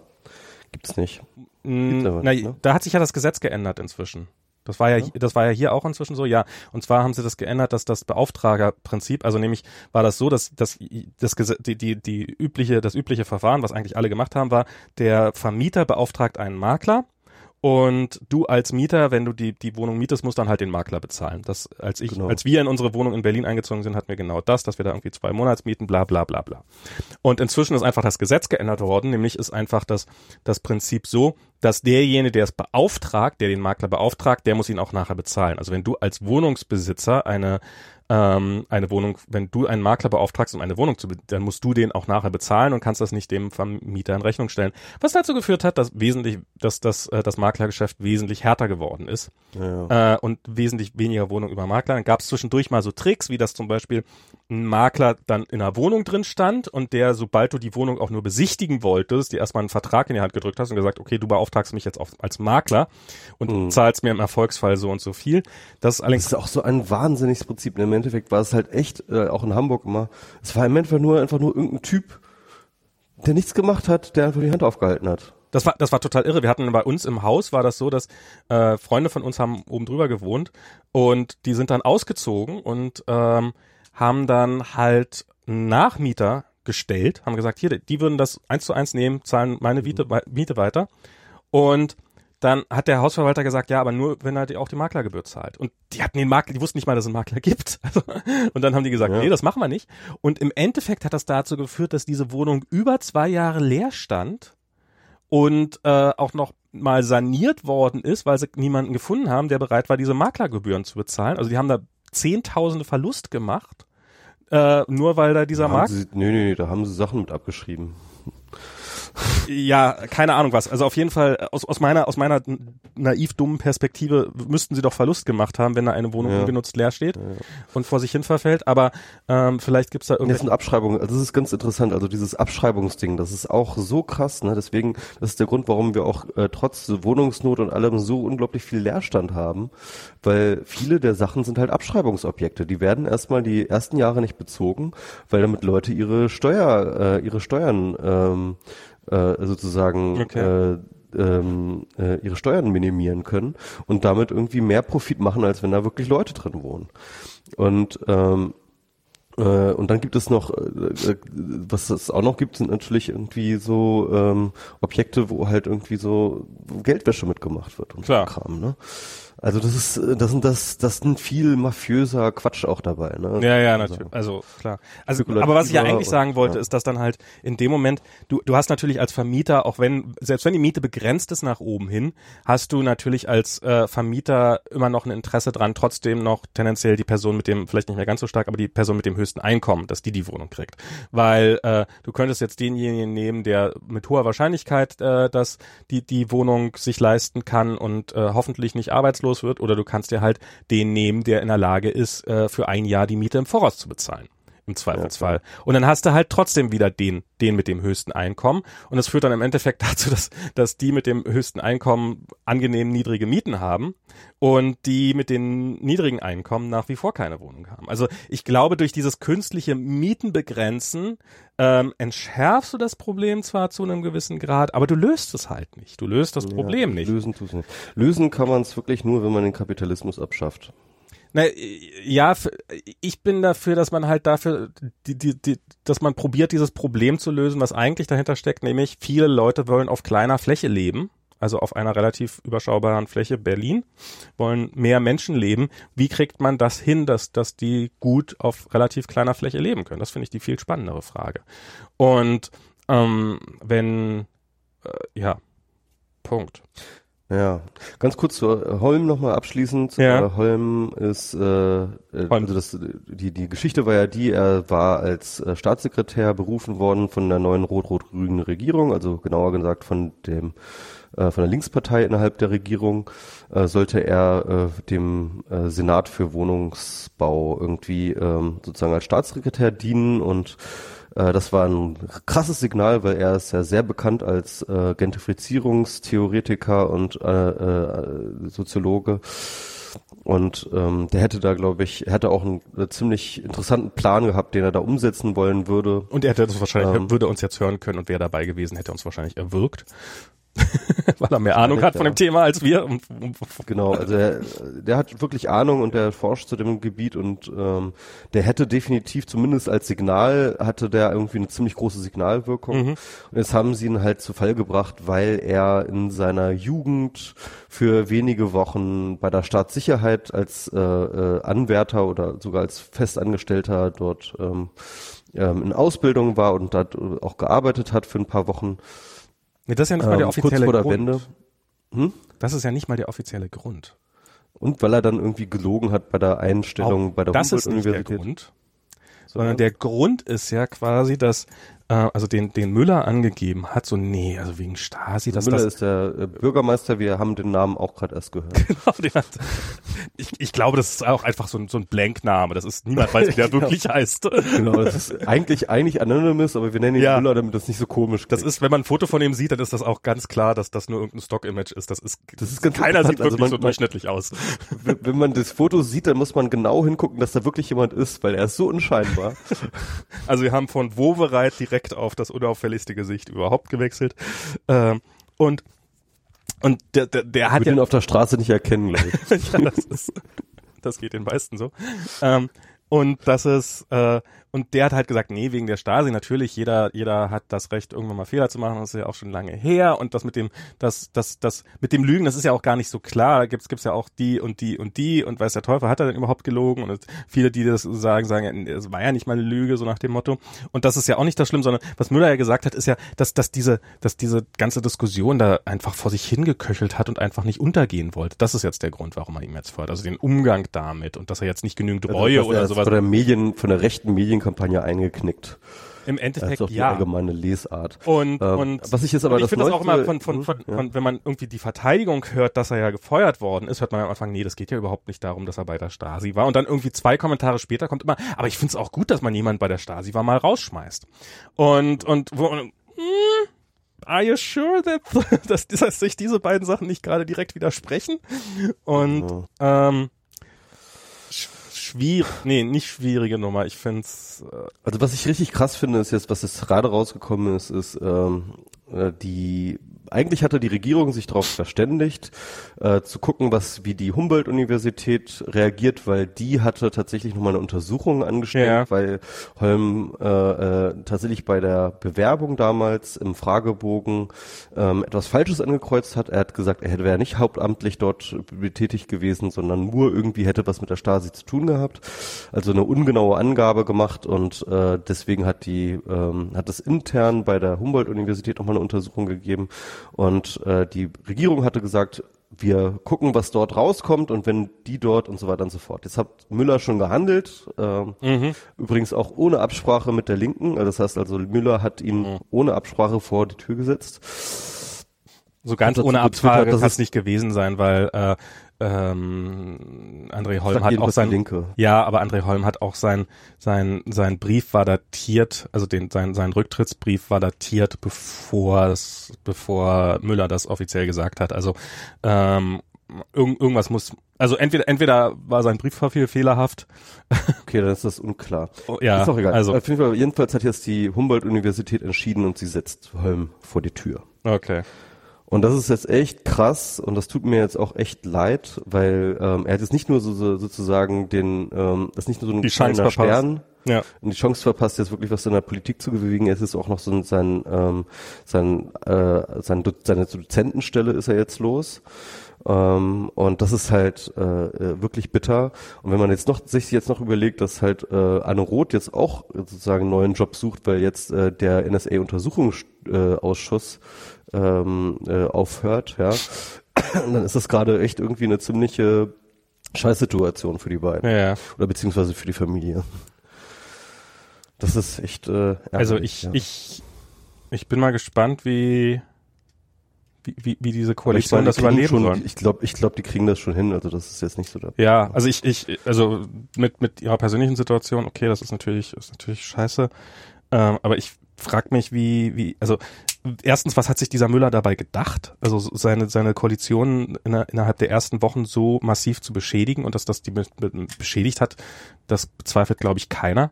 Gibt's nicht. mh, aber na, nicht, ne? da hat sich ja das Gesetz geändert inzwischen. Das war ja, ja, das war ja hier auch inzwischen so, ja. Und zwar haben sie das geändert, dass das Beauftragerprinzip, also nämlich war das so, dass, dass das, die, die, die übliche, das übliche Verfahren, was eigentlich alle gemacht haben, war, der Vermieter beauftragt einen Makler, und du als Mieter, wenn du die, die Wohnung mietest, musst dann halt den Makler bezahlen. Das, als ich, genau. als wir in unsere Wohnung in Berlin eingezogen sind, hatten wir genau das, dass wir da irgendwie zwei Monatsmieten, bla, bla, bla, bla. Und inzwischen ist einfach das Gesetz geändert worden, nämlich ist einfach das, das Prinzip so, dass derjenige, der es beauftragt, der den Makler beauftragt, der muss ihn auch nachher bezahlen. Also wenn du als Wohnungsbesitzer eine ähm, eine Wohnung, wenn du einen Makler beauftragst, um eine Wohnung zu, dann musst du den auch nachher bezahlen und kannst das nicht dem Vermieter in Rechnung stellen. Was dazu geführt hat, dass wesentlich, dass das, äh, das Maklergeschäft wesentlich härter geworden ist ja, ja. Äh, und wesentlich weniger Wohnungen über Makler. Dann gab es zwischendurch mal so Tricks, wie das zum Beispiel ein Makler dann in einer Wohnung drin stand und der, sobald du die Wohnung auch nur besichtigen wolltest, dir erstmal einen Vertrag in die Hand gedrückt hast und gesagt, okay, du beauftragst mich jetzt auf, als Makler und mhm. zahlst mir im Erfolgsfall so und so viel. Das ist allerdings das ist auch so ein wahnsinniges Prinzip. Im Endeffekt war es halt echt, äh, auch in Hamburg immer, es war im Endeffekt nur einfach nur irgendein Typ, der nichts gemacht hat, der einfach die Hand aufgehalten hat. Das war, das war total irre. Wir hatten bei uns im Haus war das so, dass äh, Freunde von uns haben oben drüber gewohnt und die sind dann ausgezogen und ähm, haben dann halt Nachmieter gestellt, haben gesagt, hier, die würden das eins zu eins nehmen, zahlen meine Miete, Miete weiter. Und dann hat der Hausverwalter gesagt, ja, aber nur, wenn er die, auch die Maklergebühr zahlt. Und die hatten den Makler, die wussten nicht mal, dass es einen Makler gibt. Also, und dann haben die gesagt, ja. nee, das machen wir nicht. Und im Endeffekt hat das dazu geführt, dass diese Wohnung über zwei Jahre leer stand und äh, auch noch mal saniert worden ist, weil sie niemanden gefunden haben, der bereit war, diese Maklergebühren zu bezahlen. Also die haben da Zehntausende Verlust gemacht, äh, nur weil da dieser Markt. Nee, nee, nee, da haben sie Sachen mit abgeschrieben ja, keine Ahnung was. Also auf jeden Fall aus, aus meiner aus meiner naiv dummen Perspektive müssten sie doch Verlust gemacht haben, wenn da eine Wohnung ja. ungenutzt leer steht ja. und vor sich hin verfällt. Aber ähm, vielleicht gibt's da irgendwelche... Das sind Abschreibungen. Also das ist ganz interessant. Also dieses Abschreibungsding, das ist auch so krass. Ne? Deswegen, das ist der Grund, warum wir auch äh, trotz Wohnungsnot und allem so unglaublich viel Leerstand haben, weil viele der Sachen sind halt Abschreibungsobjekte. Die werden erstmal die ersten Jahre nicht bezogen, weil damit Leute ihre Steuer, äh, ihre Steuern ähm, äh, sozusagen okay. äh, ähm, äh, ihre Steuern minimieren können und damit irgendwie mehr Profit machen, als wenn da wirklich Leute drin wohnen. Und ähm, äh, und dann gibt es noch, äh, äh was es auch noch gibt, sind natürlich irgendwie so ähm, Objekte, wo halt irgendwie so Geldwäsche mitgemacht wird und Klar. so Kram, ne? Also das ist, das sind das, das sind viel mafiöser Quatsch auch dabei, ne? Ja, ja, natürlich. Also klar. Also, aber was ich ja eigentlich sagen wollte, ja. ist, dass dann halt in dem Moment, du, du hast natürlich als Vermieter, auch wenn, selbst wenn die Miete begrenzt ist nach oben hin, hast du natürlich als äh, Vermieter immer noch ein Interesse dran, trotzdem noch tendenziell die Person mit dem, vielleicht nicht mehr ganz so stark, aber die Person mit dem höchsten Einkommen, dass die die Wohnung kriegt. Weil äh, du könntest jetzt denjenigen nehmen, der mit hoher Wahrscheinlichkeit, äh, dass die, die Wohnung sich leisten kann und äh, hoffentlich nicht arbeitslos kostenlos wird, oder du kannst dir halt den nehmen, der in der Lage ist, äh, für ein Jahr die Miete im Voraus zu bezahlen. Im Zweifelsfall. Ja, und dann hast du halt trotzdem wieder den, den mit dem höchsten Einkommen. Und das führt dann im Endeffekt dazu, dass, dass die mit dem höchsten Einkommen angenehm niedrige Mieten haben und die mit den niedrigen Einkommen nach wie vor keine Wohnung haben. Also ich glaube, durch dieses künstliche Mietenbegrenzen ähm, entschärfst du das Problem zwar zu einem gewissen Grad, aber du löst es halt nicht. Du löst das ja, Problem nicht. Lösen, nicht. lösen kann man es wirklich nur, wenn man den Kapitalismus abschafft. Na, ja, ich bin dafür, dass man halt dafür, die, die, die, dass man probiert, dieses Problem zu lösen, was eigentlich dahinter steckt, nämlich viele Leute wollen auf kleiner Fläche leben, also auf einer relativ überschaubaren Fläche Berlin, wollen mehr Menschen leben. Wie kriegt man das hin, dass, dass die gut auf relativ kleiner Fläche leben können? Das finde ich die viel spannendere Frage. Und ähm, wenn, äh, ja, Punkt. Ja, ganz kurz zu äh, Holm nochmal abschließend. Ja. Äh, Holm ist, äh, äh Holm. also das, die, die Geschichte war ja die, er war als Staatssekretär berufen worden von der neuen rot-rot-grünen Regierung, also genauer gesagt von dem äh, von der Linkspartei innerhalb der Regierung, äh, sollte er äh, dem äh, Senat für Wohnungsbau irgendwie ähm, sozusagen als Staatssekretär dienen und äh, das war ein krasses Signal, weil er ist ja sehr bekannt als äh, Gentrifizierungstheoretiker und äh, äh, Soziologe. Und ähm, der hätte da, glaube ich, hätte auch einen, einen, ziemlich interessanten Plan gehabt, den er da umsetzen wollen würde. Und er hätte das wahrscheinlich, ähm, würde uns jetzt hören können und wäre dabei gewesen, hätte uns wahrscheinlich erwürgt. Weil er mehr Ahnung hat von dem Thema als wir. Genau, also er, der hat wirklich Ahnung und der forscht zu dem Gebiet und ähm, der hätte definitiv zumindest als Signal, hatte der irgendwie eine ziemlich große Signalwirkung. Mhm. Und jetzt haben sie ihn halt zu Fall gebracht, weil er in seiner Jugend für wenige Wochen bei der Staatssicherheit als äh, äh, Anwärter oder sogar als Festangestellter dort ähm, ähm, in Ausbildung war und dort auch gearbeitet hat für ein paar Wochen. Nee, das ist ja nicht mal der offizielle ähm, kurz vor der Grund. Wende. Hm? Das ist ja nicht mal der offizielle Grund. Und weil er dann irgendwie gelogen hat bei der Einstellung Auch bei der das ist nicht der Humboldt-Universität. Grund. Sondern der Grund ist ja quasi, dass äh, also den, den Müller angegeben hat, so nee, also wegen Stasi, dass Müller das ist der äh, Bürgermeister, wir haben den Namen auch gerade erst gehört. Genau, den hat, ich, ich glaube, das ist auch einfach so ein, so ein Blank-Name. Das ist niemand weiß, wie der wirklich heißt. genau, das ist eigentlich eigentlich Anonymous, aber wir nennen ihn Ja. Müller, damit das nicht so komisch Das klingt. ist, wenn man ein Foto von ihm sieht, dann ist das auch ganz klar, dass das nur irgendein Stock-Image ist. Das ist, Das ist ganz keiner sieht wirklich Also man- so durchschnittlich aus. wenn wenn man das Foto sieht, dann muss man genau hingucken, dass da wirklich jemand ist, weil er ist so unscheinbar. Also wir haben von Wovereit direkt auf das unauffälligste Gesicht überhaupt gewechselt. Ähm, und und der, der, der hat ja ihn auf der Straße nicht erkennen, glaube ich. ja, das ist, das geht den meisten so. Ähm, und das ist, äh, und der hat halt gesagt, nee, wegen der Stasi, natürlich, jeder, jeder hat das Recht, irgendwann mal Fehler zu machen, das ist ja auch schon lange her. Und das mit dem, das, das, das, mit dem Lügen, das ist ja auch gar nicht so klar. Da gibt's, gibt's ja auch die und die und die und weiß der Teufel, hat er denn überhaupt gelogen? Und viele, die das sagen, sagen, es war ja nicht mal eine Lüge, so nach dem Motto. Und das ist ja auch nicht das Schlimme, sondern was Müller ja gesagt hat, ist ja, dass, dass diese, dass diese ganze Diskussion da einfach vor sich hingeköchelt hat und einfach nicht untergehen wollte. Das ist jetzt der Grund, warum er ihm jetzt fordert. Also den Umgang damit und dass er jetzt nicht genügend Reue Also, oder er sowas. Von der Medien, von der rechten Medienkampagne eingeknickt. Im Das Endeffekt ist auch die ja. allgemeine Lesart. Und, Ähm, und was ich jetzt aber ich das finde das auch immer von, von, von, Ja. von, wenn man irgendwie die Verteidigung hört, dass er ja gefeuert worden ist, hört man am Anfang, nee, das geht ja überhaupt nicht darum, dass er bei der Stasi war. Und dann irgendwie zwei Kommentare später kommt immer, aber ich finde es auch gut, dass man jemand bei der Stasi war, mal rausschmeißt. Und, und, wo, hm, Are you sure that, dass, dass sich diese beiden Sachen nicht gerade direkt widersprechen? Und ähm, sch- schwierig, nee, nicht schwierige Nummer. Ich find's äh, Also was ich richtig krass finde, ist jetzt, was jetzt gerade rausgekommen ist, ist ähm, äh, die eigentlich hatte die Regierung sich darauf verständigt, äh, zu gucken, was wie die Humboldt-Universität reagiert, weil die hatte tatsächlich nochmal eine Untersuchung angestellt, Ja. weil Holm äh, äh, tatsächlich bei der Bewerbung damals im Fragebogen ähm, etwas Falsches angekreuzt hat. Er hat gesagt, er hätte wäre nicht hauptamtlich dort tätig gewesen, sondern nur irgendwie hätte was mit der Stasi zu tun gehabt. Also eine ungenaue Angabe gemacht und äh, deswegen hat die ähm, hat es intern bei der Humboldt-Universität nochmal eine Untersuchung gegeben und äh, die Regierung hatte gesagt, wir gucken, was dort rauskommt und wenn die dort und so weiter und so fort. Jetzt hat Müller schon gehandelt, ähm, übrigens auch ohne Absprache mit der Linken. Also das heißt also, Müller hat ihn ohne Absprache vor die Tür gesetzt. So ganz dazu ohne Abfrage kann es es- nicht gewesen sein, weil äh, ähm, André Holm hat auch sein Linke. ja, aber André Holm hat auch sein sein sein Brief war datiert, also den sein sein Rücktrittsbrief war datiert, bevor es bevor Müller das offiziell gesagt hat. Also ähm, irgend, irgendwas muss also entweder entweder war sein Briefpapier fehlerhaft. Okay, dann ist das unklar. Oh, ja, ist auch egal. also Auf jeden Fall, jedenfalls hat jetzt die Humboldt-Universität entschieden und sie setzt Holm vor die Tür. okay. Und das ist jetzt echt krass und das tut mir jetzt auch echt leid, weil ähm, er hat jetzt nicht nur so, so sozusagen den, ähm, das ist nicht nur so ein Die Chance kleiner. Stern, Ja. und die Chance verpasst, jetzt wirklich was in der Politik zu bewegen. Es ist auch noch so ein, sein, ähm, sein, äh, sein, seine Dozentenstelle ist er jetzt los. Ähm, und das ist halt äh, äh, wirklich bitter. Und wenn man jetzt noch sich jetzt noch überlegt, dass halt äh, Anne Roth jetzt auch sozusagen einen neuen Job sucht, weil jetzt äh, der NSA-Untersuchungsausschuss ähm, äh, aufhört, ja, dann ist das gerade echt irgendwie eine ziemliche Scheißsituation für die beiden. Ja. Oder beziehungsweise für die Familie. Das ist echt. Äh, Also ich, ja. ich, ich bin mal gespannt, wie, wie, wie, wie diese Aber ich Koalition meine, das überleben schon, soll. Ich glaube, ich glaube, die kriegen das schon hin. Also das ist jetzt nicht so der. Ja, also ich, ich, also mit, mit ihrer persönlichen Situation, okay, das ist natürlich, ist natürlich scheiße. Ähm, aber ich frag mich, wie, wie, also erstens, was hat sich dieser Müller dabei gedacht? Also so seine, seine Koalition inner, innerhalb der ersten Wochen so massiv zu beschädigen und dass das die be- be- beschädigt hat, das bezweifelt, glaube ich, keiner.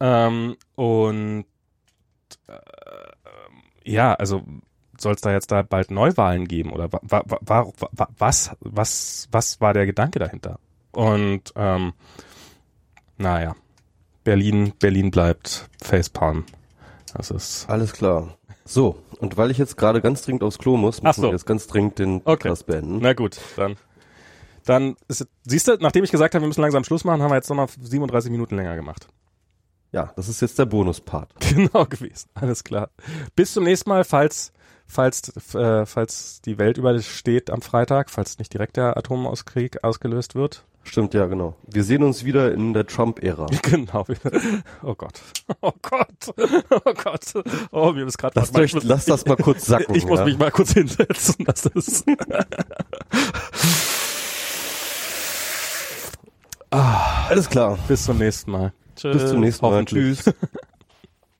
Ähm, und äh, ja, also soll es da jetzt da bald Neuwahlen geben oder wa, wa, wa, was, was, was war der Gedanke dahinter? Und ähm, naja, Berlin, Berlin bleibt Facepalm. Das ist Alles klar. So, und weil ich jetzt gerade ganz dringend aufs Klo muss, müssen so. wir jetzt ganz dringend den Podcast beenden. na gut, dann dann ist siehst du, nachdem ich gesagt habe, wir müssen langsam Schluss machen, haben wir jetzt nochmal 37 Minuten länger gemacht. Ja, das ist jetzt der Bonuspart. Genau gewesen. Alles klar. Bis zum nächsten Mal, falls falls äh, falls die Welt übersteht am Freitag, falls nicht direkt der Atomauskrieg ausgelöst wird. Stimmt, ja, genau. Wir sehen uns wieder in der Trump-Ära. Genau. Oh Gott. Oh Gott. Oh Gott. Oh, mir ist gerade Lasst euch, lasst das mal kurz sacken. Ich muss ja? mich mal kurz hinsetzen. Das ist Alles klar. bis zum nächsten Mal. Tschüss. Bis zum nächsten Mal. Tschüss.